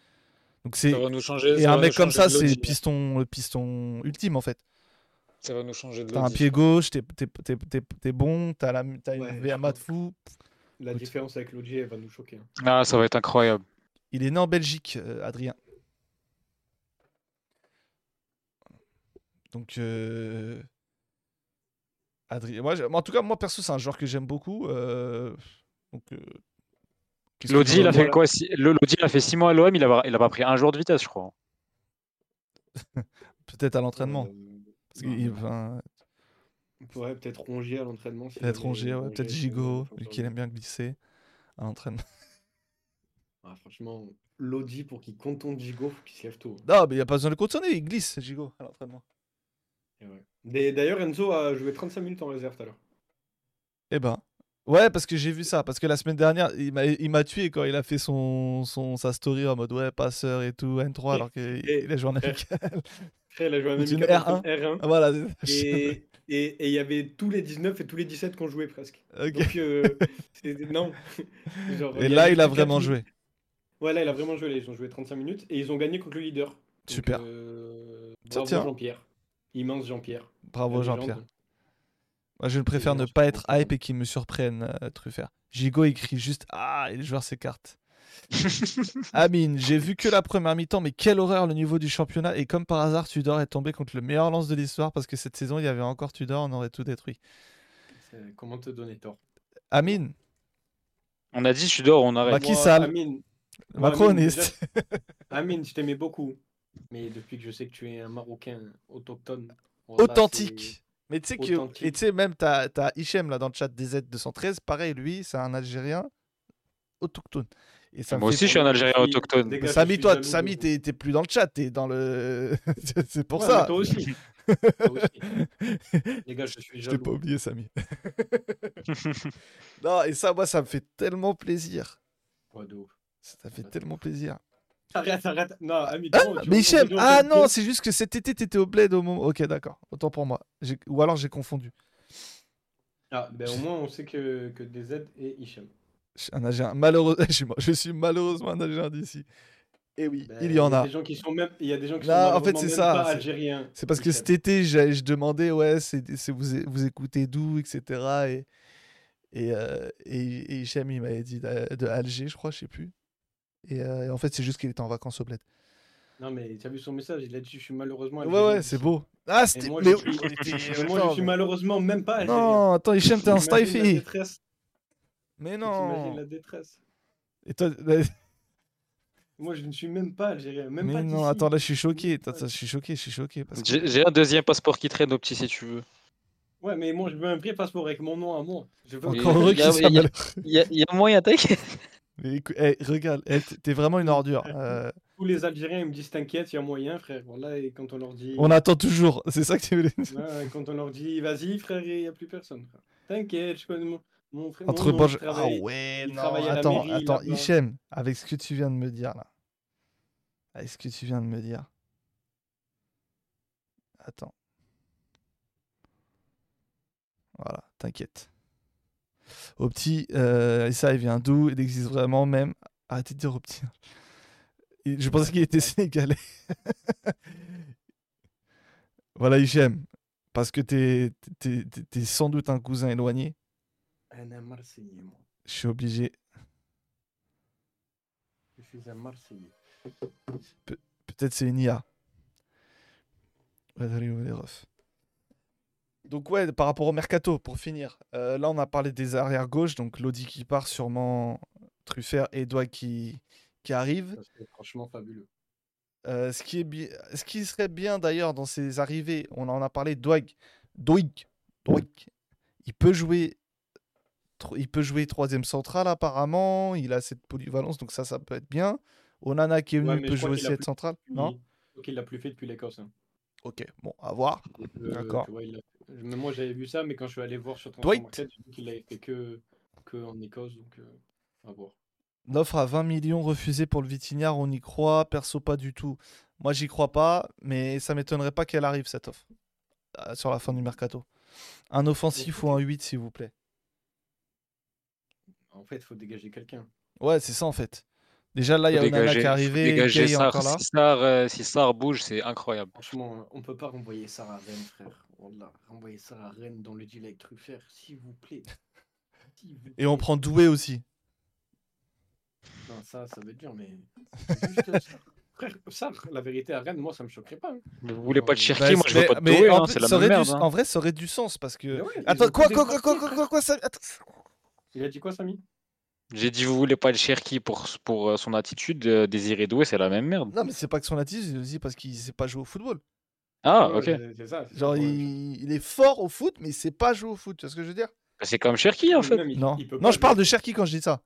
Donc c'est Ça va nous changer. et un mec comme ça, c'est piston, le piston ultime en fait. Ça va nous changer de T'as un pied gauche, t'es t'es- t'es- t'es- t'es bon, t'as la- une VMA de fou. La différence avec l'OG, elle va nous choquer. hein. Ah, ça va être incroyable. Il est né en Belgique, euh, Adrien. Donc, euh, Adrien. Moi, en tout cas, moi perso, c'est un joueur que j'aime beaucoup. euh, Donc, euh, Lodi, il a fait quoi si- le Lodi, il a fait 6 mois à l'OM, il a, pas- il a pas pris un jour de vitesse, je crois. <laughs> Peut-être à l'entraînement. Euh, enfin, Ouais, peut-être Rongier à l'entraînement. Peut-être Rongier, ouais, peut-être Gigot, vu son- qu'il aime bien glisser à l'entraînement. <laughs> Ah, franchement, Lodi, pour qu'il contourne Gigot, faut qu'il se lève tôt. Non, mais il n'y a pas besoin de le contourner, il glisse, Gigot, à l'entraînement. Et ouais. D'ailleurs, Enzo a joué 35 minutes en réserve tout à l'heure. Eh ben. Ouais, parce que j'ai vu ça. Parce que la semaine dernière, il m'a- il m'a tué quand il a fait son, son, sa story en mode ouais, passeur et tout, N3, Et- alors qu'il a joué en amical. Il a joué une amical R1. contre R1. Ah, voilà. Et et- et il y avait tous les 19 et tous les 17 qu'on jouait presque. Ok. Donc, euh, non. <laughs> Genre, Et là, il a vraiment joué. Ouais, là, il a vraiment joué. Ils ont joué 35 minutes et ils ont gagné contre le leader. Donc, Super. euh, tient. Jean-Pierre. Immense Jean-Pierre. Bravo, Jean-Pierre. Moi, je préfère ne pas être hype et qu'il me surprenne, euh, Truffert. Gigot écrit juste Ah, et les joueurs s'écartent. <laughs> Amine, j'ai vu que la première mi-temps, mais quelle horreur le niveau du championnat. Et comme par hasard, Tudor est tombé contre le meilleur lance de l'histoire parce que cette saison, il y avait encore Tudor, on aurait tout détruit. Comment te donner tort? Amine, On a dit, dehors, on arrête. Bah, qui ça Amine, macroniste. <laughs> Amine, je t'aimais beaucoup. Mais depuis que je sais que tu es un Marocain autochtone. voilà, Authentique. Mais tu sais que, et tu sais, même, t'as as Hichem là dans le chat DZ213, pareil, lui, c'est un Algérien autochtone. Et ça Moi aussi, je suis un Algérien autochtone. gars, Samy, toi, jaloux Samy, t'es t'es plus dans le chat, t'es dans le. <laughs> c'est pour Ouais, ça. Toi aussi. Toi aussi. <laughs> Les gars, je suis Je t'ai jaloux. pas oublié, Samy. <laughs> non, et ça, moi, ça me fait tellement plaisir. Ouais, de ouf. Ça fait tellement plaisir. Arrête, arrête. Non, Ami, Ah, non, tu mais vois, Hichem, on ah non, c'est juste que cet été, t'étais au bled au moment. Ok, d'accord. Autant pour moi. Ou alors j'ai confondu. Ah, ben au moins, on sait que, que DZ et Hichem. Je suis un Algérien. Malheureux... <laughs> je, suis... malheureusement un Algérien d'ici. Et oui, Ben, il y en a. Des gens qui sont même... Il y a des gens qui Non, sont en fait, c'est même ça, pas c'est- algériens. C'est parce que cet été, j'ai- je demandais, ouais, c'est, c'est- vous, vous écoutez d'où, etc. Et, Et, euh, et, et Hichem, il m'avait dit de, de Alger, je crois, je sais plus. Et, euh, et en fait, c'est juste qu'il était en vacances au bled. Non, mais tu as vu son message, il a dit Je suis malheureusement. Ouais, algérien. ouais, c'est beau. Ah, c'était. moi, mais- je suis, <laughs> moi, je attends, suis malheureusement même pas algérien. Non, attends, Hichem, t'es un Stifi. détresse Mais T'imagines non. la détresse Et toi, <laughs> Moi, je ne suis même pas algérien. Même mais pas non, attends, là, je suis choqué. Attends, je suis choqué, je suis choqué. Parce que... J'ai un deuxième passeport qui traîne au petit si tu veux. Ouais, mais moi, je veux un vrai passeport avec mon nom à moi. Je veux Encore heureux y a- qu'il. Il y a, y a moyen, t'inquiète. Mais écoute, eh, regarde, eh, t'es vraiment une ordure. Euh, <laughs> Tous les Algériens ils me disent T'inquiète, il y a moyen, frère. Voilà, et quand on leur dit. on attend toujours. C'est ça que tu voulais dire. Ouais, quand on leur dit Vas-y, frère, il n'y a plus personne. T'inquiète, je connais mon, mon frère. Entre mon nom, Ah ouais, il non, attends, mairie, attends. Hichem, avec ce que tu viens de me dire là. Avec ce que tu viens de me dire. Attends. Voilà, t'inquiète. Au petit, euh, et ça, il vient d'où? Il existe vraiment même? Arrêtez de dire au petit. Je pensais qu'il était sénégalais. <laughs> voilà, Hichem. Parce que t'es sans doute un cousin éloigné. Je suis obligé. Je suis un Marseillais. Peut-être c'est une IA. Valérie ou les refs. Donc ouais, par rapport au mercato, pour finir, euh, là on a parlé des arrières gauche, donc Lodi qui part, sûrement Truffert et Doig qui, qui arrive. C'est franchement fabuleux. Euh, ce, qui est bi- ce qui serait bien d'ailleurs dans ces arrivées, on en a parlé, Doig, Doig, Doig, il peut jouer, il peut jouer troisième central apparemment, il a cette polyvalence, donc ça, ça peut être bien. Onana qui est venu Ouais, peut je crois jouer qu'il a aussi être plus- central, non? Donc il l'a plus fait depuis l'Écosse. hein. Ok, bon, à voir. Euh, D'accord. Même moi j'avais vu ça, mais quand je suis allé voir sur Dwight. Transfermarkt, j'ai vu qu'il l'avait fait que, que en Écosse, donc euh, à voir. Une offre à 20 millions refusée pour le Vitignard, on y croit, perso pas du tout. Moi j'y crois pas, mais ça m'étonnerait pas qu'elle arrive cette offre euh, sur la fin du mercato. Un offensif ou un 8 s'il vous plaît. En fait, il faut dégager quelqu'un. Ouais, c'est ça en fait. Déjà là, il y a Onana qui est arrivé, dégager Gay est Sarr. encore là. Si Sarr, euh, si Sarr bouge, c'est incroyable. Franchement, euh, on peut pas renvoyer ça à Rennes, frère. Wallah, renvoyer ça à Rennes dans le deal avec Truffert, s'il vous plaît. Et on prend Doué aussi. Non, ça, ça veut dire, mais. ça. Frère, ça, la vérité à Rennes, moi, ça me choquerait pas. hein. Vous voulez pas de Bah, Cherki, moi je veux mais- pas de mais Doué, en hein, c'est la même merde. du- hein. En vrai, ça aurait du sens parce que. Mais ouais, ils Attends, ont quoi, tout quoi, quoi, quoi, déporté, quoi, frère. quoi, quoi, ça... Attends. Il a dit quoi, Samy J'ai dit vous voulez pas de Cherki pour, pour euh, son attitude, euh, Désiré Doué, c'est la même merde. Non, mais c'est pas que son attitude, c'est aussi parce qu'il sait pas jouer au football. Ah, ok. c'est- C'est ça. c'est Genre, ouais. il... il est fort au foot, mais il sait pas jouer au foot. Tu vois ce que je veux dire? Bah, C'est comme Cherki en fait. même, il- Non. il peut Non, pas je parle de Cherki quand je dis ça.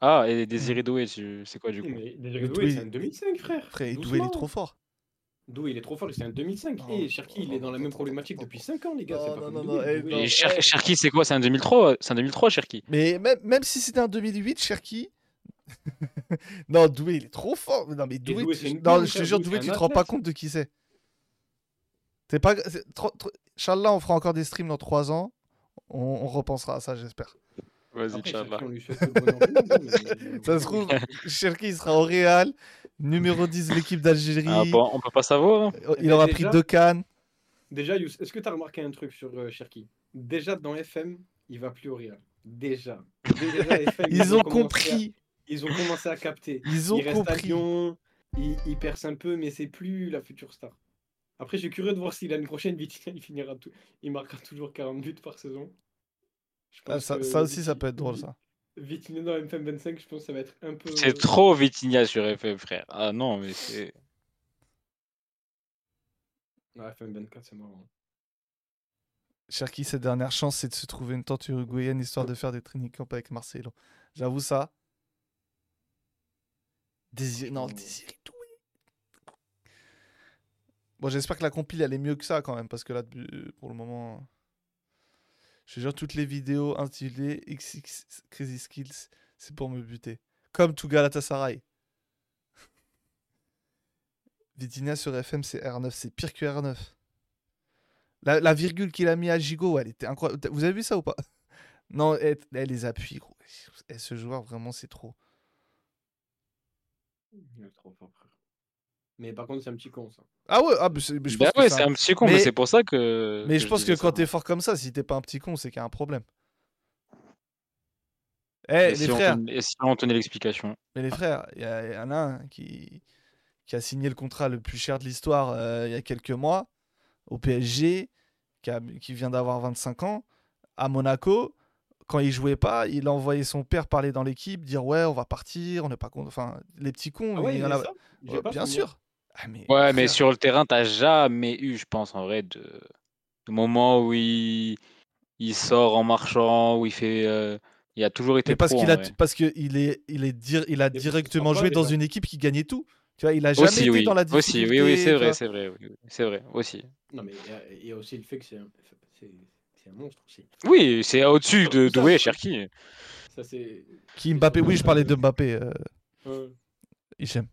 Ah, et Désiré Doué, tu- c'est quoi du coup? Mais Désiré Doué, Doué, c'est un 2005, frère. Frère, Doué, il Doucement. est trop fort. Doué, il est trop fort, c'est un 2005. Non, Et Cherki, il est dans la même problématique depuis 5 ans, les gars. c'est Non, pas non, non. Et Cher-. Cherki, c'est quoi C'est un 2003 C'est un 2003, Cherki? Mais même, même si c'était un 2008, Cherki. <laughs> non, Doué, il est trop fort. Non, mais Doué, tu- non, je te jure, Doué, tu te rends pas compte de qui c'est. T'es pas. c'est trop- Inch'Allah, on fera encore des streams dans 3 ans. On, on repensera à ça, j'espère. Vas-y, Inch'Allah. Hein, Ça se trouve, Cherki, sera au Real, numéro 10 de l'équipe d'Algérie. Ah, bon, on peut pas savoir. hein. Il Mais aura déjà- pris deux cannes. Déjà, est-ce que tu as remarqué un truc sur euh, Cherki? Déjà, dans FM, il va plus au Real. Déjà. Déjà, FM, <laughs> Ils ont à- compris. Ils ont commencé à capter. Ils ont il reste à compris. Lyon, il, il perce un peu, mais c'est plus la future star. Après, je suis curieux de voir si l'année prochaine, Vitinha, <laughs> il finira tout, il marquera toujours 40 buts par saison. Je Ah, ça, que ça aussi, ça peut être drôle, ça. Vitinha dans FM25, je pense que ça va être un peu. C'est trop Vitinha sur FM, frère. Ah non, mais c'est. Ouais, FM24, c'est marrant. Cherki, sa dernière chance, c'est de se trouver une tente uruguayenne histoire de faire des training camps avec Marcelo. J'avoue ça. Désir... Non, Désiré Doué. Bon, j'espère que la compile, elle est mieux que ça quand même, parce que là, pour le moment... Je te jure, toutes les vidéos intitulées XX Crazy Skills, c'est pour me buter. Comme tout Galatasaray. <laughs> Vitinha sur FM, c'est R9. C'est pire que R9. La, virgule qu'il a mis à Gigot, elle était incroyable. Vous avez vu ça ou pas? <laughs> Non, elle, les appuie, gros. Et ce joueur, vraiment, c'est trop. Il est trop fort. Mais par contre, c'est un petit con, ça. Ah ouais, ah, mais c'est- je Bah pense que ouais, c'est un- un petit con, mais, mais- c'est pour ça que. Mais je pense que quand t'es fort comme ça, si t'es pas un petit con, c'est qu'il y a un problème. Eh, Et les si on frères, tenait- et si on tenait l'explication. mais les frères, il y, a- il y en a un qui, qui a signé le contrat le plus cher de l'histoire euh, il y a quelques mois au PSG, qui, a- qui vient d'avoir 25 ans, à Monaco. Quand il jouait pas, il a envoyé son père parler dans l'équipe, dire ouais, on va partir, on n'est pas con- Enfin, les petits cons, Ah ouais, il y en a. bien sûr. Ah, mais Ouais, mais sur le terrain, t'as jamais eu, je pense, en vrai, de, de moment où il, il sort en marchant, où il fait. euh, Il a toujours été Mais parce qu'il a, parce que il est, il est il a qu'il directement joué dans une équipe qui gagnait tout. Tu vois, il a jamais Aussi, été oui. dans la Aussi, difficulté. oui, oui, c'est vrai, c'est vrai, oui, c'est vrai, aussi. Non, mais il y a- il y, a aussi le fait que c'est un, monstre aussi. Oui, c'est au-dessus de Doué Cherki. Ça, c'est. Qui Mbappé Oui, je parlais de Mbappé. euh, Ouais. Hichem.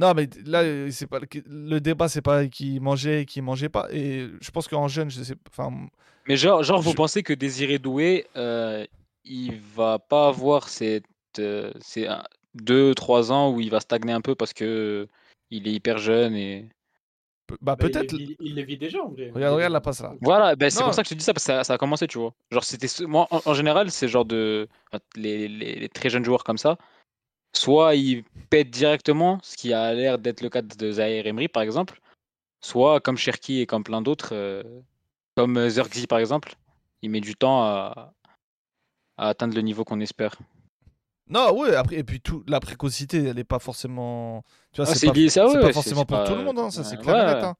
Non, mais là, c'est pas le- le débat, c'est pas qui mangeait et qui mangeait pas. Et je pense qu'en jeune, je sais, enfin, Mais genre, genre vous pensez que Désiré Doué, euh, il va pas avoir cette, euh, ces 2-3 ans où il va stagner un peu parce que il est hyper jeune et. bah, Bah, il peut-être. Il les vit déjà en vrai. Regarde, regarde la passe là. Voilà, ben c'est pour ça que je te dis ça, parce que ça, ça a commencé, tu vois. Genre, c'était moi, en, en général, c'est genre de. les- les très jeunes joueurs comme ça, soit ils pètent directement, ce qui a l'air d'être le cas de Zahir Emery, par exemple, soit comme Cherki et comme plein d'autres, euh, comme euh, Zergzi, par exemple, il met du temps à, à atteindre le niveau qu'on espère. Non, ouais, après, et puis tout, la précocité, elle est pas forcément. Tu vois, Ah, c'est pas, ça, c'est ouais, pas forcément pour tout pas- le monde, hein, ça c'est ouais, clair et net, ouais. hein.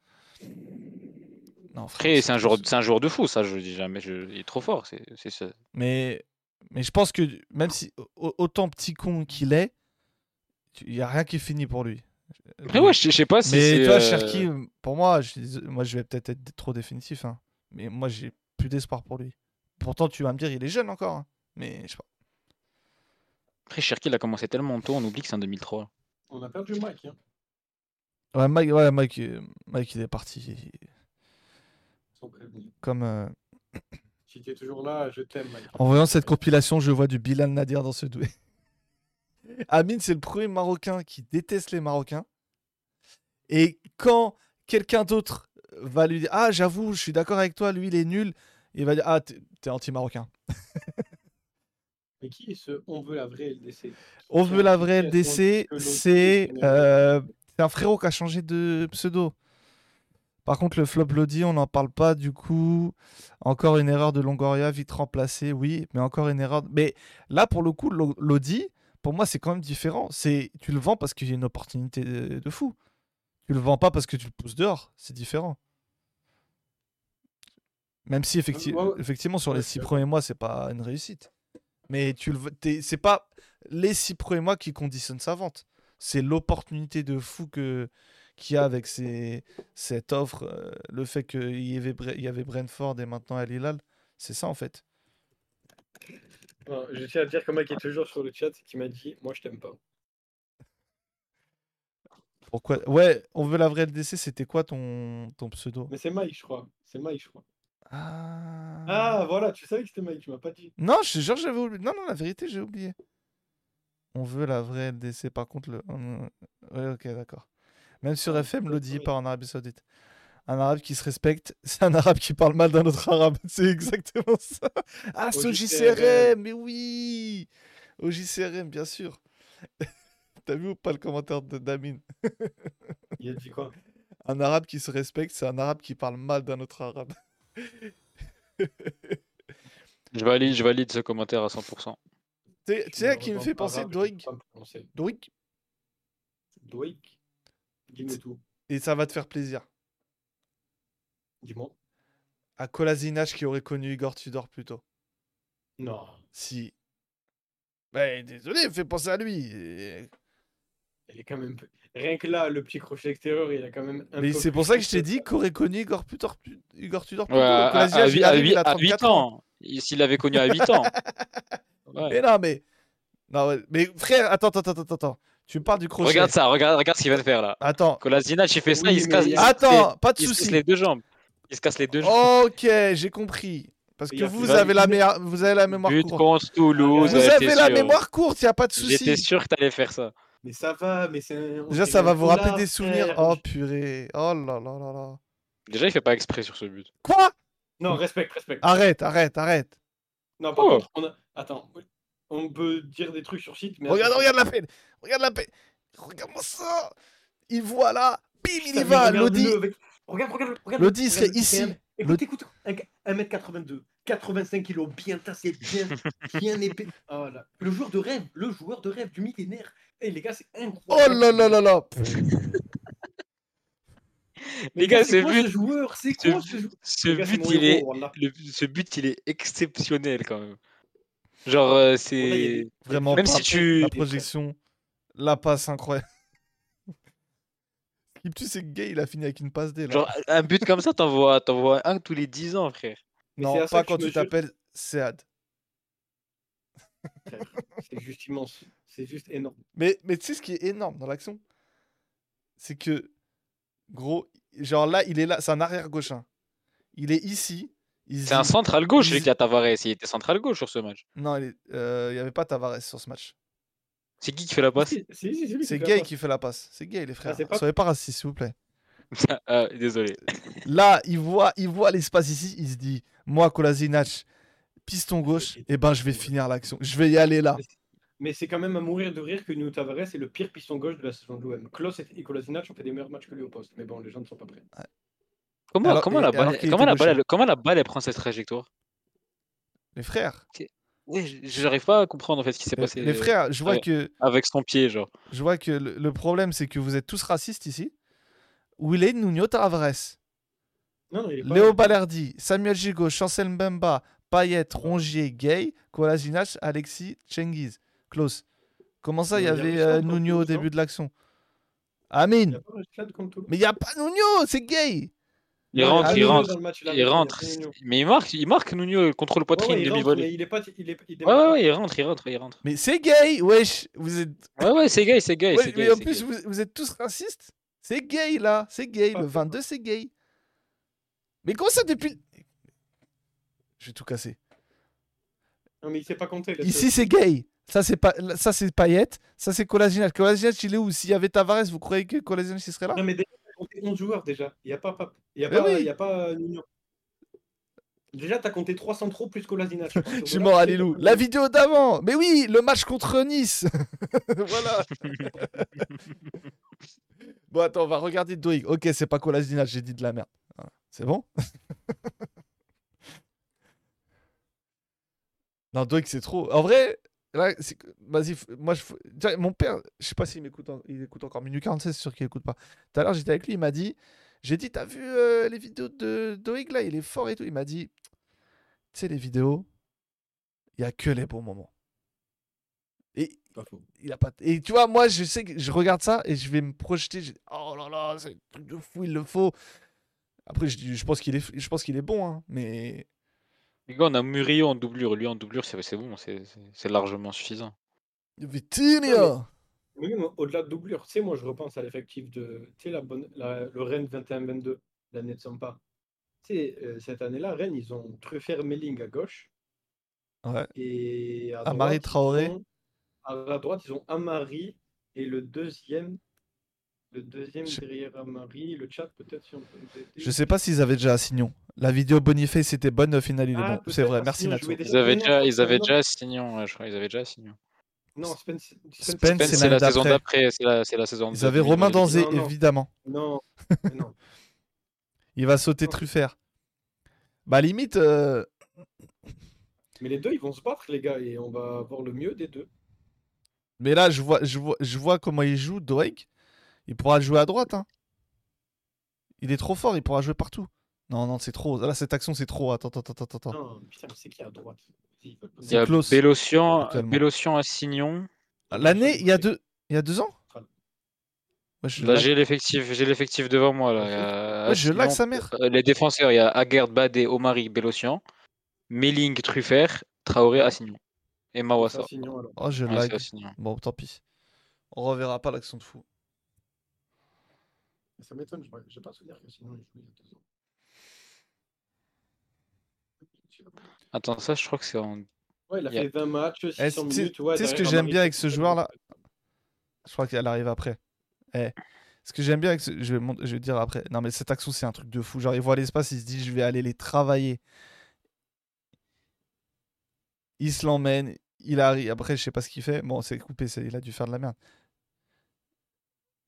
Non, Après, c'est un, joueur, un joueur de fou, ça, je dis jamais. Je, il est trop fort, c'est c'est ça. Mais, mais je pense que même si au- autant petit con qu'il est, il y a rien qui est fini pour lui. Après, ouais, je je sais pas si mais vois, euh, Cherki, pour moi, je, moi, je vais peut-être être trop définitif, hein, mais moi, j'ai plus d'espoir pour lui. Pourtant, tu vas me dire, il est jeune encore, hein, mais je sais pas. Après, Cherki, il a commencé tellement tôt, on oublie que c'est en 2003. On a perdu Mike. Hein. Ouais, Mike, ouais, Mike, euh, Mike, il est parti comme. euh, Si t'es toujours là, je t'aime, Mike. En voyant cette compilation, je vois du Bilal Nadir dans ce doué. Amine, c'est le premier Marocain qui déteste les Marocains. Et quand quelqu'un d'autre va lui dire Ah, j'avoue, je suis d'accord avec toi, lui, il est nul, il va dire Ah, t'es anti-marocain. Mais qui est ce On veut la vraie LDC On veut la vraie LDC, c'est euh, c'est un frérot qui a changé de pseudo. Par contre, le flop Lodi, on n'en parle pas du coup. Encore une erreur de Longoria, vite remplacée, oui, mais encore une erreur. Mais là, pour le coup, Lo- Lodi, pour moi, c'est quand même différent. C'est Tu le vends parce qu'il y a une opportunité de, de fou. Tu le vends pas parce que tu le pousses dehors. C'est différent. Même si effecti- Ouais, ouais. effectivement, sur Ouais, les six premiers mois, c'est pas une réussite. Mais tu le c'est pas les six premiers mois qui conditionnent sa vente. C'est l'opportunité de fou que qu'il y a avec cette offre, euh, le fait qu'il y avait, il y avait Brentford et maintenant Al Hilal. C'est ça en fait. Non, je tiens à dire que Mike est toujours sur le chat qui m'a dit Moi, je t'aime pas. Pourquoi? Ouais, on veut la vraie LDC. C'était quoi ton, ton pseudo? Mais c'est Mike, je crois. C'est Mike, je crois. ah... Ah, voilà, tu savais que c'était Mike, tu m'as pas dit. Non, je te jure, j'avais oublié. Non, non, la vérité, j'ai oublié. On veut la vraie LDC. Par contre, le. on- Ouais, ok, d'accord. Même sur Ah, FM, ouais. pas en Arabie Saoudite. Un arabe qui se respecte, c'est un arabe qui parle mal d'un autre arabe. C'est exactement ça. Ah, c'est au JCRM. JCRM, mais <laughs> oui Au JCRM, bien sûr. T'as vu ou pas le commentaire de Damine? Il a dit quoi? Un arabe qui se respecte, c'est un arabe qui parle mal d'un autre arabe. Je valide, je valide ce commentaire à 100%. Tu sais- qui me fait penser Doig. Doig Doig Dis-moi tout. Et ça va te faire plaisir. Dis-moi. À Kolasinac qui aurait connu Igor Tudor plus tôt. Non. Si. Ben, désolé, fais penser à lui. Et- Il est quand même. Rien que là, le petit crochet extérieur, il a quand même un Mais peu c'est pour ça que je t'ai dit qu'aurait connu Igor Tudor, plus- Igor Tudor plus Ouais, tôt. à, à, à il a à 34 huit ans. Il- S'il l'avait connu à 8 ans. Ouais. <laughs> Mais non, mais. Non, mais frère, attends, attends, attends, attends. Tu me parles du crochet. Regarde ça, regarde, regarde ce qu'il vient de faire là. Attends, Kolasinac, il fait ça, Oui, il se casse, il y il se attends, pas de il se casse soucis. les deux jambes. Il se casse les deux jambes. Ok, j'ai compris. Parce Il que vous avez la, meilleure- vous avez la mémoire But courte. contre Toulouse. Vous j'étais avez la sûr. mémoire courte, y a pas de J'étais soucis. sûr que t'allais faire ça. Mais ça va, mais c'est. Déjà, ça va vous rappeler des souvenirs. Oh purée. Oh là là là là. Déjà, il fait pas exprès sur ce but. Quoi? Non, respecte, respecte. Arrête, arrête, arrête. Non, par Oh. contre, on a... Attends, on peut dire des trucs sur site, mais. Regarde, regarde la peine. Regarde la peine. Regarde-moi ça. Il voit là. Bim, il y va. Lodi. avec- Regarde, regarde, regarde. Il serait regarde, ici. Écoute, écoute, un- 1m82, 85 kg, bien tassé, bien, bien <laughs> épais. Oh là. Le joueur de rêve, le joueur de rêve du millénaire. Eh les gars, c'est Oh incroyable. là là là là. <laughs> Les gars, c'est ce but, joueur? C'est ce- quoi ce joueur ce but, il est, le- ce but, il est exceptionnel quand même. Genre, euh, c'est. Vraiment Même pas. si tu- La projection. La passe incroyable. Tue, c'est que Gay, il a fini avec une passe D. Là. Genre, un but comme ça, t'en vois, t'en vois un tous les 10 ans, frère. Mais non, pas quand tu t'appelles Sead. C'est juste immense. C'est juste énorme. Mais, mais tu sais ce qui est énorme dans l'action? C'est que, gros, genre là, il est là, c'est un arrière-gauche. hein. Il est ici. C'est un central gauche, il qui a Tavares. Il était central gauche sur ce match. Non, il n'y avait pas Tavares sur ce match. C'est qui qui fait la passe Si, si, si, lui qui C'est Gay qui fait la passe. C'est Gay, les frères. pas- Soyez pas racistes, s'il vous plaît. Ah, Désolé. <laughs> Là, il voit, il voit l'espace ici. Il se dit, moi, Kolasinac, piston gauche, et ben je vais finir l'action. Je vais y aller là. Mais c'est quand même à mourir de rire que Nuno Tavares est le pire piston gauche de la saison de l'OM. Klaus et Kolasinac ont fait des meilleurs matchs que lui au poste. Mais bon, les gens ne sont pas prêts. Comment, Alors- comment, et- la balle, qu'il comment, était la balle, gaucher. elle- comment la balle elle prend cette trajectoire? Les frères. Oui, j'arrive pas à comprendre en fait ce qui s'est Les, passé les frères, je vois que, avec son pied, genre. je vois que le, le problème, c'est que vous êtes tous racistes ici. Est Nuno Tavares Non, non, il est pas. Léo Balerdi, Samuel Gigot, Chancel Mbemba, Payet, Rongier, Gay, Kolasinac, Alexis, Chengiz. Klaus. Comment ça, il y avait euh, Nuno au début de l'action? Amine. Mais il n'y a pas Nuno, c'est Gay Il Non, rentre, il rentre, le match, il rentre. Mais il marque, il marque Nuno il contrôle Ouais, poitrine, ouais, il rentre, demi-volée. mais il est pas. Il est, il Ouais, démarre ouais, pas. ouais, il rentre, il rentre, il rentre. Mais c'est Gay, wesh Vous êtes, Ouais, ouais, c'est gay, c'est gay. Ouais, c'est mais gay, en plus, gay. vous, vous êtes tous racistes C'est Gay là, c'est Gay. Le <laughs> faux. 22, c'est Gay. Mais comment ça depuis. le- Je vais tout casser. Non, mais il sait pas compter. Ici, c'est Gay. Ça, c'est pas, ça, c'est Payet. Ça, c'est. Kolasinac, il est où? S'il y avait Tavares, vous croyez que Kolasinac, il serait là? Non, mais déjà, compté 11 joueurs déjà. Il n'y a pas, pas, il y a Eh pas, oui. il y a pas euh, Nuno. Déjà, t'as compté 300 trop plus Kolasinac. <laughs> Je suis mort à Lilou. La vidéo d'avant Mais oui, le match contre Nice <laughs> Voilà <laughs> Bon, attends, on va regarder Doig. Ok, c'est pas Kolasinac, j'ai dit de la merde. Voilà. C'est bon? Non, Doig, c'est trop. En vrai, là, vas-y, moi, je... Tiens, mon père, je sais pas s'il m'écoute, en- il écoute encore. Minute 46, c'est sûr qu'il écoute pas. Tout à l'heure, j'étais avec lui, il m'a dit J'ai dit, t'as vu euh, les vidéos de Doig là Il est fort et tout. Il m'a dit Tu sais, les vidéos, il y a que les bons moments. Et Pas faux. il a pas. Et tu vois, moi, je sais que je regarde ça et je vais me projeter. je- Oh là là, c'est un truc de fou, il le faut. Après, je, je pense qu'il est, je pense qu'il est bon, hein, mais on a Murillo en doublure. Lui en doublure, c'est c'est bon, c'est largement suffisant. Vitinho Mais au-delà de doublure, tu sais, moi je repense à l'effectif de tu sais, la bonne, la- le Rennes 21-22, l'année de Sampa. Tu sais, euh, cette année-là, Rennes, ils ont Truffert Melling à gauche Ouais. et à Amari droite, Traoré. ont- à la droite, ils ont Amari et le deuxième, le deuxième Je- derrière Amari, le chat peut-être si on peut. Je sais pas s'ils avaient déjà Assignon. La vidéo Boniface était bonne, au final il est Ah, bon. C'est vrai, merci jouait déjà. Ils avaient non, déjà, ils avaient non. déjà Signon, ouais, je crois. Ils avaient déjà Signon. Non, Spence. Spence, Spence, c'est la saison d'après. C'est la, saison. Ils avaient Romain 2018. Danzé, évidemment. Non. <laughs> Il va sauter Non. Truffert. Bah limite, euh, Mais les deux, ils vont se battre, les gars, et on va avoir le mieux des deux. mais là je vois, je vois, je vois comment il joue Doig. Il pourra jouer à droite. Hein. Il est trop fort, il pourra jouer partout. Non, non, c'est trop. Là, cette action, c'est trop. Attends, attends, attends, attends. Non, putain, mais c'est qui à droite Il y a Klaus, Bélocian, à Signon. L'année, il y a deux, il y a deux ans. Ouais, je Là, j'ai l'effectif, j'ai l'effectif devant moi. Là. Ouais, je lag sa mère. euh, les défenseurs, il y a Aguerd, Badé, Omari, Bélocian, Melling, Truffert, Traoré, Assignon et Mawassa. Oh, je Ouais, lag. Bon, tant pis. On reverra pas l'action de fou. Ça m'étonne, je n'ai pas souvenir que sinon il jouait il y a deux ans. Attends, ça, je crois que c'est en. Ouais, il a Il y a- fait 20 matchs, 600 Eh, tu sais- minutes. Ouais, tu sais ce que j'aime bien avec ce très joueur bon. là Je crois qu'elle arrive après. Eh, ce que j'aime bien avec ce... je, vais je vais dire après. Non mais cette action c'est un truc de fou. Genre il voit l'espace, il se dit je vais aller les travailler. il se l'emmène, il arrive. Après, je sais pas ce qu'il fait. Bon, c'est coupé, il a dû faire de la merde.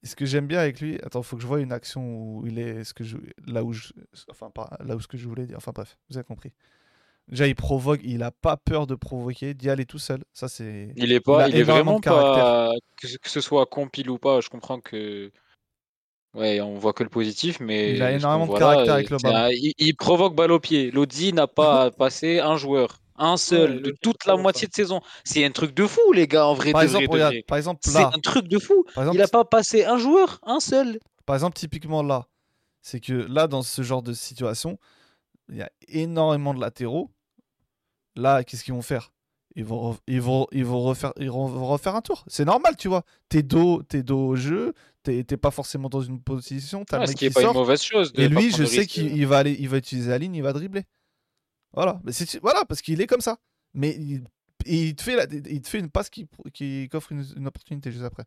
Et ce que j'aime bien avec lui, attends, faut que je vois une action où il est, ce que je, là où je, enfin pas là où ce que je voulais dire. Enfin bref, vous avez compris. Déjà, il provoque, il a pas peur de provoquer, d'y aller tout seul. Ça c'est. Il est pas, il, est vraiment pas. Que, ce- soit compile ou pas, je comprends que. Ouais, on voit que le positif, mais. Il a énormément de caractère là, avec le ballon. il, il provoque balle au pied. Lodi n'a pas <laughs> passé un joueur, un seul, de toute la moitié de saison. C'est un truc de fou, les gars, en vrai. Par de exemple, vrai, de regarde, vrai. par exemple C'est là, un truc de fou. par exemple, Il a pas passé un joueur, un seul. Par exemple, typiquement là, c'est que là, dans ce genre de situation, il y a énormément de latéraux. Là, qu'est-ce qu'ils vont faire? Ils vont, ils, vont, ils, vont refaire, ils vont refaire un tour. C'est normal, tu vois. T'es dos, t'es dos au jeu, t'es t'es pas forcément dans une position, Ouais, le ce mec qui est qui pas une sort. mauvaise chose. de Et lui, je sais qu'il il va, aller, il va utiliser la ligne, il va dribbler. Voilà, mais voilà parce qu'il est comme ça. Mais il, il te, fait la- il te fait une passe qui, qui offre une, une opportunité juste après.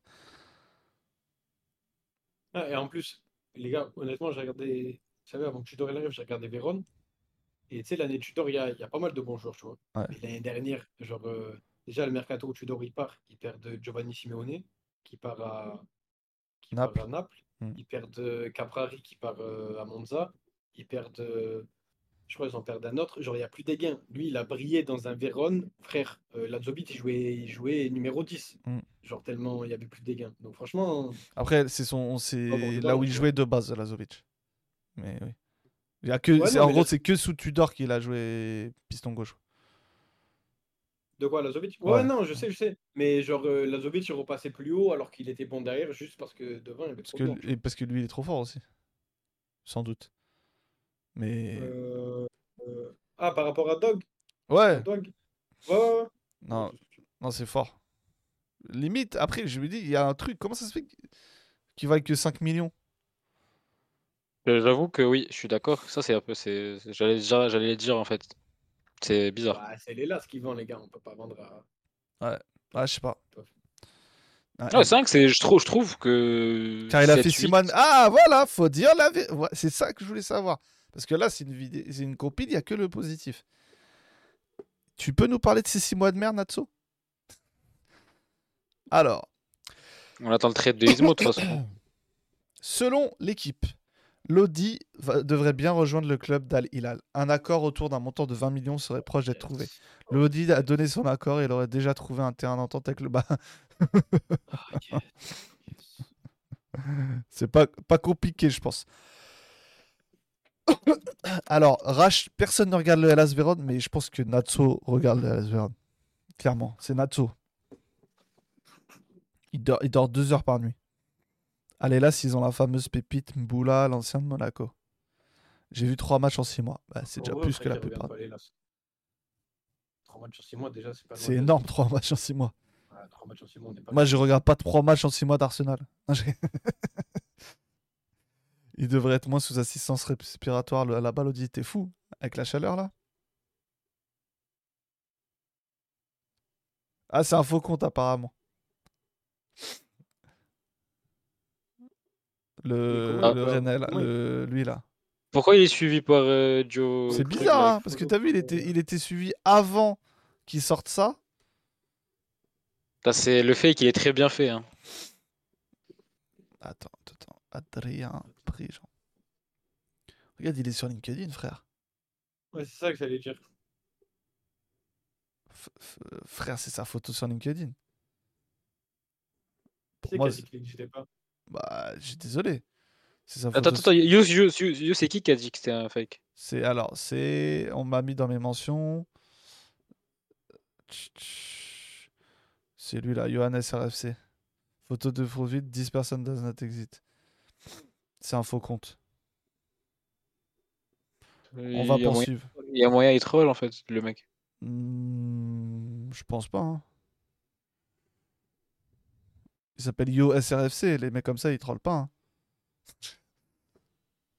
Ah, et en plus, les gars, honnêtement, j'ai regardé, vous savez, avant que Tudor arrive, j'ai regardé Véron. Et tu sais, l'année Tudor, il y a, il y a pas mal de bons joueurs, tu vois. Ouais. L'année dernière, genre, euh, déjà, le mercato où Tudor il part, ils perdent Giovanni Simeone, qui part à, qui Naples. part à Naples. Mm. Ils perdent Caprari, qui part euh, à Monza. Ils perdent, euh, je crois qu'ils en perdent un autre. Genre, il n'y a plus des gains. Lui, il a brillé dans un Vérone. Frère, euh, Lazovic, il jouait, il jouait numéro 10. Mm. Genre, tellement il n'y avait plus de gains. Donc, franchement, Après, c'est son, c'est là où il jouait de base, Lazovic. Mais oui. Il y a que, Ouais, c'est- non, en gros, là- c'est que sous Tudor qu'il a joué piston gauche. De quoi, Lazovic? Ouais, Ouais. non, je sais, je sais. Mais genre, euh, Lazovic, il repassait plus haut alors qu'il était bon derrière, juste parce que devant, il y avait Parce trop que, et parce que lui, il est trop fort aussi. Sans doute. Mais. Euh, euh, Ah, par rapport à Dog? Ouais, Dog? Ouais, non, non c'est fort. Limite, après, je me dis, il y a un truc. Comment ça se fait qu'il vaille que 5 millions? J'avoue que oui, je suis d'accord. Ça, c'est un peu. c'est- J'allais déjà- j'allais le dire en fait. C'est bizarre. Bah, c'est les lasses qui vendent, les gars. On peut pas vendre à. Ah, je sais pas. Ah, Ouais, 5, c'est, je, trouve, je trouve que. Car il a 7, fait 8, Simone. Ah, voilà, faut dire la vérité. C'est ça que je voulais savoir. Parce que là, c'est une, vidéo... c'est une compile, il n'y a que le positif. Tu peux nous parler de ces 6 mois de merde, Natso Alors, On attend le trade de Ismo de toute façon. <coughs> selon l'équipe, Lodi devrait bien rejoindre le club d'Al Hilal. Un accord autour d'un montant de 20 millions serait proche d'être trouvé. Lodi a donné son accord et il aurait déjà trouvé un terrain d'entente avec le bas. <laughs> C'est pas, pas compliqué, je pense. <coughs> Alors, Rach, personne ne regarde le Hellas Vérone, mais je pense que Natso regarde le Hellas Vérone. Clairement, c'est Natso. Il dort, il dort deux heures par nuit. Allez, là, ils ont la fameuse pépite Mboula, l'ancien de Monaco. J'ai vu trois matchs en six mois. Bah, c'est déjà plus que la plupart. Trois matchs sur six mois, déjà, c'est pas C'est énorme, trois matchs en six mois. Trois matchs sur six mois, on pas Moi, je regarde pas trois matchs en six mois d'Arsenal. <laughs> Il devrait être moins sous assistance respiratoire à la balle. Audi, t'es fou avec la chaleur là Ah, c'est un faux compte apparemment. Le, Renel, le- lui là. Pourquoi il est suivi par euh, Joe C'est bizarre, hein, parce que t'as vu, il était, il était suivi avant qu'il sorte ça. C'est le fait qu'il est très bien fait. hein. Attends, attends, Adrien Prigent. Regarde, il est sur LinkedIn, frère. Ouais, c'est ça que j'allais dire. F- f- frère, c'est sa photo sur LinkedIn. Moi, n'existait pas? Bah, suis désolé. C'est sa Attends, attends, attends, Yo, c'est qui qui a dit que c'était un fake? C'est alors, c'est, on m'a mis dans mes mentions. C'est lui là, Johannes RFC. Photo de profil, 10 personnes does not exist. C'est un faux compte. On va poursuivre. il y a moyen, il troll en fait, le mec. Hmm, je pense pas. hein. Il s'appelle Yo SRFC. Les mecs comme ça, ils trollent pas. hein.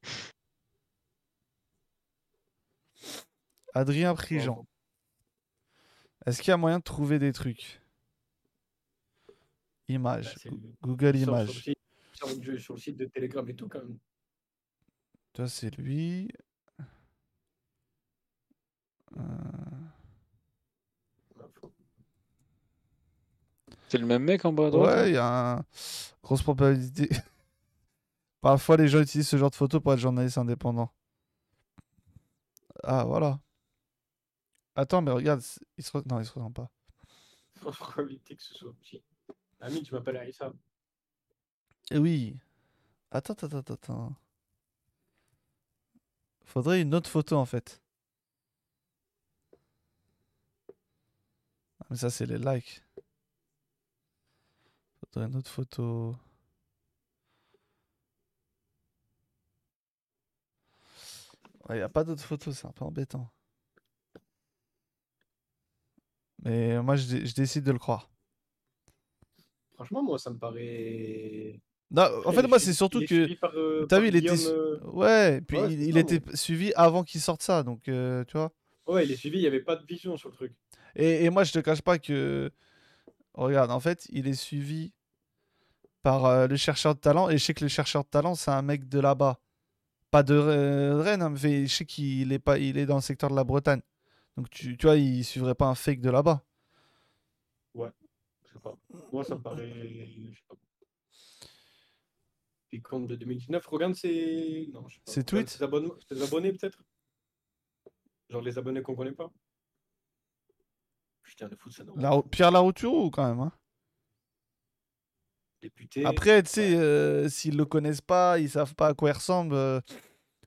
<laughs> Adrien Prigent. Est-ce qu'il y a moyen de trouver des trucs? Bah, Images. le- Google sort sur le Images. site- sur le- sur le site de Telegram et tout, quand même. Toi, c'est lui. Euh, C'est le même mec en bas à droite Ouais, il y a un... grosse probabilité. <laughs> Parfois, les gens utilisent ce genre de photos pour être journalistes indépendants. Ah, voilà. Attends, mais regarde, il se... re- Non, il se ressemble pas. <laughs> Probabilité que ce soit petit. Ami, tu m'appelles Aïssa. Eh oui. Attends, attends, attends, attends. Faudrait une autre photo, en fait. Ah, mais ça, c'est les likes. Une autre photo. Ouais, y a pas d'autres photos, c'est un peu embêtant. Mais moi, je, dé- je décide de le croire. Franchement, moi, ça me paraît. Non, en fait, il moi, c'est surtout il que. par, euh, T'as vu, il était. Guillaume, euh, Ouais, puis ouais, il, il était suivi avant qu'il sorte ça, donc euh, tu vois. Ouais, il est suivi, il n'y avait pas de vision sur le truc. Et, et moi, je te cache pas que. Regarde, en fait, il est suivi par euh, le chercheur de talent, et je sais que le chercheur de talent, c'est un mec de là-bas. Pas de Re- Rennes, hein, mais je sais qu'il est, pas... il est dans le secteur de la Bretagne. Donc tu, tu vois, il suivrait pas un fake de là-bas. Je sais pas. Moi, ça me paraît. Je sais pas. Puis compte de 2019, regarde ses. Non, je sais pas. Ses tweets Ses abonnements, ses abonnés, peut-être Genre les abonnés qu'on connaît pas Putain, le foot, ça nous La... Pierre Larouturou, quand même. hein. Député. Après, tu sais, ouais. euh, s'ils le connaissent pas, ils savent pas à quoi il ressemble, euh,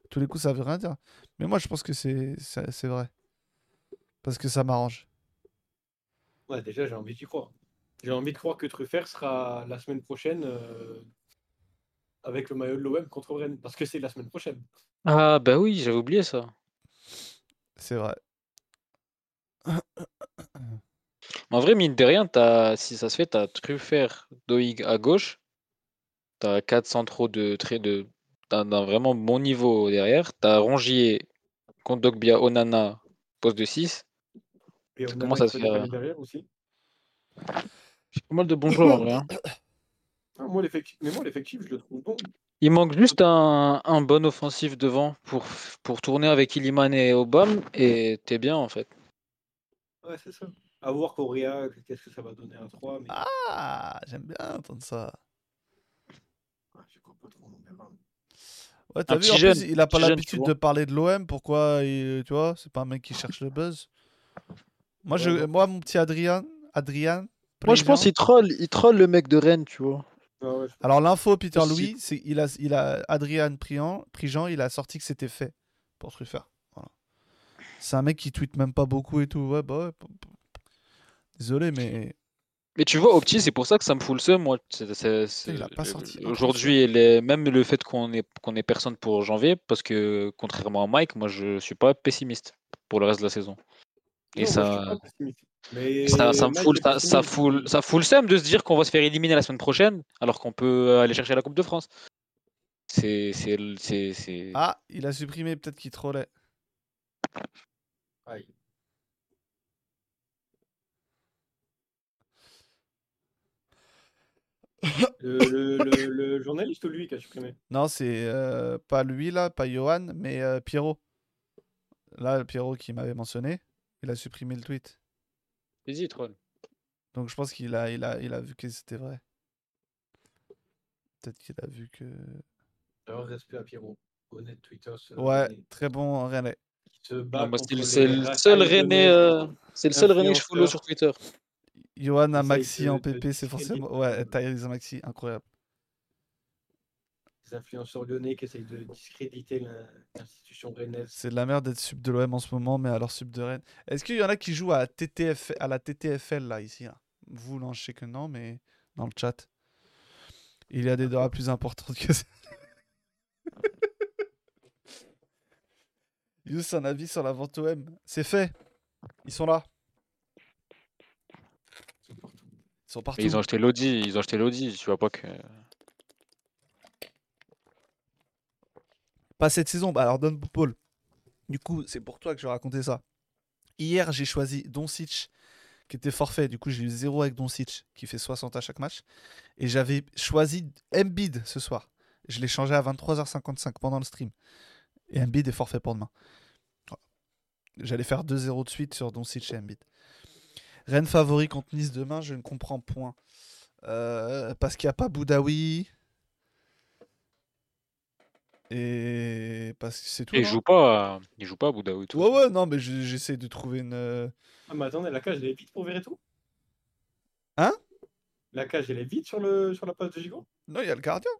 tous les coups, ça veut rien dire. Mais moi, je pense que c'est c'est c'est vrai. Parce que ça m'arrange. Ouais, déjà, j'ai envie d'y croire. J'ai envie de croire que Truffert sera la semaine prochaine euh, avec le maillot de l'OM contre Rennes. Parce que c'est la semaine prochaine. Ah bah oui, j'avais oublié ça. C'est vrai. En vrai, mine de rien, t'as- si ça se fait, t'as Truffert, Doig à gauche. T'as quatre centraux de très de d'un vraiment bon niveau derrière. T'as Rongier, Kondogbia, Onana, poste de 6. Et ça se fait, euh derrière aussi. J'ai pas mal de bons joueurs en vrai. hein. Ah, moi, mais moi, l'effectif, je le trouve bon. Il manque juste un, un bon offensif devant pour, pour tourner avec Iliman et Obama et t'es bien en fait. Ouais, c'est ça. À voir Correa, qu'est-ce que ça va donner à 3. Mais... Ah, j'aime bien entendre ça. Ouais, je pas trop. Ouais, t'as Un vu, en jeune, plus, il a pas l'habitude de parler de l'OM. Pourquoi il, Tu vois, c'est pas un mec qui cherche le buzz. Moi, je, Ouais, moi mon petit Adrien, Adrien. Moi, je pense qu'il troll, il troll le mec de Rennes, tu vois. Ah ouais, Alors, l'info, Peter. Louis, c'est il a, il a Adrien Prian, Prigent, il a sorti que c'était fait pour Truffert. Voilà. C'est un mec qui tweet même pas beaucoup et tout. Ouais, bah Désolé, mais Mais tu vois, Opti, c'est pour ça que ça me fout le seum, moi. Aujourd'hui, les- même le fait qu'on ait, qu'on ait personne pour janvier, parce que contrairement à Mike, moi je suis pas pessimiste pour le reste de la saison. Et Non, ça, pas pessimiste. Mais ça, ça me fout, ça, ça fout, ça fout le seum de se dire qu'on va se faire éliminer la semaine prochaine, alors qu'on peut aller chercher la Coupe de France. C'est. c'est, c'est, c'est- ah, il a supprimé, peut-être qu'il trollait. Aïe. Le, <laughs> le, le, le journaliste ou lui qui a supprimé? Non, c'est euh, pas lui là, pas Johan, mais euh, Pierrot. Là, le Pierrot qui m'avait mentionné, il a supprimé le tweet. Vas-y, troll. Donc je pense qu'il a, il a, il a vu que c'était vrai. Peut-être qu'il a vu que. Alors, respect à Pierrot. Honnête Twitter. Ouais, très bon Non, bah, contre c'est le, seul René, euh, c'est le seul René que je follow sur Twitter. Johan à Maxi en PP, c'est forcément. Ouais, Tyrese Maxi, incroyable. Les influenceurs lyonnais qui essayent de discréditer l'institution rennaise. C'est de la merde d'être sub de l'OM en ce moment, mais alors sub de Rennes. Est-ce qu'il y en a qui jouent à, TTF, à la TTFL là, ici là? Vous, non, je sais que non, mais dans le chat. Il y a des droits plus importantes que ça. <laughs> Yous, un avis sur la vente OM C'est fait. Ils sont là. Ils sont partout. Ils sont partout. Mais ils ont acheté l'Audi, ils ont acheté l'Audi, tu vois pas que. Pas cette saison. Bah alors, Don Paul. Du coup, c'est pour toi que je vais raconter ça. Hier, j'ai choisi Doncic, qui était forfait. Du coup, j'ai eu 0 avec Doncic, qui fait 60 à chaque match. Et j'avais choisi Embiid ce soir. Je l'ai changé à 23h55 pendant le stream. Et Embiid est forfait pour demain. J'allais faire 2-0 de suite sur Doncic et Embiid. Rennes favori contre Nice demain, je ne comprends point. Euh, parce qu'il n'y a pas Boudaoui. Et parce que c'est tout. Et il joue pas, il joue pas à Boudaoui. tout. Ouais, ouais, non, mais je- j'essaie de trouver une. euh, Ah, mais attendez, la cage, elle est vide pour tout Hein? La cage, elle est vide sur, le, sur la place de Gigot? Non, il y a le gardien.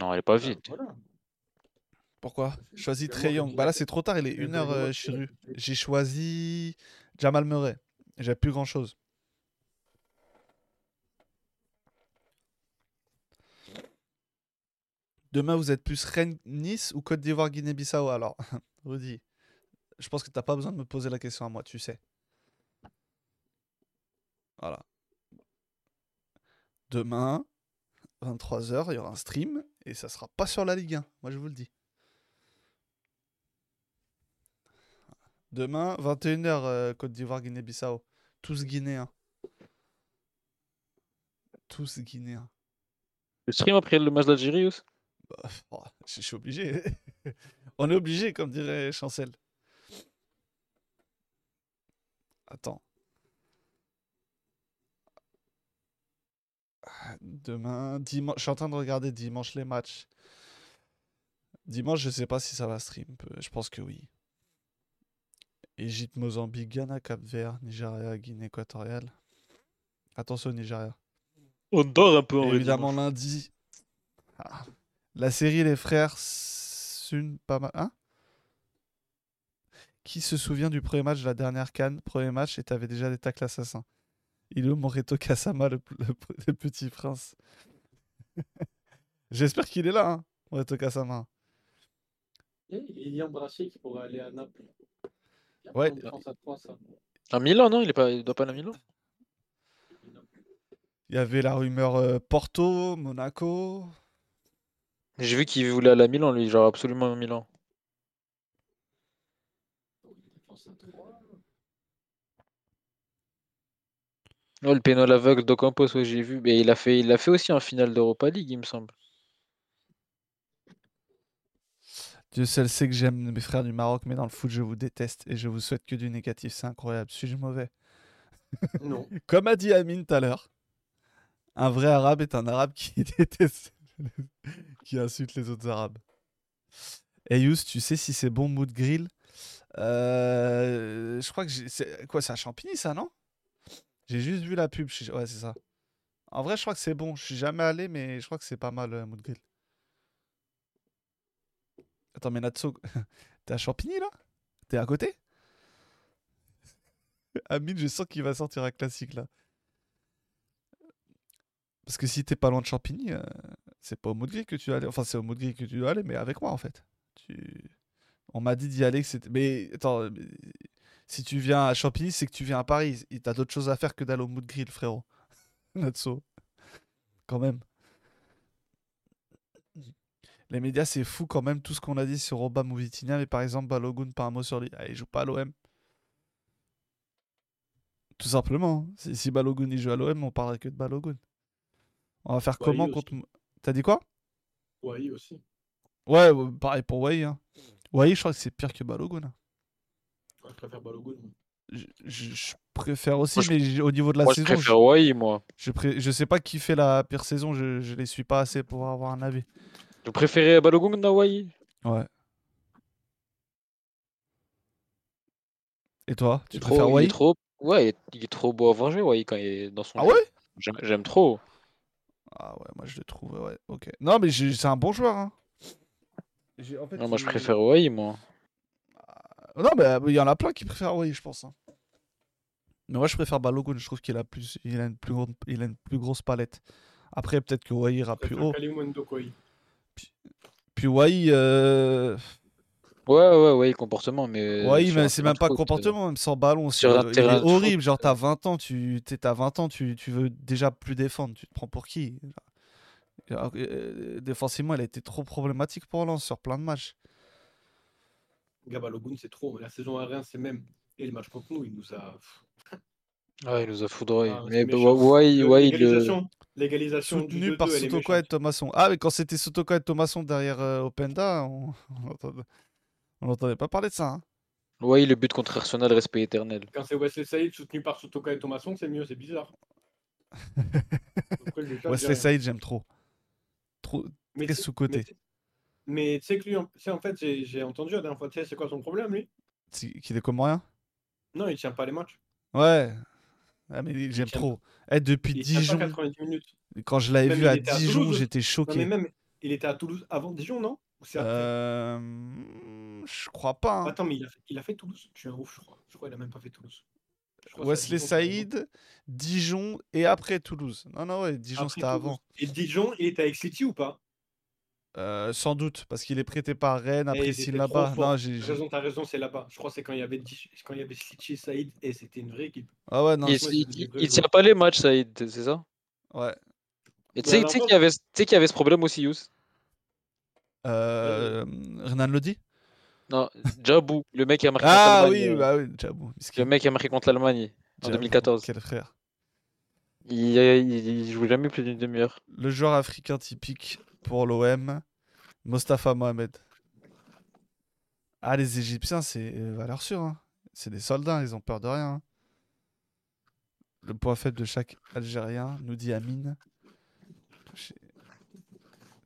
Non, elle est pas vide. Voilà. Pourquoi? Choisis Trey Young. Bah là, c'est trop tard, il est Il y a 1h Grégoire qui- chiru. J'ai choisi Jamal Murray. J'ai plus grand chose. Demain, vous êtes plus Rennes-Nice ou Côte d'Ivoire-Guinée-Bissau Alors, <laughs> Rudy, je pense que t'as pas besoin de me poser la question à moi, tu sais. Voilà. Demain, 23h, il y aura un stream et ça sera pas sur la Ligue 1, moi je vous le dis. Demain, 21h, euh, Côte d'Ivoire, Guinée-Bissau. Tous guinéens. Tous guinéens. Le stream après le match d'Algérie aussi? Bah, oh, je suis obligé. <laughs> On est obligé, comme dirait Chancel. Attends. Demain, dimanche. Je suis en train de regarder dimanche les matchs. Dimanche, je sais pas si ça va stream. Je pense que oui. Égypte, Mozambique, Ghana, Cap-Vert, Nigeria, Guinée équatoriale. Attention, Nigeria. On dort un peu en évidemment, lundi. Ah. La série Les Frères Sun, pas mal. Hein? Qui se souvient du premier match de la dernière canne? Premier match et t'avais déjà des tacles assassins. Il est où Moreto Kasama, le, le- le petit prince? <laughs> J'espère qu'il est là, hein, Moreto Kasama. Et Lilian Brassier qui pourrait aller à Naples. Ouais. À Milan, non il, est pas... il doit pas aller à Milan Il y avait la rumeur euh, Porto, Monaco. J'ai vu qu'il voulait aller à Milan, lui, genre absolument à Milan. Ouais, le pénal aveugle d'Ocampos, ouais, j'ai vu. Mais il a fait, il a fait aussi en finale d'Europa League, il me semble. Dieu seul sait que j'aime mes frères du Maroc, mais dans le foot, je vous déteste et je vous souhaite que du négatif. C'est incroyable. Suis-je mauvais? Non. <laughs> Comme a dit Amine tout à l'heure, un vrai arabe est un arabe qui <laughs> déteste, qui insulte les autres arabes. Et Yous, tu sais si c'est bon mood grill? Euh, Je crois que c'est quoi, c'est à Champigny ça, non? J'ai juste vu la pub. Ouais, c'est ça. En vrai, je crois que c'est bon. Je suis jamais allé, mais je crois que c'est pas mal euh, mood grill. Attends, mais Natso, <laughs> t'es à Champigny là? T'es à côté? <laughs> Amine, je sens qu'il va sortir un classique là. Parce que si t'es pas loin de Champigny, euh, c'est pas au Grill que tu dois aller. Enfin, c'est au Grill que tu dois aller, mais avec moi en fait. On m'a dit d'y aller. Mais attends, si tu viens à Champigny, c'est que tu viens à Paris. T'as d'autres choses à faire que d'aller au Mood Grill, frérot. <laughs> Natso. Quand même. Les médias, c'est fou quand même tout ce qu'on a dit sur Roba Mouvitinia, mais par exemple, Balogun, pas un mot sur lui. Ah, il joue pas à l'OM. Tout simplement. hein. Si, si Balogun il joue à l'OM, on parlerait que de Balogun. On va faire Wai comment aussi. contre. T'as dit quoi? Ouais, aussi. Ouais, pareil pour Wai. Hein. Wai, je crois que c'est pire que Balogun. hein. Ouais, je préfère Balogun. moi. Je, je- je préfère aussi, Moi, je- mais au niveau de la Moi, saison, je, préfère Wai, moi. je, pré- je sais pas qui fait la pire saison. Je, je les suis pas assez pour avoir un avis. Vous préférez Balogun à Wai Ouais. Et toi Tu préfères trop, il Wai est trop, ouais, il est, trop beau à jouer, Wai, quand il est dans son Ah jeu. ouais J'aime j'aime trop. Ah ouais, moi je le trouve, ouais, ok. Non, mais j'ai- c'est un bon joueur. Hein. J'ai- en fait, Non, moi, je préfère Wai, moi. Non, mais euh, il y en a plein qui préfèrent Wai, je pense. hein. Mais moi, je préfère Balogun. Je trouve qu'il a, plus, il a, une, plus grande, il a une plus grosse palette. Après, peut-être que Wai ira plus haut. Puis Wai, euh... Ouais, ouais, ouais, comportement, mais. Wai, sur mais c'est même pas euh, comportement, même sans ballon. sur il est foot, horrible. Genre, t'as euh, 20 ans, tu t'es- t'as 20 ans, tu, tu veux déjà plus défendre. Tu te prends pour qui? Genre, euh, Défensivement, il a été trop problématique pour Lens sur plein de matchs. Gars, Balogun, c'est trop. La saison à Reims, c'est même. Et le match contre nous, il nous a. Ouais, il nous a foudroyé. Ah, mais bah. Wai, Le- Wai, le. L'égalisation l'égalisation du Soutenu 2-2, par Sotoko et. Thomasson. Ah, mais quand c'était Sotoko et Thomasson derrière euh, Openda, on on entendait, on entendait pas parler de ça. hein. Oui, le but contre Arsenal, respect éternel. Quand c'est Wesley Saïd soutenu par Sotoka et Thomasson, c'est mieux, c'est bizarre. <laughs> Après, Wesley. Saïd, j'aime trop. Trop Mais très sous-coté. mais tu- sais que lui, en, en fait, j'ai entendu la dernière fois, tu sais, c'est quoi son problème, lui? Qu'il est comme rien? Non, il tient pas les matchs. Ouais. Ah, mais j'aime trop. Eh, depuis Il Dijon, 90 minutes. quand je l'avais vu à Dijon, j'étais Non, mais choqué. même, il était à Toulouse avant Dijon, non? Euh, Je crois pas. hein. Attends, mais il a, fait, il a fait Toulouse. Je suis un ouf, je crois. Je crois qu'il a même pas fait Toulouse. Wesley. Saïd, Dijon et après Toulouse. Non, non, ouais, Dijon c'était avant. Et Dijon, il était avec City ou pas? Euh, sans doute, parce qu'il est prêté par Rennes, après étaient là-bas. Non, j'ai. Raison, t'as raison, c'est là-bas. Je crois que c'est quand il y avait, quand il y avait City et Saïd et c'était une vraie équipe. Ah ouais, non, il, c'est- c'est tient pas les matchs, Saïd, c'est ça? Ouais. Et tu Mais sais alors, tu sais qu'il y, avait- tu sais qu'il y avait ce problème aussi, Yous Euh, Renan Lodi Non, Djabou, le mec qui a marqué Ah contre oui, l'Allemagne. euh, bah oui, Djabou. Le mec qui a marqué contre l'Allemagne en Djabou, 2014. Quel frère. Il, il, il joue jamais plus d'une demi-heure. Le joueur africain typique pour l'OM, Mostafa Mohamed. Ah, les Égyptiens, c'est euh, valeur sûre. hein. C'est des soldats, ils ont peur de rien. hein. Le point faible de chaque Algérien, nous dit Amine. Tu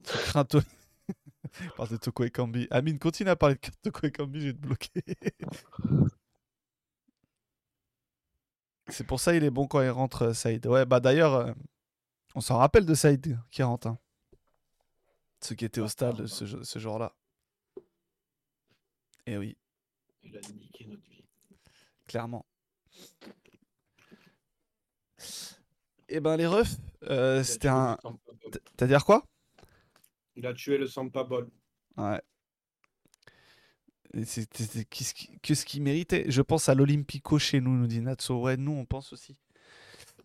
crains <laughs> de Toko Ekambi. Amine, continue à parler de Toko Ekambi, je vais te bloquer. <laughs> C'est pour ça il est bon quand il rentre, euh, Saïd. Ouais, bah d'ailleurs, euh, on s'en rappelle de Saïd qui rentre. hein. Ceux qui étaient au stade ce, ce jour-là. Et oui, Il a niqué notre vie. clairement. Et ben les refs, euh, c'était un. T'as dire quoi? Il a tué le Sampa Ball. Ouais. C'était qu'est-ce qui- que ce qu'il méritait? Je pense à l'Olympico chez nous, nous dit Natso. Ouais, nous, on pense aussi.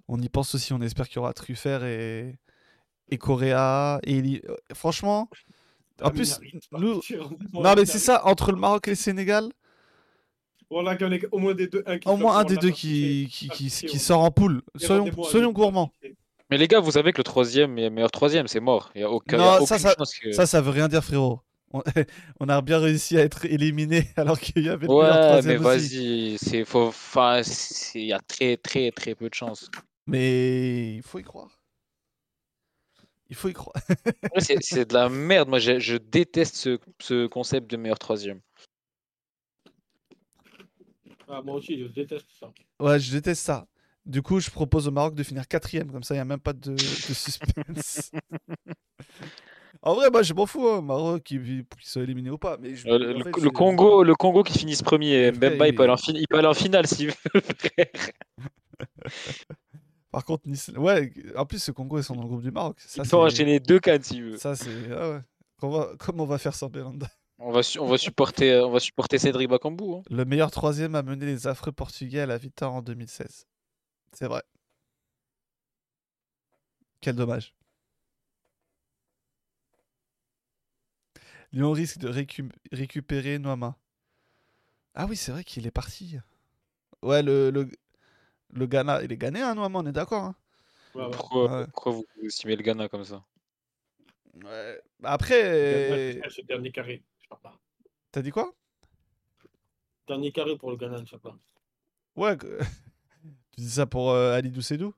On y pense aussi. On espère qu'il y aura Truffert et, et Correa. Et euh, Franchement, en Ah, plus, Minari, nous. <laughs> en- Non, mais c'est ça, entre le Maroc et le Sénégal, Voilà qu'il y en ait au moins des deux. Un qui au soit moins un pour des deux qui, qui, Ah, qui, qui sort en poule. Soyons, soyons gourmands. Mais les gars, vous savez que le troisième et meilleur troisième, c'est mort. Il n'y a, aucun, y a Non, aucune ça, ça- chance que. Ça, ça veut rien dire, frérot. On, <laughs> on a bien réussi à être éliminé <laughs> alors qu'il y avait le meilleur Ouais, mais troisième aussi. vas-y, il y a très très très peu de chance. Mais il faut y croire. Il faut y croire. C'est de la merde. Moi, je, je déteste ce, ce concept de meilleur troisième. Ah, moi aussi, je déteste ça. Ouais, je déteste ça. Du coup, je propose au Maroc de finir quatrième, comme ça, il n'y a même pas de, de suspense. <laughs> en vrai, moi, je m'en fous, hein, Maroc, qu'ils qu'ils soient éliminés ou pas. Mais je- Euh, Le, en le- fait, le je- Congo, le Congo qui finisse premier, Mbemba, il peut aller en, il- fin- il peut aller en finale s'il veut. <laughs> Par contre, Nice... ouais, en plus, ce Congo, ils sont dans le groupe du Maroc. Ça, Il peut c'est- enchaîner deux cannes s'il veut. Ça, c'est. Ah ouais. Comment on va faire sans Belanda On va, on va supporter, euh, on va supporter Cédric Bakambu. hein. Le meilleur troisième a mené les affreux Portugais à la victoire en 2016. C'est vrai. Quel dommage. Lyon risque de récu- récupérer Noama. Ah oui, c'est vrai qu'il est parti. Ouais, le, le, le Ghana, il est ghanéen, Noama, on est d'accord. hein Ouais, ouais. Pourquoi, Ouais. pourquoi vous estimez le Ghana comme ça? Ouais. Après, C'est le dernier carré. Je sais pas. t'as dit quoi? Dernier carré pour le Ghana, je sais pas. Ouais, que- <laughs> tu dis ça pour euh, Ali Doucedou?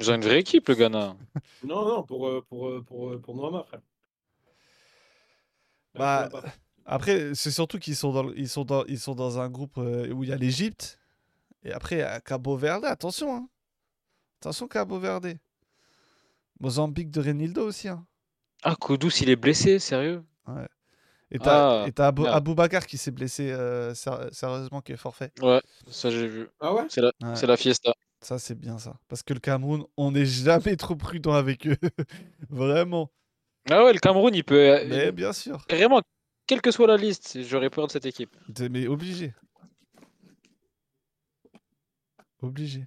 Ils ont une vraie équipe, le Ghana. <laughs> Non, non, pour, euh, pour, euh, pour, pour Noama, frère. Bah. Après, c'est surtout qu'ils sont dans, ils sont dans, ils sont dans un groupe où il y a l'Égypte. Et après, il y a Cabo Verde. Attention, hein. Attention, Cabo Verde. Mozambique de Renildo aussi. Hein. Ah, Kudus, il est blessé, sérieux? Et t'as Ah, et t'as Abou. Aboubacar qui s'est blessé euh, sérieusement, qui est forfait. Ouais, ça j'ai vu. Ah ouais? C'est la, Ouais. c'est la fiesta. Ça, c'est bien ça. Parce que le Cameroun, on n'est jamais trop prudent avec eux. <laughs> Vraiment. Ah ouais, le Cameroun, il peut. euh, Mais bien sûr. Vraiment, quelle que soit la liste, j'aurais peur de cette équipe. Mais obligé. Obligé.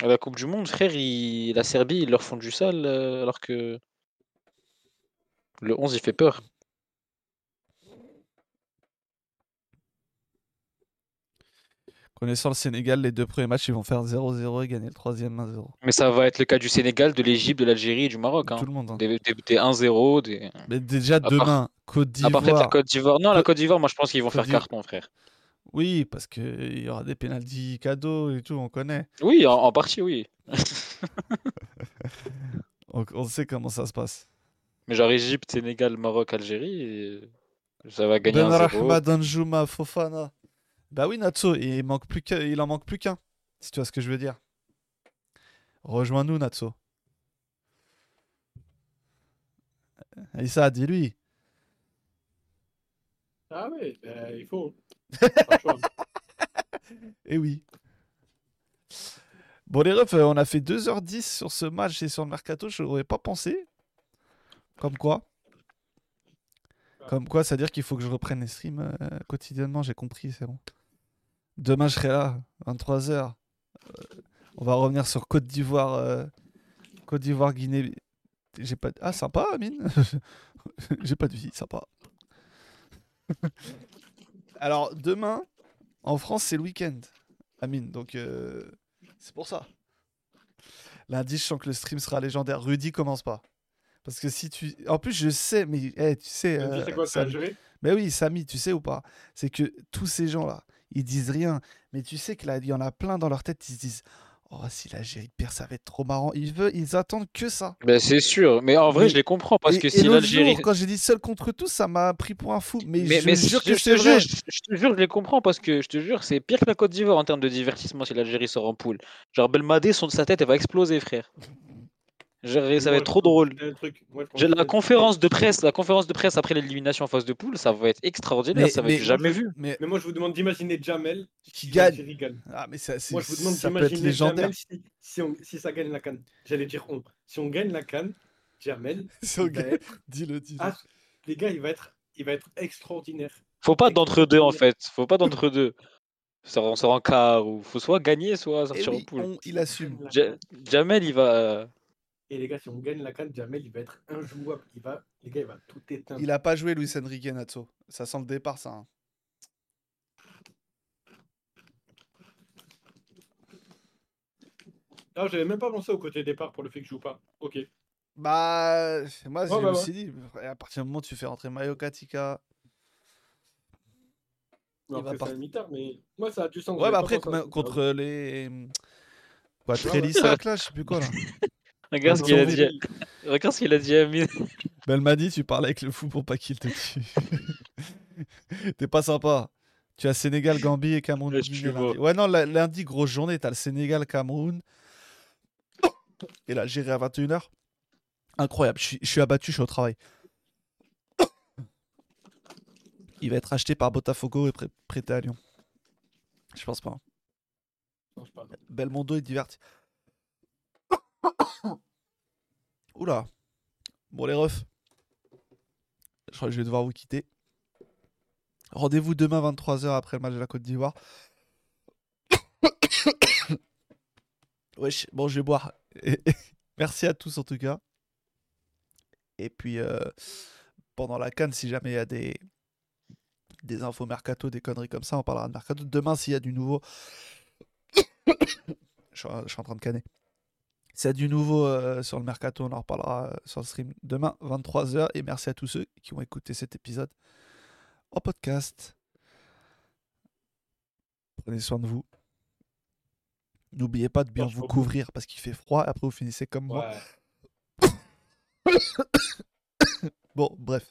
À la Coupe du Monde, frère, il- la Serbie, ils leur font du sale, euh, alors que le 11, il fait peur. Connaissant le Sénégal, les deux premiers matchs, ils vont faire 0-0 et gagner le troisième 1-0. Mais ça va être le cas du Sénégal, de l'Égypte, de l'Algérie et du Maroc. hein. Tout le monde. hein. Des, des- des 1-0, des... Mais déjà demain, Côte à part la d'Ivoire. Côte d'Ivoire. Non, la Côte- d'Ivoire, moi je pense qu'ils vont Côte faire d'Ivoire. carton, frère. Oui, parce qu'il y aura des pénalties cadeaux et tout, on connaît. Oui, en, en partie, oui. <laughs> On, on sait comment ça se passe. Mais genre Égypte, Sénégal, Maroc, Algérie, et ça va gagner Ben 1-0. Rahma, Danjuma, Fofana. Bah oui, Natso, il, manque plus il en manque plus qu'un. Si tu vois ce que je veux dire. Rejoins-nous, Natso. Aïssa, dis-lui. Ah ouais, bah, il faut. Choix. <laughs> Eh oui. Bon, les refs, euh, on a fait 2h10 sur ce match et sur le mercato. Je n'aurais pas pensé. Comme quoi. Comme quoi, c'est-à-dire qu'il faut que je reprenne les streams euh, quotidiennement. J'ai compris, c'est bon. Demain, je serai là, 23h. on va revenir sur Côte d'Ivoire. euh, Côte d'Ivoire, Guinée. J'ai pas. de- Ah, sympa, Amine. <laughs> J'ai pas de vie, sympa. Alors, demain, en France, c'est le week-end. Amine, donc euh, c'est pour ça. Lundi, je sens que le stream sera légendaire. Rudy commence pas. Parce que si tu. En plus, je sais, mais eh, tu sais. Euh, quoi, c'est Samy- Algérie mais oui, Samy, tu sais ou pas? C'est que tous ces gens-là, ils disent rien. Mais tu sais que là, il y en a plein dans leur tête, ils se disent Oh, si l'Algérie perd, ça va être trop marrant. Ils, veulent, ils attendent que ça. Ben, c'est sûr, mais en vrai, Mais- je les comprends parce et, que si l'Algérie. quand j'ai dit seul contre tous, ça m'a pris pour un fou. Mais, Mais, je mais jure je, que je te jure, je, je te jure, je les comprends parce que je te jure, c'est pire que la Côte d'Ivoire en termes de divertissement si l'Algérie sort en poule. Genre Belmadé, son de sa tête, elle va exploser, frère. Ça va être trop drôle. truc. Moi, la conférence de presse, la conférence de presse après l'élimination en phase de poule, ça va être extraordinaire, Mais- ça va mais- être jamais vu. Mais, Mais moi, je vous demande d'imaginer Jamel Qui gagne. ah, mais ça, c'est- Moi, je vous demande d'imaginer. Jamel si, si, on- si ça gagne la canne. J'allais dire on. Si on gagne la canne, Jamel, <laughs> Si on gagne- être- <laughs> Dis-le, dis-le. ah, les gars, il va être, il va être extraordinaire. Faut pas d'entre-deux en extraordinaire. fait, faut pas d'entre-deux. Ça, <laughs> on sort en quart ou faut soit gagner, soit Eh sortir en oui, poule. on- il assume. Ja-. Jamel, il va. Et les gars, si on gagne la canne, Jamel, il va être injouable. Il va, les gars, il va tout éteindre. Il a pas joué Luis Enrique Natso. Ça sent le départ, ça. hein. Non, j'avais même pas pensé au côté départ pour le fait que je joue pas. Ok. Bah, moi, me ouais, ouais. suis dit, à partir du moment où tu fais rentrer Mayo Katika. Non, Il va après, part- mais moi, ça a du sens. Ouais, bah après, contre les. Quoi, Ouais, ouais. Trélissac, là, je sais plus quoi, là. Regarde ce a dit. <laughs> Regarde ce qu'il a dit à Amine. <laughs> Belmadi, tu parles avec le fou pour pas qu'il te tue. <laughs> T'es pas sympa. Tu as Sénégal, Gambie et Cameroun. Ouais, Guinée je suis lundi. Ouais, non, lundi, grosse journée. T'as le Sénégal, Cameroun <coughs> et l'Algérie à 21h. Incroyable. Je suis, je suis abattu, je suis au travail. <coughs> Il va être acheté par Botafogo et prêt- prêté à Lyon. Je pense pas. hein. Belmondo est diverti. <coughs> Oula. Bon, les refs. Je crois que je vais devoir vous quitter. Rendez-vous demain 23h après le match de la Côte d'Ivoire. <coughs> Wesh, bon, je vais boire. <laughs> Merci à tous en tout cas. Et puis, euh, pendant la canne, si jamais il y a des, infos mercato, des conneries comme ça, on parlera de mercato. Demain, s'il y a du nouveau. <coughs> je suis en train de canner. A du nouveau euh, sur le mercato, on en reparlera euh, sur le stream demain, 23h. Et merci à tous ceux qui ont écouté cet épisode en podcast. Prenez soin de vous. N'oubliez pas de bien vous couvrir parce qu'il fait froid. Après, vous finissez comme moi. <coughs> Bon, bref.